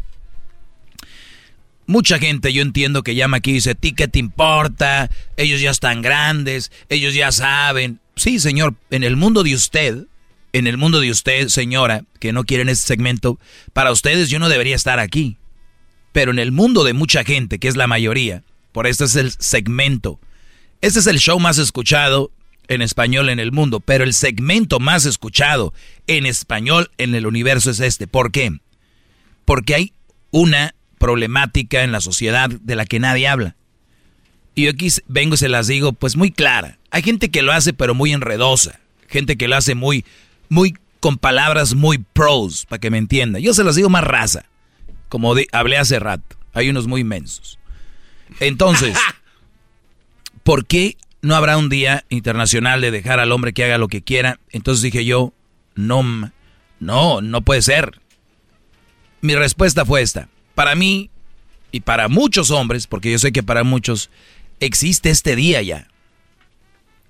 Mucha gente yo entiendo que llama aquí y dice, ¿ti qué te importa? Ellos ya están grandes, ellos ya saben. Sí, señor, en el mundo de usted, en el mundo de usted, señora, que no quieren este segmento, para ustedes yo no debería estar aquí. Pero en el mundo de mucha gente, que es la mayoría, por este es el segmento. Este es el show más escuchado en español en el mundo, pero el segmento más escuchado en español en el universo es este. ¿Por qué? Porque hay una problemática en la sociedad de la que nadie habla. Y yo aquí vengo y se las digo pues muy clara. Hay gente que lo hace pero muy enredosa. Gente que lo hace muy, muy con palabras muy pros, para que me entienda. Yo se las digo más raza, como hablé hace rato. Hay unos muy inmensos. Entonces, ¿por qué no habrá un día internacional de dejar al hombre que haga lo que quiera? Entonces dije yo, no, no, no puede ser. Mi respuesta fue esta. Para mí y para muchos hombres, porque yo sé que para muchos existe este día ya.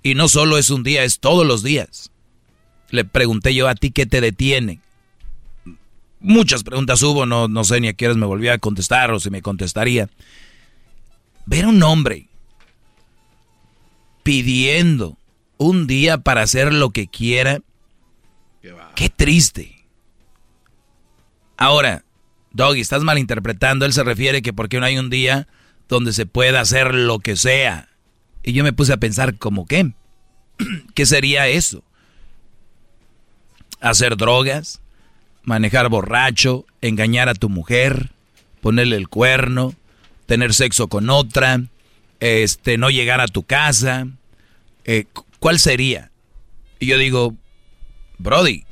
Y no solo es un día, es todos los días. Le pregunté yo a ti qué te detiene. Muchas preguntas hubo, no, no sé ni a qué horas me volvía a contestar o si me contestaría. Ver a un hombre pidiendo un día para hacer lo que quiera, qué triste. Ahora, Doggy, estás malinterpretando. Él se refiere que porque no hay un día donde se pueda hacer lo que sea. Y yo me puse a pensar, ¿cómo qué? ¿Qué sería eso? ¿Hacer drogas? ¿Manejar borracho? ¿Engañar a tu mujer? ¿Ponerle el cuerno? ¿Tener sexo con otra? Este, ¿No llegar a tu casa? Eh, cu- ¿Cuál sería? Y yo digo, Brody,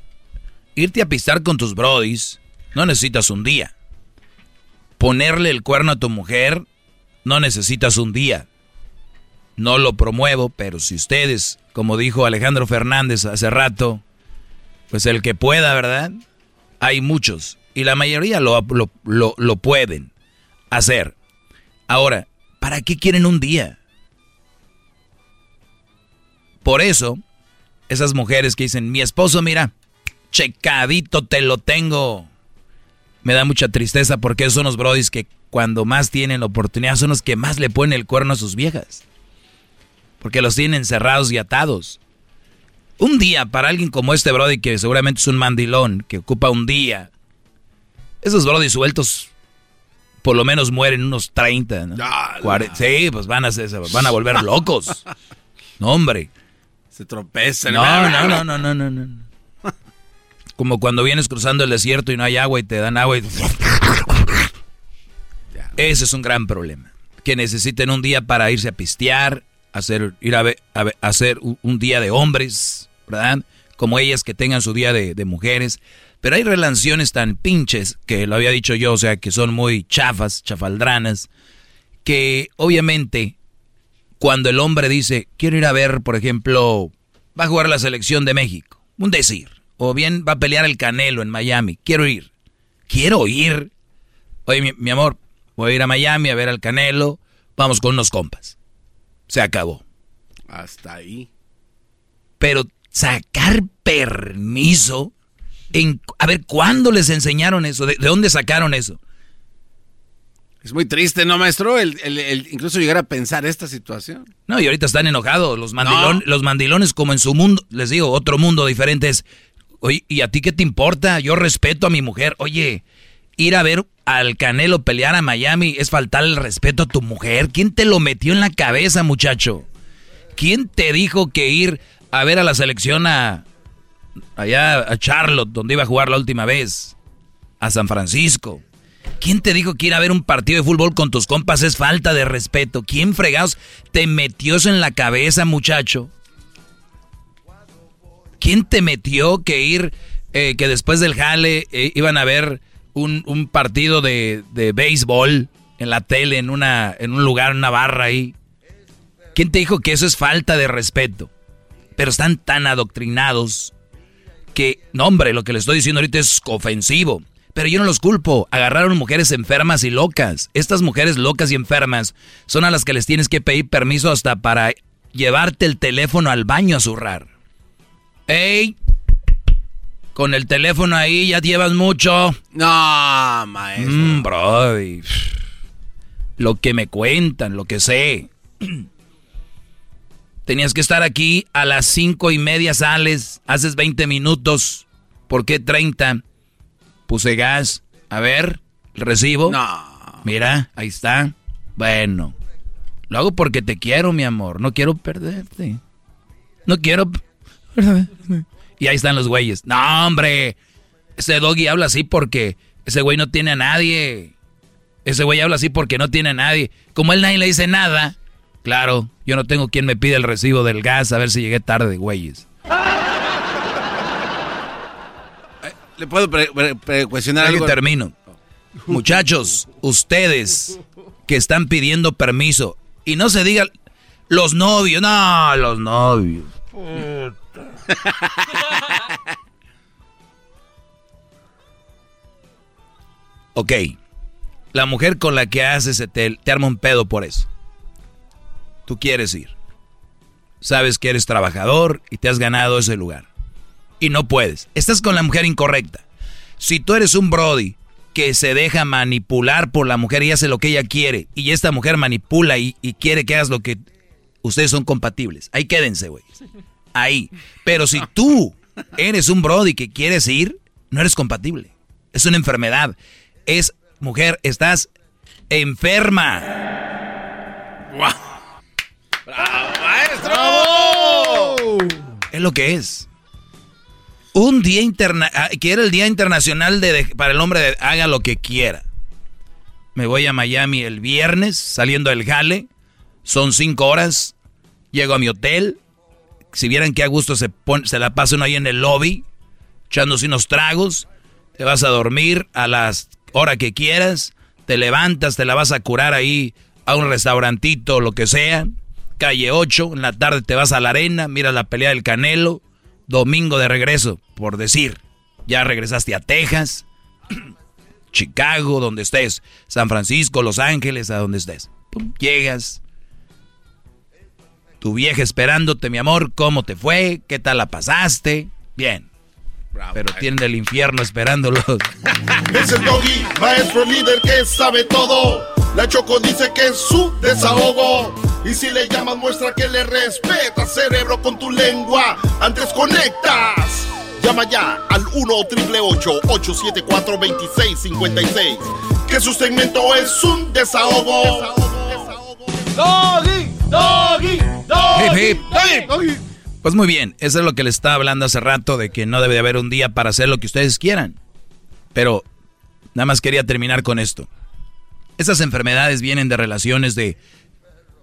irte a pistar con tus brodis no necesitas un día. Ponerle el cuerno a tu mujer no necesitas un día. No lo promuevo, pero si ustedes, como dijo Alejandro Fernández hace rato, pues el que pueda, ¿verdad? Hay muchos y la mayoría lo, lo, lo- pueden hacer. Ahora, ¿para qué quieren un día? Por eso, esas mujeres que dicen, mi esposo, mira, checadito te lo tengo. Me da mucha tristeza porque son los brodis que cuando más tienen la oportunidad son los que más le ponen el cuerno a sus viejas. Porque los tienen encerrados y atados. Un día para alguien como este brody que seguramente es un mandilón, que ocupa un día. Esos brodis sueltos por lo menos mueren unos 30, ¿no? Sí, pues van a, ser- se van a volver locos. No, hombre. Se tropezan. No, no, no, no, no, no, no. Como cuando vienes cruzando el desierto y no hay agua y te dan agua y... Ese es un gran problema. Que necesiten un día para irse a pistear, hacer, ir a, ver- hacer un, un día de hombres, ¿verdad? Como ellas que tengan su día de, de mujeres. Pero hay relaciones tan pinches, que lo había dicho yo, o sea, que son muy chafas, chafaldranas, que obviamente cuando el hombre dice, quiero ir a ver, por ejemplo, va a jugar la selección de México, un decir, o bien va a pelear el Canelo en Miami, quiero ir, quiero ir. Oye, mi, mi amor, voy a ir a Miami a ver al Canelo, vamos con unos compas. Se acabó. Hasta ahí. Pero sacar permiso, en, a ver, ¿cuándo les enseñaron eso? ¿De, de dónde sacaron eso? Es muy triste, ¿no, maestro? El, el- el incluso llegar a pensar esta situación. No, y ahorita están enojados los, mandilon- los mandilones como en su mundo, les digo, otro mundo diferente es, oye, ¿y a ti qué te importa? Yo respeto a mi mujer. Oye, ir a ver al Canelo pelear a Miami es faltar el respeto a tu mujer. ¿Quién te lo metió en la cabeza, muchacho? ¿Quién te dijo que ir a ver a la selección a allá a Charlotte, donde iba a jugar la última vez? A San Francisco. ¿Quién te dijo que ir a ver un partido de fútbol con tus compas es falta de respeto? ¿Quién fregados te metió eso en la cabeza, muchacho? ¿Quién te metió que ir, eh, que después del jale eh, iban a ver un, un partido de, de béisbol en la tele, en, una, en un lugar, en una barra ahí? ¿Quién te dijo que eso es falta de respeto? Pero están tan adoctrinados que, no hombre, lo que le estoy diciendo ahorita es ofensivo. Pero yo no los culpo. Agarraron mujeres enfermas y locas. Estas mujeres locas y enfermas son a las que les tienes que pedir permiso hasta para llevarte el teléfono al baño a zurrar. ¡Ey! Con el teléfono ahí ya llevas mucho. No, maestro. Mm, brody. Lo que me cuentan, lo que sé. Tenías que estar aquí a las cinco y media sales, haces 20 minutos. ¿Por qué 30? Puse gas. A ver, ¿el recibo? No. Mira, ahí está. Bueno. Lo hago porque te quiero, mi amor. No quiero perderte. No quiero... Y ahí están los güeyes. No, hombre. Ese doggy habla así porque ese güey no tiene a nadie. Ese güey habla así porque no tiene a nadie. Como él nadie le dice nada. Claro, yo no tengo quien me pida el recibo del gas a ver si llegué tarde, güeyes. ¿Le puedo pre- pre- pre- cuestionar Ahí algo? termino. Muchachos, ustedes que están pidiendo permiso y no se diga los novios, no, los novios. Ok, la mujer con la que haces te, te arma un pedo por eso. Tú quieres ir. Sabes que eres trabajador y te has ganado ese lugar. Y no puedes. Estás con la mujer incorrecta. Si tú eres un Brody que se deja manipular por la mujer y hace lo que ella quiere, y esta mujer manipula y, y quiere que hagas lo que ustedes son compatibles, ahí quédense, güey. Ahí. Pero si tú eres un Brody que quieres ir, no eres compatible. Es una enfermedad. Es, mujer, estás enferma. ¡Maestro! Es lo que es. Un día interna ah, que era el Día Internacional de, de- para el hombre de haga lo que quiera. Me voy a Miami el viernes, saliendo del jale. Son cinco horas. Llego a mi hotel. Si vieran qué a gusto se, se la pasa uno ahí en el lobby, echándose unos tragos. Te vas a dormir a las hora que quieras. Te levantas, te la vas a curar ahí a un restaurantito, lo que sea. Calle 8, en la tarde te vas a la arena, miras la pelea del Canelo. Domingo de regreso, por decir. Ya regresaste a Texas, Chicago, donde estés. San Francisco, Los Ángeles, a donde estés. Llegas. Tu vieja esperándote, mi amor, ¿cómo te fue? ¿Qué tal la pasaste? Bien. Pero tienen el infierno esperándolos. Es el doggy, maestro líder que sabe todo. La Choco dice que es su desahogo. Y si le llamas, muestra que le respeta, cerebro, con tu lengua. Antes conectas. Llama ya al 1-888-874-2656. Que su segmento es un desahogo. Doggy, doggy, Hip, hip. Pues muy bien, eso es lo que le estaba hablando hace rato de que no debe de haber un día para hacer lo que ustedes quieran. Pero nada más quería terminar con esto. Esas enfermedades vienen de relaciones de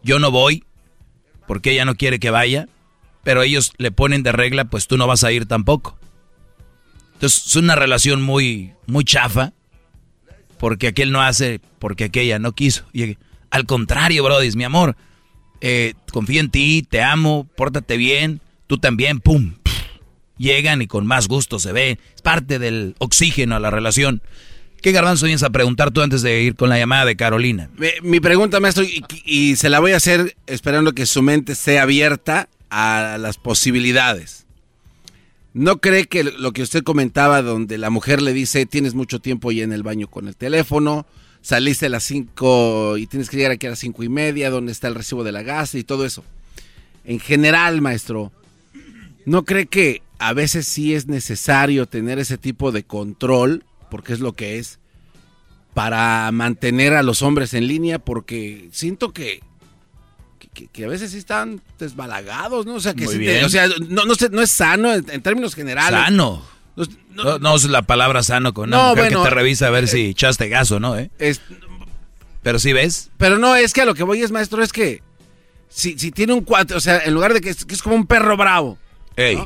yo no voy porque ella no quiere que vaya, pero ellos le ponen de regla, pues tú no vas a ir tampoco. Entonces es una relación muy muy chafa porque aquel no hace porque aquella no quiso. Y al contrario, brody, mi amor, eh, confío en ti, te amo, pórtate bien, tú también, pum. Llegan y con más gusto se ve. Es parte del oxígeno a la relación. ¿Qué garbanzo vienes a preguntar tú antes de ir con la llamada de Carolina? Mi, pregunta, maestro, y, y se la voy a hacer esperando que su mente esté abierta a las posibilidades. ¿No cree que lo que usted comentaba, donde la mujer le dice, tienes mucho tiempo ya en el baño con el teléfono, saliste a las 5 y tienes que llegar aquí a las cinco y media, donde está el recibo de la gas y todo eso? En general, maestro, ¿no cree que a veces sí es necesario tener ese tipo de control, porque es lo que es, para mantener a los hombres en línea? Porque siento que que, que a veces sí están desbalagados, ¿no? O sea, que sí te- o sea, no, no, sé, no es sano en, en términos generales. Sano. No, no es la palabra sano con una No, mujer bueno, que te revisa a ver eh, si echaste gaso, ¿no? ¿Eh? Es- Pero si ves, pero no, es que a lo que voy es, maestro, es que si, si tiene un cuatro, o sea, en lugar de que es, que es como un perro bravo, ey,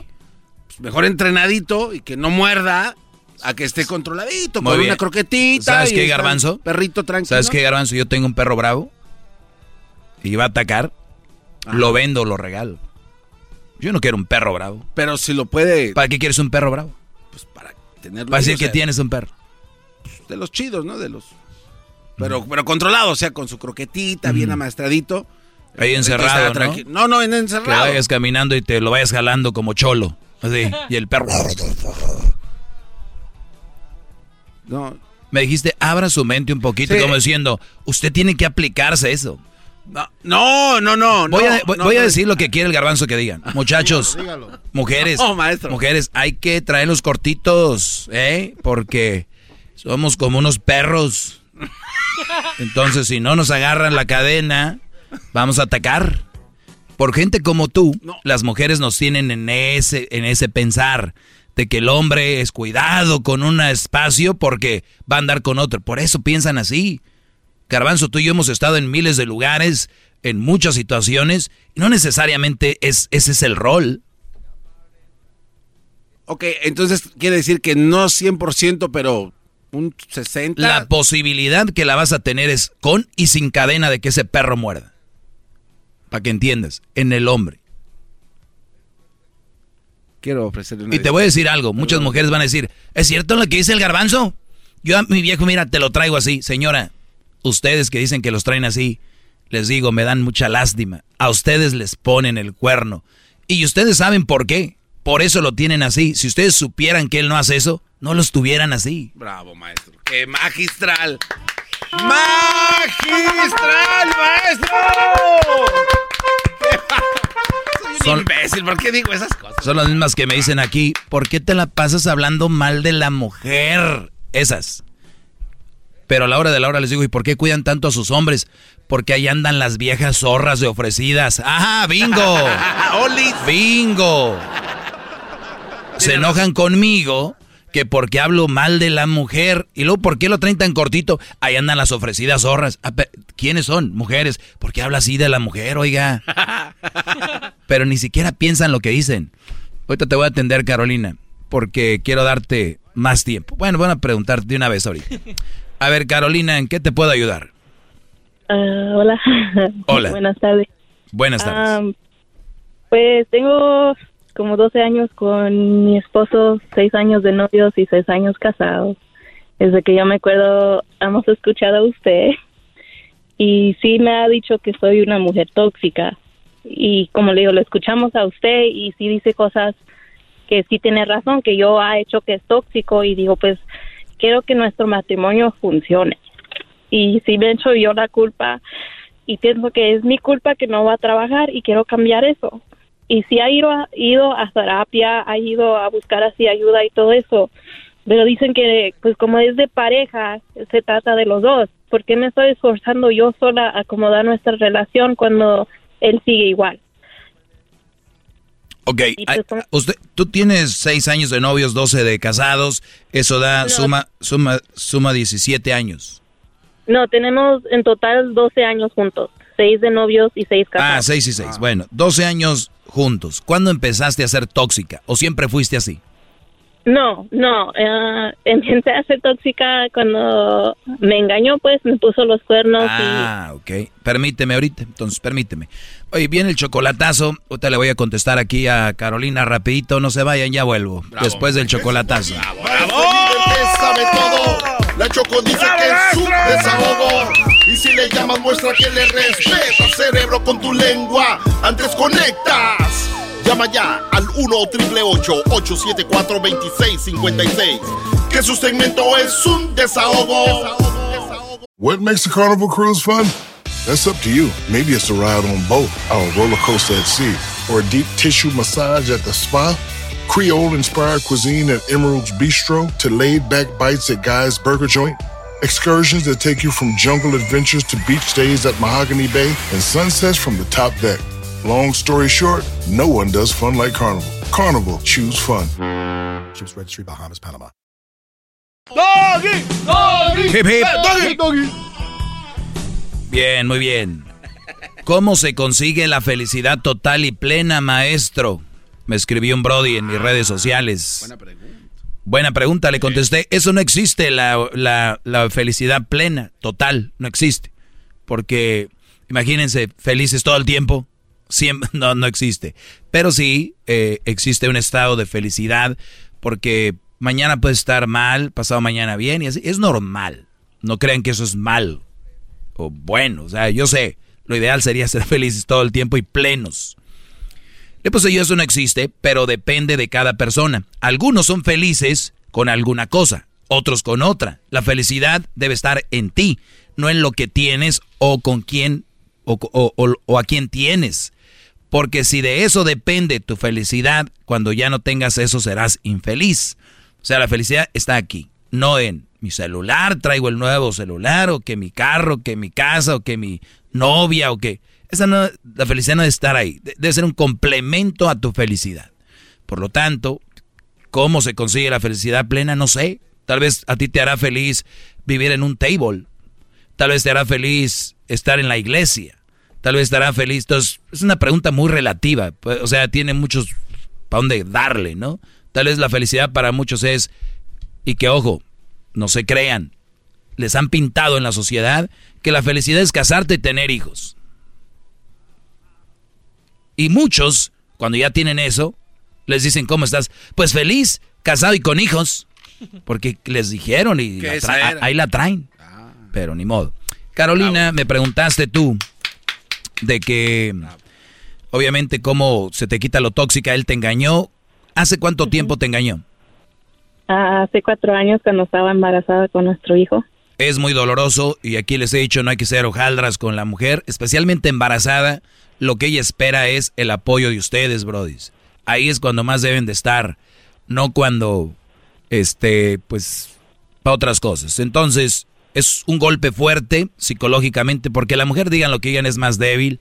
pues mejor entrenadito y que no muerda a que esté controladito, Muy con bien. una croquetita. ¿Sabes y qué, Garbanzo? Perrito tranquilo. ¿sabes qué, Garbanzo? Yo tengo un perro bravo y va a atacar, lo vendo, lo regalo. Yo no quiero un perro bravo. Pero si lo puede ¿Para qué quieres un perro bravo? Tenerlo. Para ahí, decir o que sea, tienes un perro. De los chidos, ¿no? De los... Pero, pero controlado, o sea, con su croquetita, bien amaestradito. Ahí encerrado, que ¿no? No, no, en Que encerrado. vayas caminando y te lo vayas jalando como cholo. Así. Y el perro. No. Me dijiste, abra su mente un poquito, Sí. como diciendo, usted tiene que aplicarse eso. No, no, no. Voy, no, a, voy- no, voy a decir lo que quiere el garbanzo que digan. Muchachos, Dígalo. mujeres, No, maestro. mujeres, hay que traerlos cortitos, ¿eh? Porque somos como unos perros. Entonces, si no nos agarran la cadena, vamos a atacar. Por gente como tú, las mujeres nos tienen en ese, en ese pensar de que el hombre es cuidado con un espacio porque va a andar con otro. Por eso piensan así. Garbanzo, tú y yo hemos estado en miles de lugares, en muchas situaciones, y no necesariamente es, ese es el rol. Ok, entonces quiere decir que no 100%, pero un 60%. La posibilidad que la vas a tener es con y sin cadena de que ese perro muerda. Para que entiendas, en el hombre. Quiero ofrecerle una Y te voy a decir algo, muchas mujeres van a decir, ¿es cierto lo que dice el garbanzo? Yo a mi viejo, mira, te lo traigo así. Señora, ustedes que dicen que los traen así, les digo, me dan mucha lástima. A ustedes les ponen el cuerno. Y ustedes saben por qué. Por eso lo tienen así. Si ustedes supieran que él no hace eso, no los tuvieran así. Bravo, maestro. ¡Qué magistral! ¡Magistral, maestro! Soy un Son- imbécil, ¿por qué digo esas cosas? Son las mismas que me dicen aquí, ¿por qué te la pasas hablando mal de la mujer? Esas. Pero a la hora de la hora les digo, ¿y por qué cuidan tanto a sus hombres? Porque ahí andan las viejas zorras de ofrecidas. ¡Ajá, bingo! ¡Bingo! Se enojan conmigo que porque hablo mal de la mujer. Y luego, ¿por qué lo traen tan cortito? Ahí andan las ofrecidas zorras. Ah, ¿Quiénes son? Mujeres. ¿Por qué habla así de la mujer, oiga? Pero ni siquiera piensan lo que dicen. Ahorita te voy a atender, Carolina, porque quiero darte más tiempo. Bueno, voy a preguntarte de una vez ahorita. A ver, Carolina, ¿en qué te puedo ayudar? Ah, hola. Hola. Buenas tardes. Buenas tardes. Ah, pues tengo como 12 años con mi esposo, 6 años de novios y 6 años casados. Desde que yo me acuerdo, hemos escuchado a usted y sí me ha dicho que soy una mujer tóxica. Y como le digo, lo escuchamos a usted y sí dice cosas que sí tiene razón, que yo ha hecho que es tóxico y digo, pues quiero que nuestro matrimonio funcione. Y sí me he hecho yo la culpa y pienso que es mi culpa que no va a trabajar y quiero cambiar eso. Y sí ha ido a, ido a terapia, ha ido a buscar así ayuda y todo eso, pero dicen que pues como es de pareja, se trata de los dos. ¿Por qué me estoy esforzando yo sola a acomodar nuestra relación cuando él sigue igual? Ok, ay, pues, usted, tú tienes seis años de novios, 12 de casados. Eso da No. suma, suma, suma 17 años. No, tenemos en total 12 años juntos, 6 de novios y 6 casados. Ah, 6 y 6. Bueno, 12 años juntos. ¿Cuándo empezaste a ser tóxica? ¿O siempre fuiste así? No, no, eh, empecé a ser tóxica cuando me engañó, pues me puso los cuernos Ah, ok. Permíteme ahorita, entonces permíteme. Oye, viene el chocolatazo. Ahorita le voy a contestar aquí a Carolina rapidito. No se vayan, ya vuelvo. Después del chocolatazo. sabe todo. La Choco dice que es su desahogo. Y si le llamas, muestra que le respeta, cerebro, con tu lengua. Antes conectas. Llama ya al 1-888-874-2656. Que su segmento es un desahogo. What makes a carnival cruise fun? That's up to you. Maybe it's a ride on boat, or a roller coaster at sea, or a deep tissue massage at the spa. Creole inspired cuisine at Emerald's Bistro to laid back bites at Guy's Burger Joint. Excursions that take you from jungle adventures to beach days at Mahogany Bay and sunsets from the top deck. Long story short, no one does fun like Carnival. Carnival, choose fun. Ships Registry, Bahamas, Panama. Doggy, doggy, Hip, hip. doggy, doggy. Bien, muy bien. ¿Cómo se consigue la felicidad total y plena, maestro? Me escribió un Brody en mis redes sociales. Buena pregunta. Buena pregunta, le contesté. Eso no existe, la, la- la felicidad plena, total, no existe. Porque, imagínense, felices todo el tiempo. Siempre, no, no existe. Pero sí eh, existe un estado de felicidad porque mañana puede estar mal, pasado mañana bien y así. Es normal. No crean que eso es mal o bueno. O sea, yo sé, lo ideal sería ser felices todo el tiempo y plenos. Le puse yo, eso no existe, pero depende de cada persona. Algunos son felices con alguna cosa, otros con otra. La felicidad debe estar en ti, no en lo que tienes o con quién o, o- o- o a quién tienes. Porque si de eso depende tu felicidad, cuando ya no tengas eso serás infeliz. O sea, la felicidad está aquí, no en mi celular, traigo el nuevo celular, o que mi carro, que mi casa, o que mi novia, o que... Esa no, la felicidad no debe estar ahí, de- debe ser un complemento a tu felicidad. Por lo tanto, ¿cómo se consigue la felicidad plena? No sé. Tal vez a ti te hará feliz vivir en un table. Tal vez te hará feliz estar en la iglesia. Tal vez te hará feliz. Entonces, es una pregunta muy relativa. Pues, O sea, tiene muchos para dónde darle, ¿no? Tal vez la felicidad para muchos es, y que ojo, no se crean, les han pintado en la sociedad que la felicidad es casarte y tener hijos. Y muchos, cuando ya tienen eso, les dicen, ¿cómo estás? Pues feliz, casado y con hijos. Porque les dijeron y la ahí la traen. Pero ni modo. Carolina, me preguntaste tú de que, obviamente, cómo se te quita lo tóxica, él te engañó. ¿Hace cuánto tiempo te engañó? Ah, hace cuatro años cuando estaba embarazada con nuestro hijo. Es muy doloroso y aquí les he dicho no hay que ser hojaldras con la mujer, especialmente embarazada. Lo que ella espera es el apoyo de ustedes, brodis. Ahí es cuando más deben de estar, no cuando, este, pues, para otras cosas. Entonces, es un golpe fuerte psicológicamente porque la mujer, digan lo que digan, es más débil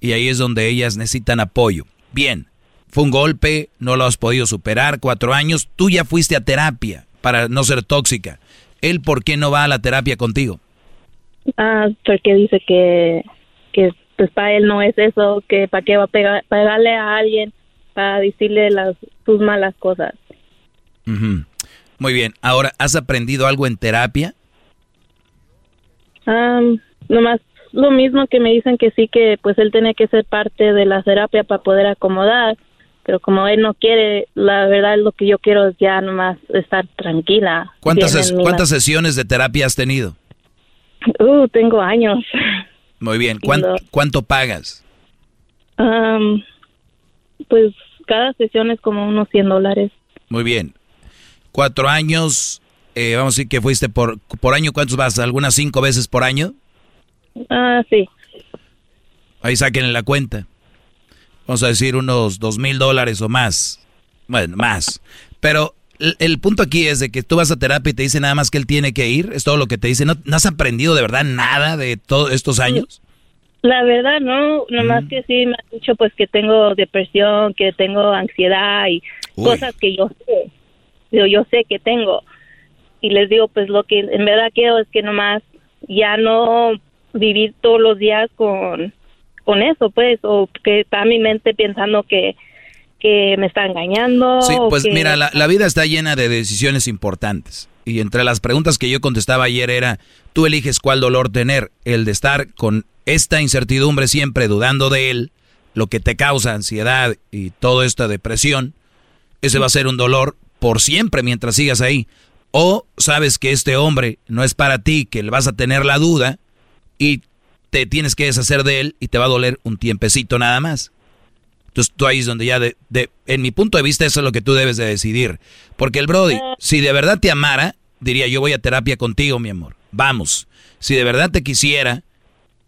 y ahí es donde ellas necesitan apoyo. Bien, fue un golpe, no lo has podido superar, cuatro años, tú ya fuiste a terapia para no ser tóxica. ¿Él por qué no va a la terapia contigo? Ah, porque dice que, que pues para él no es eso, que para qué va a pegar, pegarle a alguien para decirle las sus malas cosas. Ujú. Muy bien, ahora, ¿has aprendido algo en terapia? Ah, nomás lo mismo que me dicen que sí, que pues él tiene que ser parte de la terapia para poder acomodar, pero como él no quiere, la verdad lo que yo quiero es ya nomás estar tranquila. ¿Cuántas, ses- cuántas sesiones de terapia has tenido? Uh, tengo años. Muy bien, ¿cuán- No. ¿cuánto pagas? Am, pues cada sesión es como unos 100 dólares. Muy bien. Cuatro años, eh, vamos a decir que fuiste por, por año, ¿cuántos vas? ¿Algunas cinco veces por año? Ah, sí. Ahí saquen la cuenta. Vamos a decir unos dos mil dólares o más. Bueno, más. Pero el, el punto aquí es de que tú vas a terapia y te dice nada más que él tiene que ir. Es todo lo que te dice. ¿No, no has aprendido de verdad nada de todos estos años? La verdad, no, nomás que sí me han dicho pues que tengo depresión, que tengo ansiedad y Uy. cosas que yo sé, yo, yo sé que tengo. Y les digo pues lo que en verdad quiero es que nomás ya no vivir todos los días con, con eso pues, o que está mi mente pensando que, que me está engañando. Sí, pues que- mira, la, la vida está llena de decisiones importantes. Y entre las preguntas que yo contestaba ayer era, tú eliges cuál dolor tener, el de estar con esta incertidumbre siempre dudando de él, lo que te causa ansiedad y toda esta depresión, ese va a ser un dolor por siempre mientras sigas ahí. O sabes que este hombre no es para ti, que le vas a tener la duda y te tienes que deshacer de él y te va a doler un tiempecito nada más. Entonces tú ahí es donde ya, de, de- en mi punto de vista, eso es lo que tú debes de decidir. Porque el Brody, si de verdad te amara, diría yo voy a terapia contigo, mi amor. Vamos. Si de verdad te quisiera,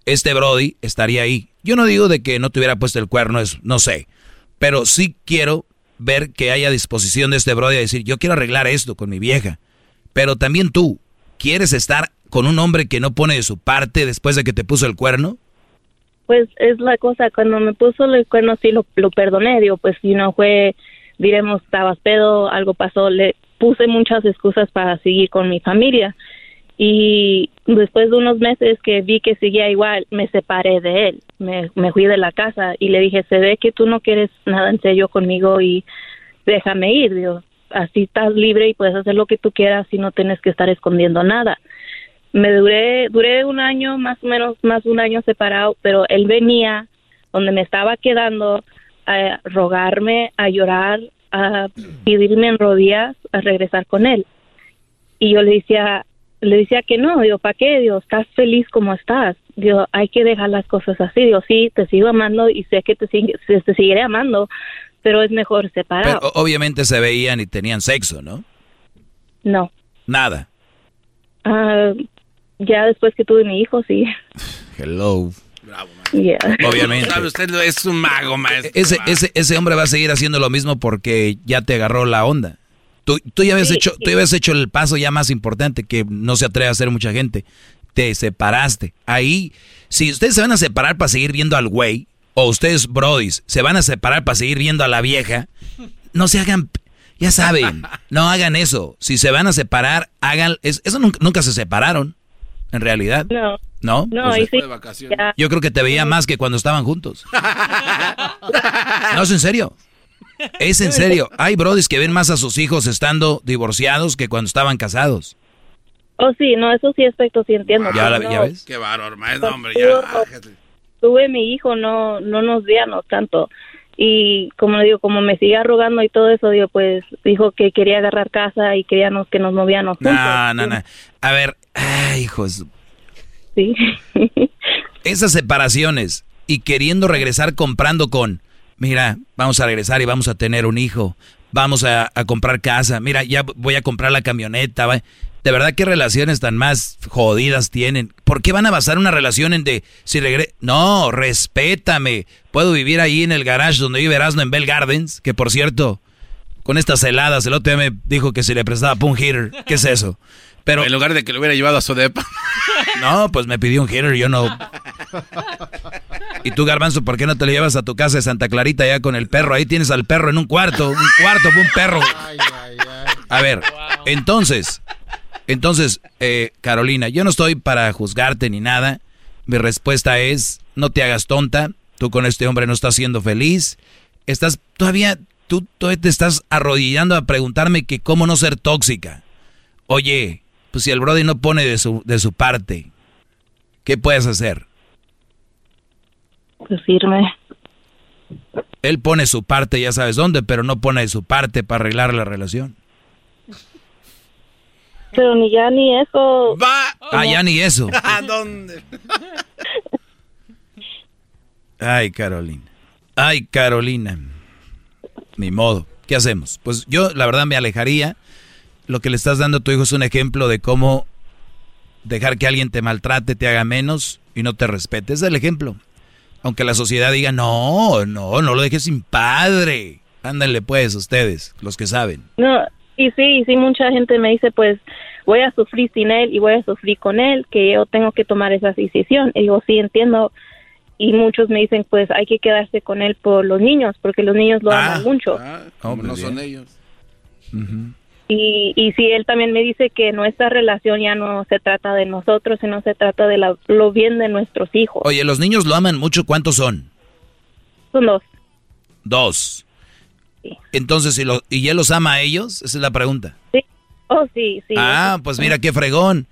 este Brody estaría ahí. Yo no digo de que no te hubiera puesto el cuerno, es, no sé. Pero sí quiero ver que haya disposición de este Brody a decir, yo quiero arreglar esto con mi vieja. Pero también tú, ¿quieres estar con un hombre que no pone de su parte después de que te puso el cuerno? Pues es la cosa, cuando me puso el cuerno sí lo, perdoné, digo, pues si no fue, diremos, estabas pedo, algo pasó, le puse muchas excusas para seguir con mi familia. Y después de unos meses que vi que seguía igual, me separé de él, me, me fui de la casa y le dije, se ve que tú no quieres nada en serio conmigo y déjame ir, digo, así estás libre y puedes hacer lo que tú quieras y no tienes que estar escondiendo nada. Me duré duré un año más o menos más de un año separado pero él venía donde me estaba quedando a rogarme a llorar a pedirme en rodillas a regresar con él. Y yo le decía le decía que no digo para qué digo estás feliz como estás digo hay que dejar las cosas así. Digo sí te sigo amando y sé que te te seguiré amando pero es mejor separado Pero obviamente se veían y tenían sexo, ¿no? no Nada. Ah, ya después que tuve mi hijo sí Hello. Yeah. Obviamente. Sabe, usted es un mago, maestro. Ese, ese, ese hombre va a seguir haciendo lo mismo porque ya te agarró la onda. Tú, tú ya habías Sí, hecho, sí. tú ya habías hecho el paso ya más importante que no se atreve a hacer mucha gente. Te separaste. Ahí, si ustedes se van a separar para seguir viendo al güey, o ustedes, brodis, se van a separar para seguir viendo a la vieja, no se hagan, ya saben, no hagan eso. Si se van a separar, hagan, es- eso nunca, nunca se separaron, en realidad. No. ¿No? No, Pues, ahí sí. ya. yo creo que te veía más que cuando estaban juntos. No, es en serio. Es en serio. Hay brodis que ven más a sus hijos estando divorciados que cuando estaban casados. Oh, sí, no, eso sí aspecto sí entiendo. Ya, la- pero ya no, ves. Qué bárbaro, maestro, hombre, ya. Tuve mi hijo, no, no nos veíamos tanto. Y como le digo, como me sigue rogando y todo eso, digo, pues dijo que quería agarrar casa y queríamos que nos movíamos juntos. No, no, no. A ver, ay, hijos. Sí. Esas separaciones y queriendo regresar comprando con, mira, vamos a regresar y vamos a tener un hijo, vamos a, a comprar casa, mira, ya voy a comprar la camioneta. va. De verdad, ¿qué relaciones tan más jodidas tienen? ¿Por qué van a basar una relación en de si. No, respétame. Puedo vivir ahí en el garage donde vive Erasmo en Bell Gardens, que por cierto, con estas heladas, el otro día me dijo que si le prestaba un heater. ¿Qué es eso? Pero En lugar de que lo hubiera llevado a su depa. no, pues me pidió un heater y yo no. Y tú, Garbanzo, ¿por qué no te lo llevas a tu casa de Santa Clarita ya con el perro? Ahí tienes al perro en un cuarto, un cuarto, un perro. A ver, entonces, entonces, eh, Carolina, yo no estoy para juzgarte ni nada. Mi respuesta es, no te hagas tonta. Tú con este hombre no estás siendo feliz. Estás todavía, tú todavía te estás arrodillando a preguntarme que cómo no ser tóxica. Oye, pues si el Brody no pone de su, de su parte, ¿qué puedes hacer? Pues irme. Él pone su parte, ya sabes dónde, pero no pone su parte para arreglar la relación. Pero ni ya ni eso. Va. Ah, ya ni eso. ¿A dónde? Ay, Carolina. Ay, Carolina. Ni modo. ¿Qué hacemos? Pues yo, la verdad, me alejaría. Lo que le estás dando a tu hijo es un ejemplo de cómo dejar que alguien te maltrate, te haga menos y no te respete. Ese es el ejemplo. Aunque la sociedad diga, no, no, no lo dejes sin padre. Ándale pues ustedes, los que saben. No, y sí, y sí, mucha gente me dice, pues voy a sufrir sin él y voy a sufrir con él, que yo tengo que tomar esa decisión. Y digo, sí, entiendo. Y muchos me dicen, pues hay que quedarse con él por los niños, porque los niños lo Ah. aman mucho. Hombre, no son ellos. Y, y sí, él también me dice que nuestra relación ya no se trata de nosotros, sino se trata de la- lo bien de nuestros hijos. Oye, los niños lo aman mucho. ¿Cuántos son? Son dos. Dos. Entonces, ¿y, lo- ¿y él los ama a ellos? Esa es la pregunta. Oh, sí, sí. Ah, pues mira qué fregón.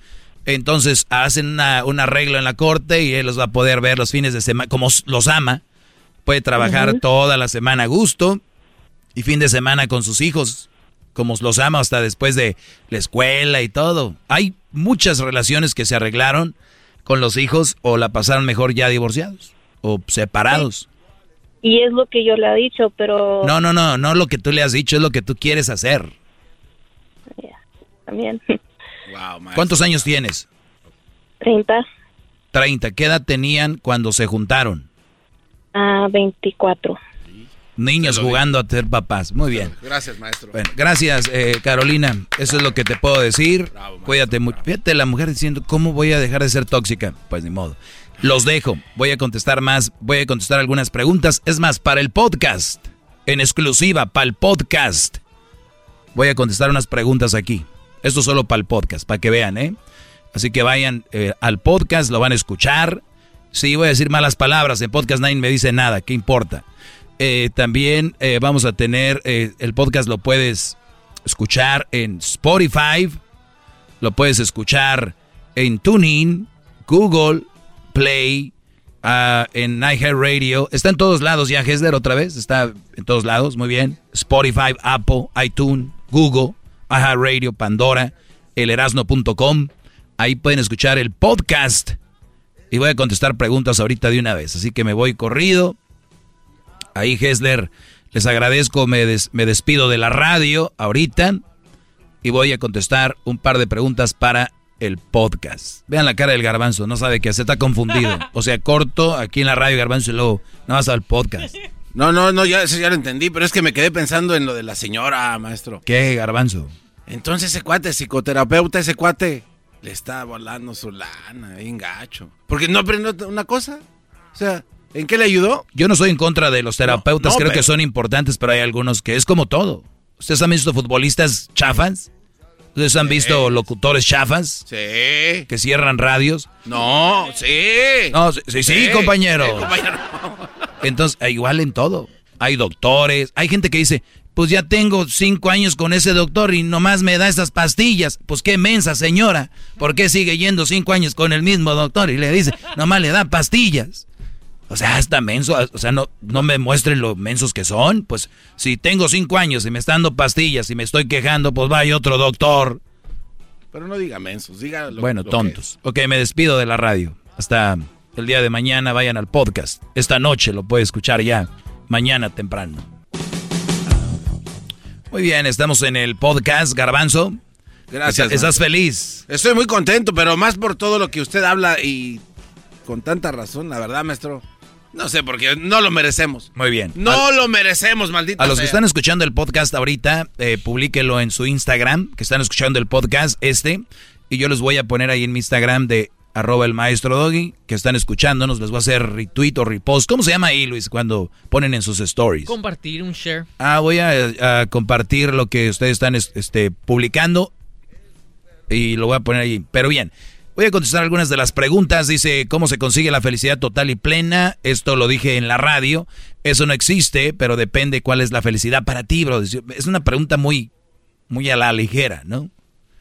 Entonces hacen una- un arreglo en la corte y él los va a poder ver los fines de semana, como los ama. Puede trabajar toda la semana a gusto y fin de semana con sus hijos, como los ama hasta después de la escuela y todo. Hay muchas relaciones que se arreglaron con los hijos o la pasaron mejor ya divorciados o separados. Y es lo que yo le he dicho, pero No, no, no, no lo que tú le has dicho, es lo que tú quieres hacer. también. ¿Cuántos años tienes? 30 30. ¿Qué edad tenían cuando se juntaron? a 24. Niños jugando a ser papás. Muy bien. Gracias, maestro. Bueno, gracias, eh, Carolina. Eso es lo que te puedo decir. Cuídate mucho. Fíjate la mujer diciendo, ¿cómo voy a dejar de ser tóxica? Pues ni modo. Los dejo. Voy a contestar más. Voy a contestar algunas preguntas. Es más, para el podcast. En exclusiva, para el podcast. Voy a contestar unas preguntas aquí. Esto solo para el podcast, para que vean, ¿eh? Así que vayan eh, al podcast, lo van a escuchar. Sí, voy a decir malas palabras. En podcast nadie me dice nada. ¿Qué importa? Eh, también eh, vamos a tener, eh, el podcast lo puedes escuchar en Spotify, lo puedes escuchar en TuneIn, Google, Play, ah, en iHeartRadio. Está en todos lados ya, Hesler, otra vez. Está en todos lados, muy bien. Spotify, Apple, iTunes, Google, iHeartRadio, Pandora, elerasno.com. Ahí pueden escuchar el podcast. Y voy a contestar preguntas ahorita de una vez. Así que me voy corrido. Ahí, Hesler, les agradezco. Me, des- me despido de la radio ahorita. Y voy a contestar un par de preguntas para el podcast. Vean la cara del garbanzo. No sabe qué hacer. Está confundido. O sea, corto aquí en la radio garbanzo y luego no vas al podcast. No, no, no, ya, eso ya lo entendí, pero es que me quedé pensando en lo de la señora, maestro. ¿Qué, garbanzo? Entonces ese cuate, psicoterapeuta, ese cuate, le está volando su lana, bien gacho. Porque no aprendió una cosa. O sea, ¿en qué le ayudó? Yo no soy en contra de los terapeutas, no, creo pero- que son importantes, pero hay algunos que es como todo. ¿Ustedes han visto futbolistas chafas? ¿Ustedes han visto locutores chafas? Sí. Que cierran radios. No, sí. No, sí, sí, sí, compañero. Sí, compañero. Entonces, eh, igual en todo. Hay doctores, hay gente que dice, pues ya tengo cinco años con ese doctor y nomás me da estas pastillas. Pues qué mensa señora, ¿por qué sigue yendo cinco años con el mismo doctor? Y le dice, nomás le da pastillas. O sea, hasta menso, o sea, no, no me muestren lo mensos que son. Pues si tengo cinco años y me están dando pastillas y me estoy quejando, pues vaya otro doctor. Pero no diga mensos, diga lo Bueno, lo que tontos. Ok, me despido de la radio. Hasta el día de mañana vayan al podcast. Esta noche lo puede escuchar ya. Mañana temprano. Muy bien, estamos en el podcast, Garbanzo. Gracias. ¿Estás, feliz? Estoy muy contento, pero más por todo lo que usted habla y con tanta razón, la verdad, maestro. No sé, porque no lo merecemos. Muy bien. No lo merecemos, maldita A los que están escuchando el podcast ahorita, eh, publíquelo en su Instagram, que están escuchando el podcast este, y yo les voy a poner ahí en mi Instagram de arroba el maestro Doggy, que están escuchándonos, les voy a hacer retweet o repost. ¿Cómo se llama ahí, Luis, cuando ponen en sus stories? Compartir un share. Ah, voy a, a compartir lo que ustedes están es- este, publicando y lo voy a poner ahí. Pero bien, voy a contestar algunas de las preguntas. Dice, ¿cómo se consigue la felicidad total y plena? Esto lo dije en la radio. Eso no existe, pero depende cuál es la felicidad para ti, bro. Es una pregunta muy, muy a la ligera, ¿no?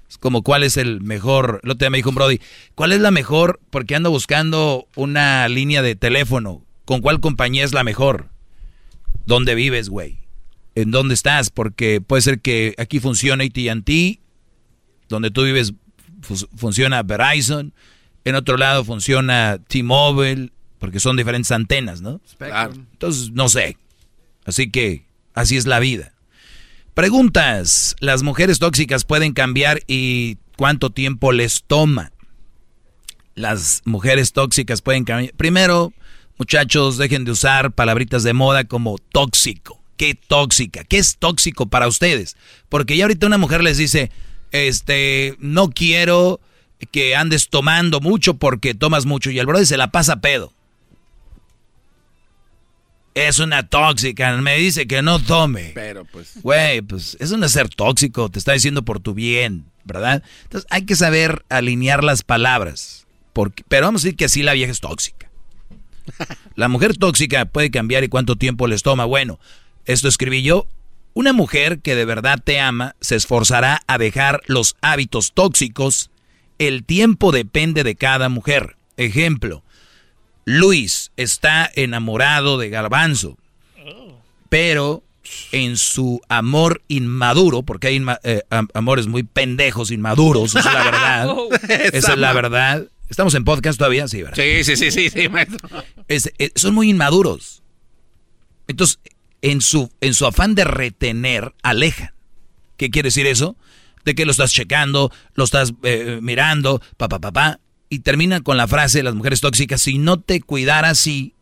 Es como cuál es el mejor, otro día me dijo un Brody, ¿cuál es la mejor? Porque ando buscando una línea de teléfono. ¿Con cuál compañía es la mejor? ¿Dónde vives, güey? ¿En dónde estás? Porque puede ser que aquí funcione AT&T, donde tú vives funciona Verizon, en otro lado funciona T-Mobile, porque son diferentes antenas, ¿no? Claro. Entonces, no sé. Así que así es la vida. Preguntas. ¿Las mujeres tóxicas pueden cambiar y cuánto tiempo les toma? Las mujeres tóxicas pueden cambiar. Primero, muchachos, dejen de usar palabritas de moda como tóxico. ¿Qué tóxica? ¿Qué es tóxico para ustedes? Porque ya ahorita una mujer les dice, este, no quiero que andes tomando mucho porque tomas mucho y el brother se la pasa pedo. Es una tóxica, me dice que no tome. Pero pues. Güey, pues es ser tóxico, te está diciendo por tu bien, ¿verdad? Entonces hay que saber alinear las palabras. Porque, pero vamos a decir que así la vieja es tóxica. La mujer tóxica puede cambiar y cuánto tiempo les toma. Bueno, esto escribí yo Una mujer que de verdad te ama se esforzará a dejar los hábitos tóxicos. El tiempo depende de cada mujer. Ejemplo, Luis está enamorado de Garbanzo, pero en su amor inmaduro, porque hay inma- eh, am- amores muy pendejos, inmaduros, esa es la verdad. esa es la verdad. Estamos en podcast todavía, sí, ¿verdad? Sí, sí, sí, sí, sí, maestro. Es- eh, son muy inmaduros. Entonces, en su, en su afán de retener, alejan. ¿Qué quiere decir eso? De que lo estás checando, lo estás eh, mirando, papá, papá. Y termina con la frase de las mujeres tóxicas, si no te cuidara así,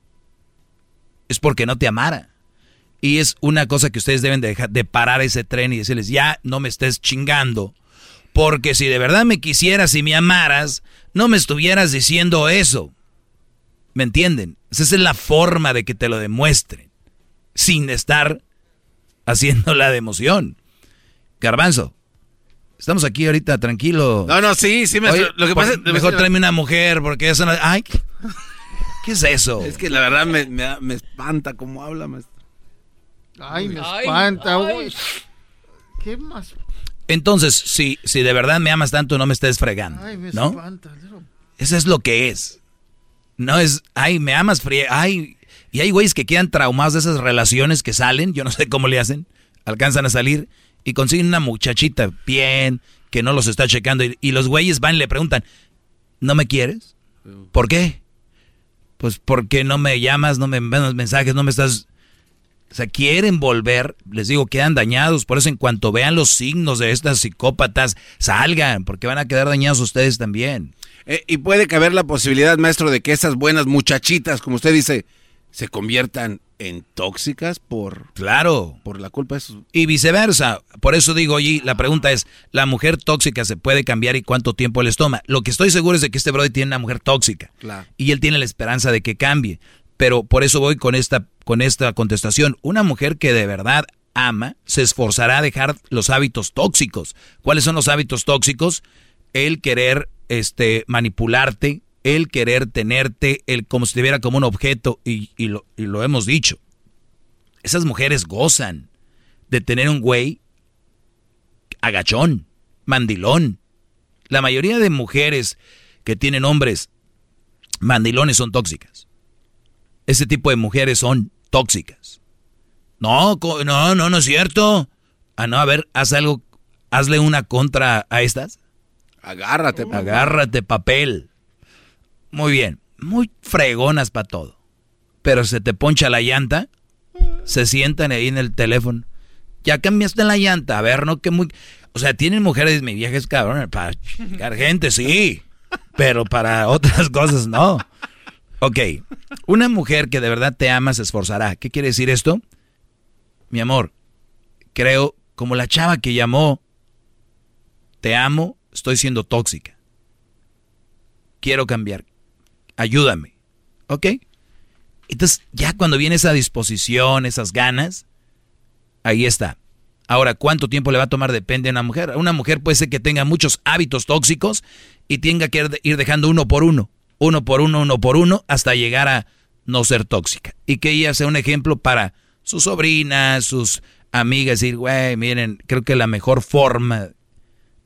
es porque no te amara. Y es una cosa que ustedes deben de, dejar, de parar ese tren y decirles, ya no me estés chingando. Porque si de verdad me quisieras y me amaras, no me estuvieras diciendo eso. ¿Me entienden? Esa es la forma de que te lo demuestren. Sin estar haciendo la de emoción. Garbanzo, estamos aquí ahorita tranquilo. No, no, sí, sí. Oye, lo que por- pasa mejor tráeme una mujer porque eso no... Ay, ¿qué es eso? Es que la verdad me, me, me espanta cómo habla, maestro. Ay, me Ay, espanta, ay. uy. ¿Qué más? Entonces, si, si de verdad me amas tanto, no me estés fregando, Ay, me ¿no? espanta. Eso es lo que es. No es, ay, me amas fría, ay. Y hay güeyes que quedan traumados de esas relaciones que salen, yo no sé cómo le hacen, alcanzan a salir y consiguen una muchachita bien, que no los está checando. Y, los güeyes van y le preguntan, ¿no me quieres? ¿Por qué? Pues porque no me llamas, no me envías mensajes, no me estás... O sea, quieren volver, les digo, quedan dañados. Por eso en cuanto vean los signos de estas psicópatas, salgan, porque van a quedar dañados ustedes también. Eh, y puede caber la posibilidad, maestro, de que esas buenas muchachitas, como usted dice, se conviertan en tóxicas por... Claro. Por la culpa de sus... Y viceversa. Por eso digo, oye, la pregunta es, ¿la mujer tóxica se puede cambiar y cuánto tiempo les toma? Lo que estoy seguro es de que este brother tiene una mujer tóxica. Claro. Y él tiene la esperanza de que cambie. Pero por eso voy con esta, con esta contestación. Una mujer que de verdad ama se esforzará a dejar los hábitos tóxicos. ¿Cuáles son los hábitos tóxicos? El querer este, manipularte, el querer tenerte, el como si te viera como un objeto, y, y lo, y lo hemos dicho. Esas mujeres gozan de tener un güey agachón, mandilón. La mayoría de mujeres que tienen hombres mandilones son tóxicas. Ese tipo de mujeres son tóxicas. No, no, no, no es cierto. Ah, no, a ver, haz algo, hazle una contra a estas. Agárrate. Agárrate, papel. Muy bien, muy fregonas para todo. Pero se te poncha la llanta, se sientan ahí en el teléfono. Ya cambiaste la llanta, a ver, no que muy... O sea, tienen mujeres, mi vieja es cabrón, para chingar gente, sí. Pero para otras cosas no. Ok, una mujer que de verdad te ama se esforzará. ¿Qué quiere decir esto? Mi amor, creo, como la chava que llamó, te amo, estoy siendo tóxica. Quiero cambiar. Ayúdame. ¿Ok? Entonces, ya cuando viene esa disposición, esas ganas, ahí está. Ahora, ¿cuánto tiempo le va a tomar? Depende de una mujer. Una mujer puede ser que tenga muchos hábitos tóxicos y tenga que ir dejando uno por uno, uno por uno, uno por uno, hasta llegar a no ser tóxica. Y que ella sea un ejemplo para sus sobrinas, sus amigas, decir, güey, miren, creo que la mejor forma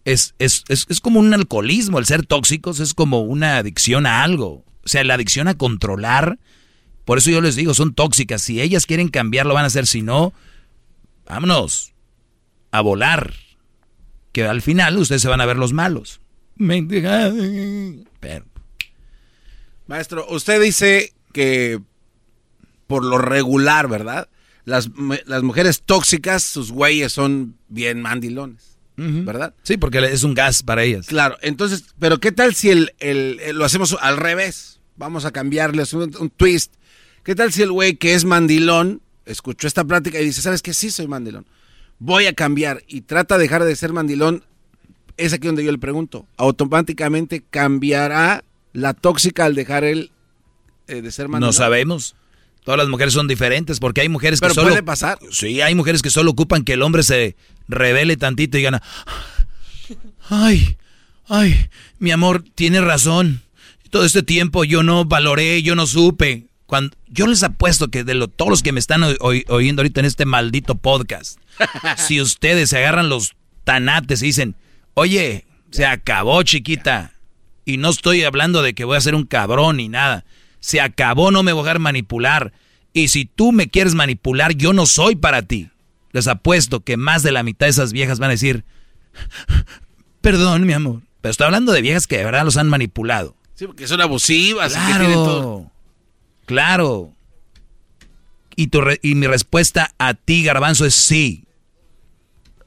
es, es, es, es como un alcoholismo, el ser tóxicos es como una adicción a algo. O sea, la adicción a controlar, por eso yo les digo, son tóxicas. Si ellas quieren cambiar, lo van a hacer. Si no, vámonos a volar. Que al final ustedes se van a ver los malos. Pero, Maestro, usted dice que por lo regular, ¿verdad? Las, las mujeres tóxicas, sus güeyes son bien mandilones, ¿verdad? Sí, porque es un gas para ellas. Claro, entonces, pero ¿qué tal si el, el- el- lo hacemos al revés? Vamos a cambiarles un, un twist. ¿Qué tal si el güey que es mandilón escuchó esta plática y dice, ¿sabes qué? Sí, soy mandilón. Voy a cambiar y trata de dejar de ser mandilón. Es aquí donde yo le pregunto. ¿Automáticamente cambiará la tóxica al dejar él eh, de ser mandilón? No sabemos. Todas las mujeres son diferentes porque hay mujeres que Pero solo... puede pasar. Sí, hay mujeres que solo ocupan que el hombre se revele tantito y gana. Ay, ay, mi amor, tiene razón. Todo este tiempo yo no valoré, yo no supe. Cuando, yo les apuesto que de lo, todos los que me están oy- oy- oyendo ahorita en este maldito podcast, si ustedes se agarran los tanates y dicen, oye, se acabó chiquita, y no estoy hablando de que voy a ser un cabrón ni nada, se acabó, no me voy a dejar manipular, y si tú me quieres manipular, yo no soy para ti. Les apuesto que más de la mitad de esas viejas van a decir, perdón mi amor, pero estoy hablando de viejas que de verdad los han manipulado. Sí, porque son abusivas. y que tienen todo. Claro, claro. Y, tu re- y mi respuesta a ti, Garbanzo, es sí.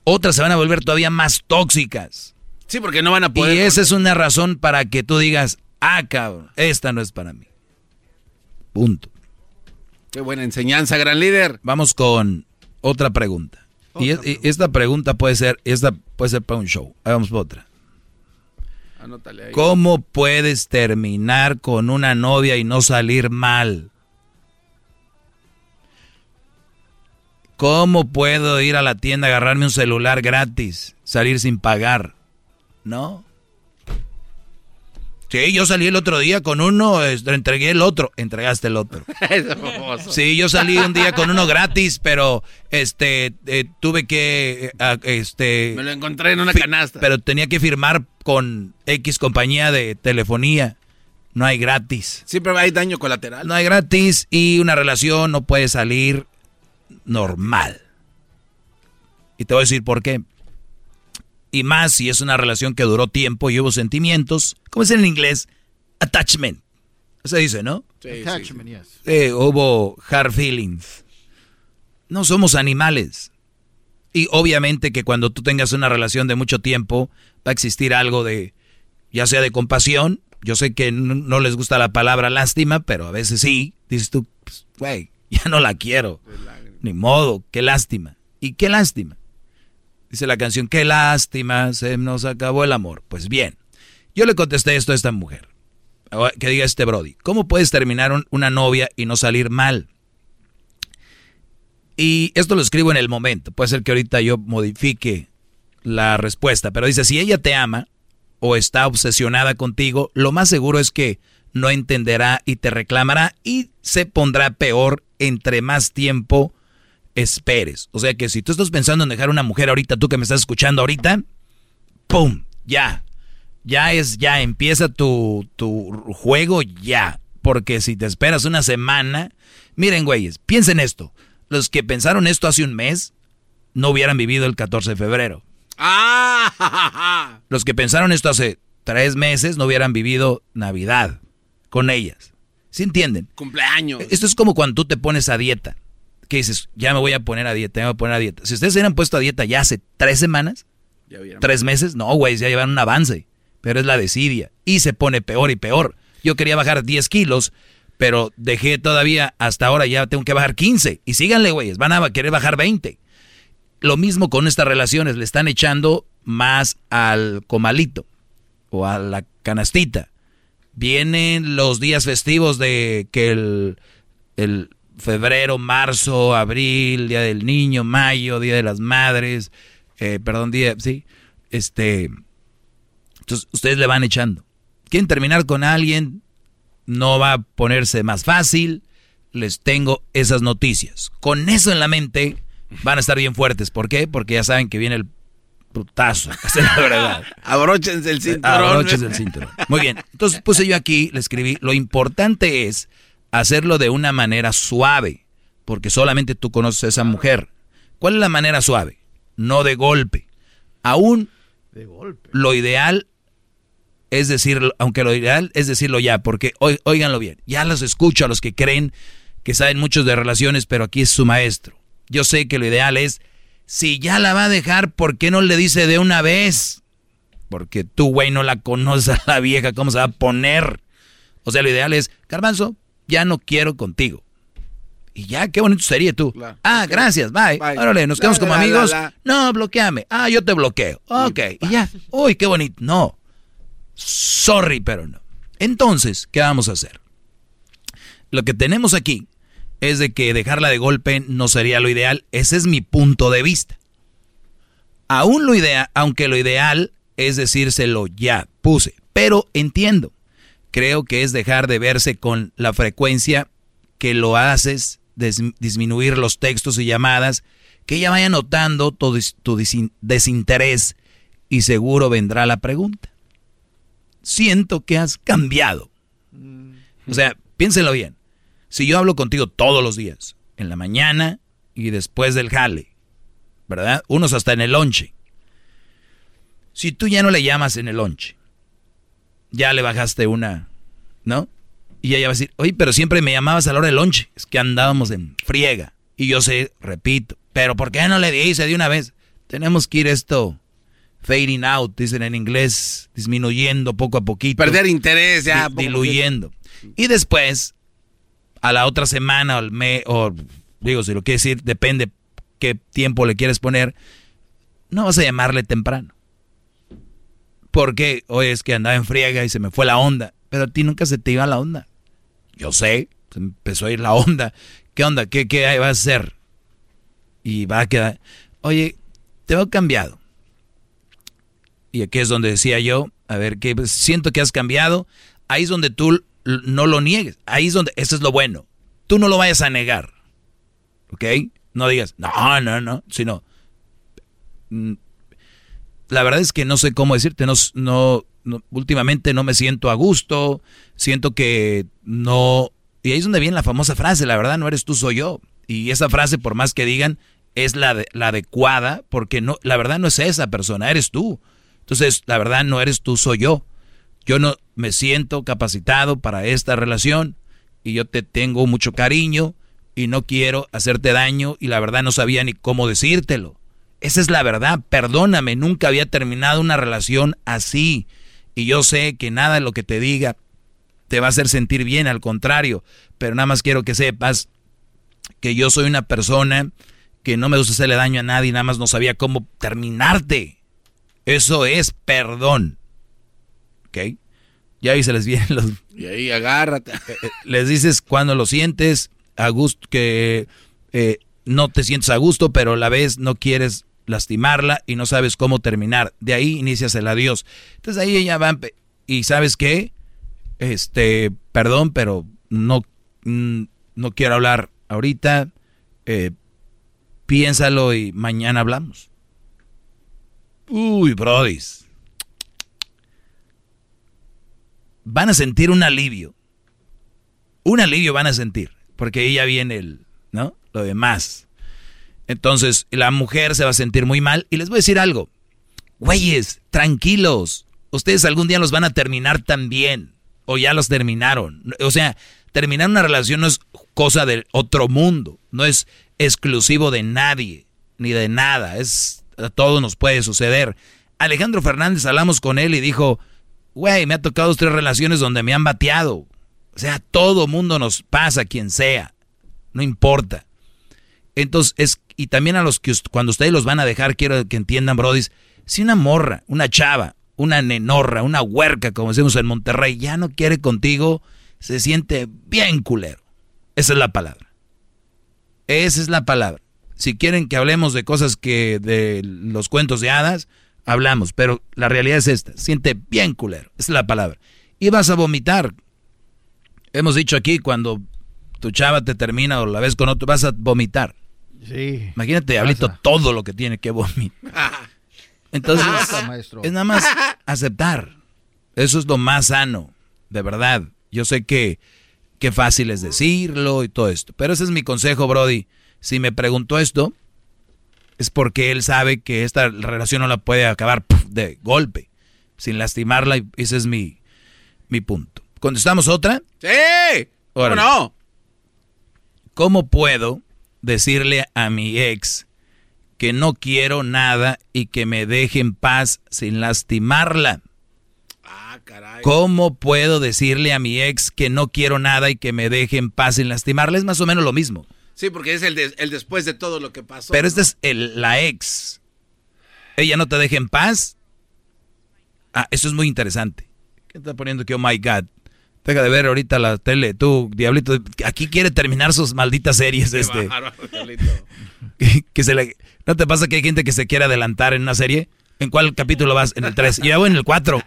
Otras se van a volver todavía más tóxicas. Sí, porque no van a poder. Y esa es una razón para que tú digas, ah, cabrón, esta no es para mí. Punto. Qué buena enseñanza, gran líder. Vamos con otra pregunta. Y, es- y esta pregunta puede ser, esta puede ser para un show. Ahí Vamos por otra. Anótale ahí. ¿Cómo puedes terminar con una novia y no salir mal? ¿Cómo puedo ir a la tienda, agarrarme un celular gratis, salir sin pagar? ¿No? Sí, yo salí el otro día con uno, entregué el otro, entregaste el otro. Sí, yo salí un día con uno gratis, pero este eh, tuve que eh, este Me lo encontré en una canasta. Pero tenía que firmar con X compañía de telefonía. No hay gratis. Siempre hay daño colateral. No hay gratis y una relación no puede salir normal. Y te voy a decir por qué. Y más si es una relación que duró tiempo y hubo sentimientos. ¿Cómo es en inglés? Attachment. Se dice, ¿no? Attachment, yes. Eh, hubo hard feelings. No somos animales. Y obviamente que cuando tú tengas una relación de mucho tiempo, va a existir algo de, ya sea de compasión. Yo sé que no les gusta la palabra lástima, pero a veces sí. Dices tú, pues, güey, ya no la quiero. Ni modo, qué lástima. ¿Y qué lástima? Dice la canción, qué lástima, se nos acabó el amor. Pues bien, yo le contesté esto a esta mujer. Que diga este Brody, ¿cómo puedes terminar un- una novia y no salir mal? Y esto lo escribo en el momento. Puede ser que ahorita yo modifique la respuesta, pero dice, si ella te ama o está obsesionada contigo, lo más seguro es que no entenderá y te reclamará y se pondrá peor entre más tiempo esperes. O sea que si tú estás pensando en dejar una mujer ahorita, tú que me estás escuchando ahorita, ¡pum! Ya. Ya es, ya empieza tu, tu juego ya. Porque si te esperas una semana, miren güeyes, piensen esto. Los que pensaron esto hace un mes, no hubieran vivido el 14 de febrero. Ah, Los que pensaron esto hace tres meses, no hubieran vivido Navidad con ellas. ¿Sí entienden? cumpleaños. Esto es como cuando tú te pones a dieta. Que dices, ya me voy a poner a dieta, ya me voy a poner a dieta. Si ustedes se hubieran puesto a dieta ya hace tres semanas, Ya tres meses, no, güey, ya llevan un avance. Pero es la desidia. Y se pone peor y peor. Yo quería bajar 10 kilos, pero dejé todavía, hasta ahora ya tengo que bajar 15. Y síganle, güeyes, van a querer bajar 20. Lo mismo con estas relaciones, le están echando más al comalito o a la canastita. Vienen los días festivos de que el, el febrero, marzo, abril, Día del Niño, mayo, Día de las Madres, eh, perdón, día, sí, este, entonces ustedes le van echando. Quieren terminar con alguien, no va a ponerse más fácil, les tengo esas noticias. Con eso en la mente van a estar bien fuertes. ¿Por qué? Porque ya saben que viene el putazo, esa es la verdad. Abróchense el cinturón. Abróchense el cinturón. Muy bien. Entonces puse yo aquí, le escribí, lo importante es hacerlo de una manera suave, porque solamente tú conoces a esa mujer. ¿Cuál es la manera suave? No de golpe. Aún lo ideal es decirlo, aunque lo ideal es decirlo ya, porque óiganlo bien, ya los escucho a los que creen que saben muchos de relaciones, pero aquí es su maestro. Yo sé que lo ideal es, si ya la va a dejar, ¿por qué no le dice de una vez? Porque tú, güey, no la conoces a la vieja, ¿cómo se va a poner? O sea, lo ideal es, Garbanzo, ya no quiero contigo. Y ya, qué bonito sería tú. Ah, gracias, bye. Bye. Órale, nos La, quedamos como la, amigos. la. No, bloqueame. Ah, yo te bloqueo. Ok, y ya. Uy, qué bonito. No. Sorry, pero no. Entonces, ¿qué vamos a hacer? Lo que tenemos aquí es de que dejarla de golpe no sería lo ideal. Ese es mi punto de vista. Aún lo ideal, aunque lo ideal es decírselo ya, puse. Pero entiendo. Creo que es dejar de verse con la frecuencia que lo haces des- disminuir los textos y llamadas, que ella vaya notando tu, tu desinterés y seguro vendrá la pregunta. Siento que has cambiado. O sea, piénselo bien. Si yo hablo contigo todos los días, en la mañana y después del jale, ¿verdad? Unos hasta en el lonche. Si tú ya no le llamas en el lonche, ya le bajaste una, ¿no? Y ella va a decir, oye, pero siempre me llamabas a la hora del lonche. Es que andábamos en friega. Y yo sé, repito, pero ¿por qué no le dice de una vez? Tenemos que ir esto fading out, dicen en inglés, disminuyendo poco a poquito. Perder interés ya. Di- diluyendo. Y después, a la otra semana o al mes, o digo, si lo quieres decir, depende qué tiempo le quieres poner, no vas a llamarle temprano. Porque, oye, es que andaba en friega y se me fue la onda. Pero a ti nunca se te iba la onda. Yo sé, se empezó a ir la onda. ¿Qué onda? ¿Qué, qué vas a hacer? Y va a quedar, oye, te veo cambiado. Y aquí es donde decía yo, a ver, que pues, siento que has cambiado. Ahí es donde tú no lo niegues. Ahí es donde, eso es lo bueno. Tú no lo vayas a negar. ¿Ok? No digas, no, no, no, sino, mm, la verdad es que no sé cómo decirte, no, no, últimamente no me siento a gusto, siento que no, y ahí es donde viene la famosa frase, la verdad no eres tú, soy yo. Y esa frase, por más que digan, es la, de- la adecuada, porque no, la verdad no es esa persona, eres tú. Entonces, la verdad no eres tú, soy yo. Yo no me siento capacitado para esta relación y yo te tengo mucho cariño y no quiero hacerte daño y la verdad no sabía ni cómo decírtelo. Esa es la verdad, perdóname, nunca había terminado una relación así y yo sé que nada de lo que te diga te va a hacer sentir bien, al contrario, pero nada más quiero que sepas que yo soy una persona que no me gusta hacerle daño a nadie, nada más no sabía cómo terminarte. Eso es perdón. ¿Ok? Ya ahí se les vienen los... Y ahí agárrate. Eh, les dices cuando lo sientes, a gusto, que eh, no te sientes a gusto, pero a la vez no quieres lastimarla y no sabes cómo terminar. De ahí inicias el adiós. Entonces ahí ella va, y ¿sabes qué? Este, perdón, pero no, mm, no quiero hablar ahorita. Eh, piénsalo y mañana hablamos. Uy, brodis. Van a sentir un alivio. Un alivio van a sentir. Porque ahí ya viene el, ¿no? Lo demás. Entonces, la mujer se va a sentir muy mal. Y les voy a decir algo. Güeyes, tranquilos. Ustedes algún día los van a terminar también. O ya los terminaron. O sea, terminar una relación no es cosa del otro mundo. No es exclusivo de nadie. Ni de nada. Es, a todos nos puede suceder. Alejandro Fernández hablamos con él y dijo, güey, me ha tocado tres relaciones donde me han bateado. O sea, todo mundo nos pasa, quien sea. No importa. Entonces, es, y también a los que cuando ustedes los van a dejar, quiero que entiendan, brodis, si una morra, una chava, una nenorra, una huerca, como decimos en Monterrey, ya no quiere contigo, se siente bien culero. Esa es la palabra. Esa es la palabra. Si quieren que hablemos de cosas que de los cuentos de hadas, hablamos, pero la realidad es esta, siente bien culero, esa es la palabra. Y vas a vomitar. Hemos dicho aquí, cuando tu chava te termina o la ves con otro, vas a vomitar. Sí. Imagínate, Diablito, todo lo que tiene que vomitar. Entonces, Pasa, maestro. es nada más aceptar. Eso es lo más sano, de verdad. Yo sé que, que fácil es decirlo y todo esto, pero ese es mi consejo, Brody. Si me preguntó esto, es porque él sabe que esta relación no la puede acabar de golpe, sin lastimarla, y ese es mi, mi punto. ¿Contestamos otra? ¡Sí! ¿Cómo no? ¿Cómo puedo decirle a mi ex que no quiero nada y que me deje en paz sin lastimarla? Ah, caray. ¿Cómo puedo decirle a mi ex que no quiero nada y que me deje en paz sin lastimarla? Es más o menos lo mismo. Sí, porque es el, de- el después de todo lo que pasó. Pero esta es el- la ex. Ella no te deja en paz. Ah, eso es muy interesante. ¿Qué está poniendo que oh my god? Deja de ver ahorita la tele, tú, diablito. Aquí quiere terminar sus malditas series, Qué este. bárbaro, Diablito. que se le, ¿No te pasa que hay gente que se quiere adelantar en una serie? ¿En cuál capítulo vas? En el 3. Y voy en el 4.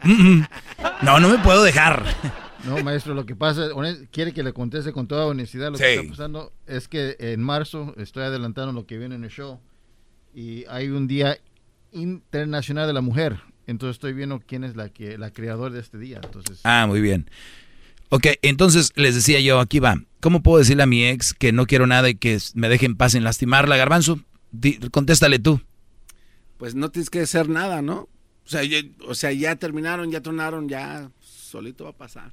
No, no me puedo dejar. No, maestro, lo que pasa, quiere que le conteste con toda honestidad lo Sí. que está pasando. Es que en marzo estoy adelantando lo que viene en el show y hay un día internacional de la mujer. Entonces estoy viendo quién es la que la creadora de este día. Entonces, Ah, muy bien. Ok, entonces les decía yo, aquí va. ¿Cómo puedo decirle a mi ex que no quiero nada y que me deje en paz sin lastimarla, Garbanzo? Di- contéstale tú. Pues no tienes que hacer nada, ¿no? O sea, ya, o sea, ya terminaron, ya tronaron, ya solito va a pasar.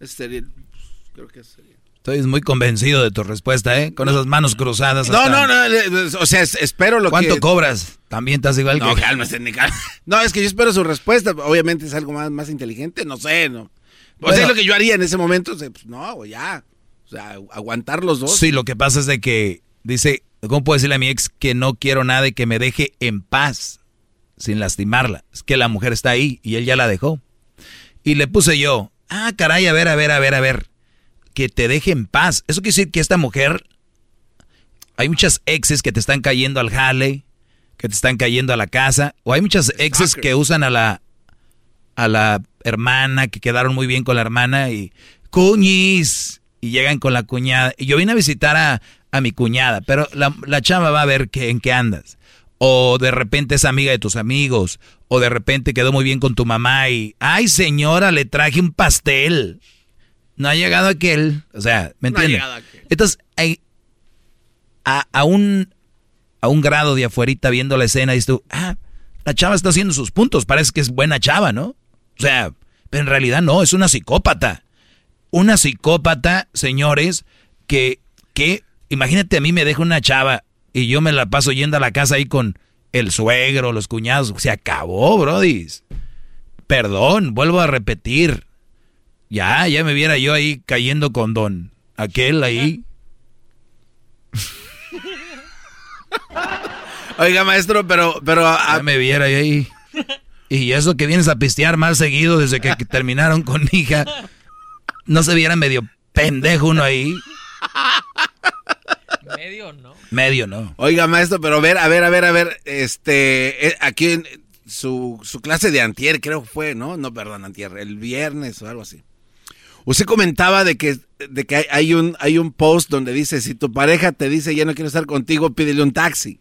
Ese sería, pues, creo que sería. Estoy muy convencido de tu respuesta, ¿eh? Con esas manos cruzadas. No, no, no, o sea, es- espero lo ¿Cuánto que... cobras? También estás igual No, que... cal- No, es que yo espero su respuesta. Obviamente es algo más, más inteligente, no sé, ¿no? O sea, Bueno. es lo que yo haría en ese momento. pues, no, ya. O sea, aguantar los dos. Sí, lo que pasa es de que dice, ¿cómo puedo decirle a mi ex que no quiero nada y que me deje en paz sin lastimarla? Es que la mujer está ahí y él ya la dejó. Y le puse yo, ah, caray, a ver, a ver, a ver, a ver, que te deje en paz. Eso quiere decir que esta mujer, hay muchas exes que te están cayendo al jale, que te están cayendo a la casa, o hay muchas exes que usan a la a la hermana, que quedaron muy bien con la hermana y cuñis, y llegan con la cuñada. Y yo vine a visitar a, a mi cuñada, pero la, la chava va a ver que, en qué andas. O de repente es amiga de tus amigos, o de repente quedó muy bien con tu mamá y, ay señora, le traje un pastel. No ha llegado aquel, o sea, ¿me No ha entiendes? llegado aquel. Entonces, hay, a, a un, a un grado de afuerita viendo la escena, dices tú, ah, la chava está haciendo sus puntos, parece que es buena chava, ¿no? O sea, pero en realidad no, es una psicópata. Una psicópata, señores, que, que, imagínate a mí me deja una chava y yo me la paso yendo a la casa ahí con el suegro, los cuñados, se acabó, brodis. Perdón, vuelvo a repetir. Ya, ya me viera yo ahí cayendo con don aquel ahí. Oiga, maestro, pero... pero Ya me viera ahí. Y eso que vienes a pistear más seguido desde que, que terminaron con mi hija. No se viera medio pendejo uno ahí. Medio, ¿no? Medio, ¿no? Oiga, maestro, pero a ver, a ver, a ver, a ver, este, eh, aquí en su, su clase de antier, creo que fue, ¿no? No, perdón, antier, el viernes o algo así. Usted comentaba de que, de que hay, hay un, hay un post donde dice, si tu pareja te dice ya no quiero estar contigo, pídele un taxi,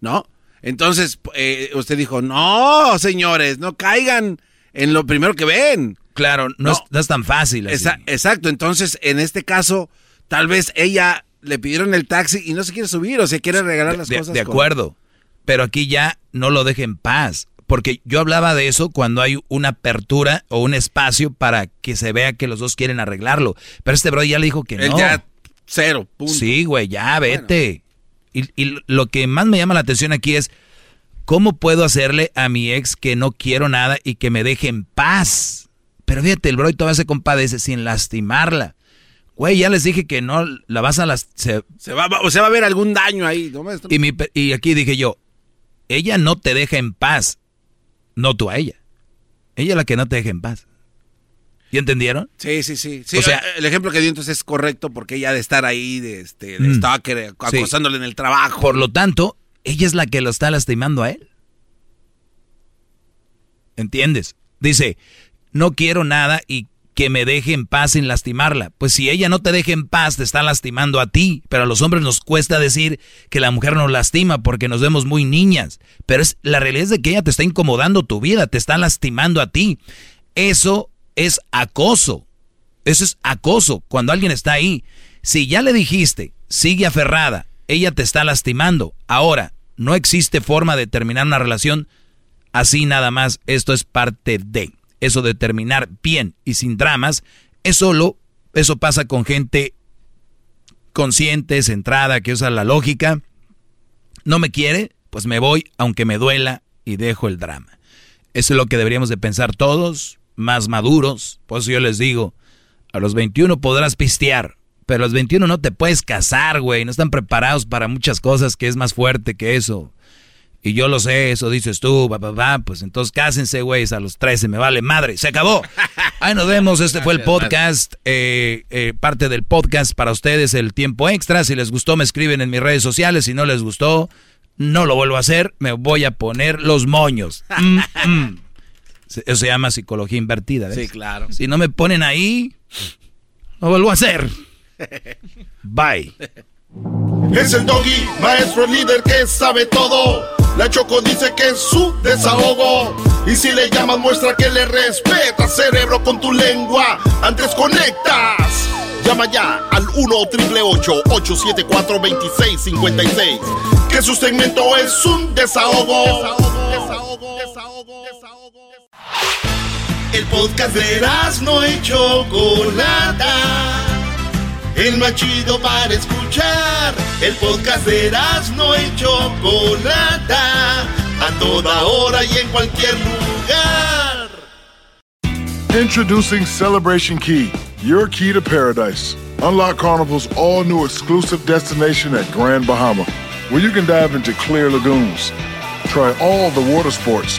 ¿no? Entonces, eh, usted dijo, no, señores, no caigan en lo primero que ven. Claro, no, Es, no es tan fácil. Así. Esa- exacto, entonces, en este caso, tal vez ella le pidieron el taxi y no se quiere subir o se quiere regalar las de, cosas. de con- acuerdo. Pero aquí ya no lo deje en paz. Porque yo hablaba de eso cuando hay una apertura o un espacio para que se vea que los dos quieren arreglarlo. Pero este bro ya le dijo que Él no. ya, cero, punto. Sí, güey, ya vete. Y, y lo que más me llama la atención aquí es, ¿cómo puedo hacerle a mi ex que no quiero nada y que me deje en paz? Pero fíjate, el bro todavía se compadece sin lastimarla. Güey, ya les dije que no la vas a las... se- Se va, va- o sea, va a haber algún daño ahí, y, mi y aquí dije yo, ella no te deja en paz, no tú a ella. Ella es la que no te deja en paz. ¿Y entendieron? Sí, sí, sí. sí O sea- el ejemplo que dio entonces es correcto porque ella de estar ahí, de, este, de Mm. stalker, Sí. acosándole en el trabajo. Por lo tanto, ella es la que lo está lastimando a él. ¿Entiendes? Dice, no quiero nada y que me deje en paz sin lastimarla. Pues si ella no te deja en paz, te está lastimando a ti. Pero a los hombres nos cuesta decir que la mujer nos lastima porque nos vemos muy niñas. Pero es, la realidad es de que ella te está incomodando tu vida, te está lastimando a ti. Eso es acoso. Eso es acoso. Cuando alguien está ahí, si ya le dijiste, sigue aferrada, ella te está lastimando. Ahora, no existe forma de terminar una relación así nada más. Esto es parte de. Eso de terminar bien y sin dramas es solo, eso pasa con gente consciente, centrada, que usa la lógica. No me quiere, pues me voy, aunque me duela, y dejo el drama. Eso es lo que deberíamos de pensar todos, más maduros. Por eso yo les digo, a los 21 podrás pistear, pero a los 21 no te puedes casar, güey. No están preparados para muchas cosas que es más fuerte que eso. Y yo lo sé, eso dices tú, va, va, va, pues entonces cásense, güey, a los 13, me vale madre, se acabó. Ahí nos vemos, este fue el podcast, eh, eh, parte del podcast para ustedes, el tiempo extra. Si les gustó, me escriben en mis redes sociales, si no les gustó, no lo vuelvo a hacer, me voy a poner los moños. Mm, mm. Eso se llama psicología invertida, ¿ves? Sí, claro. Si no me ponen ahí, Lo vuelvo a hacer. Bye. Es el doggy, maestro líder que sabe todo. La Choco dice que es su desahogo. Y si le llamas, muestra que le respeta, cerebro, con tu lengua. Antes conectas. Llama ya al 1 triple 874 2656. Que su segmento es un desahogo. Desahogo, desahogo, desahogo. El podcast de no y Chocolata. El más chido para escuchar. El podcast de no y Chocolata. A toda hora y en cualquier lugar. Introducing Celebration Key, your key to paradise. Unlock Carnival's all new exclusive destination at Grand Bahama, where you can dive into clear lagoons, try all the water sports,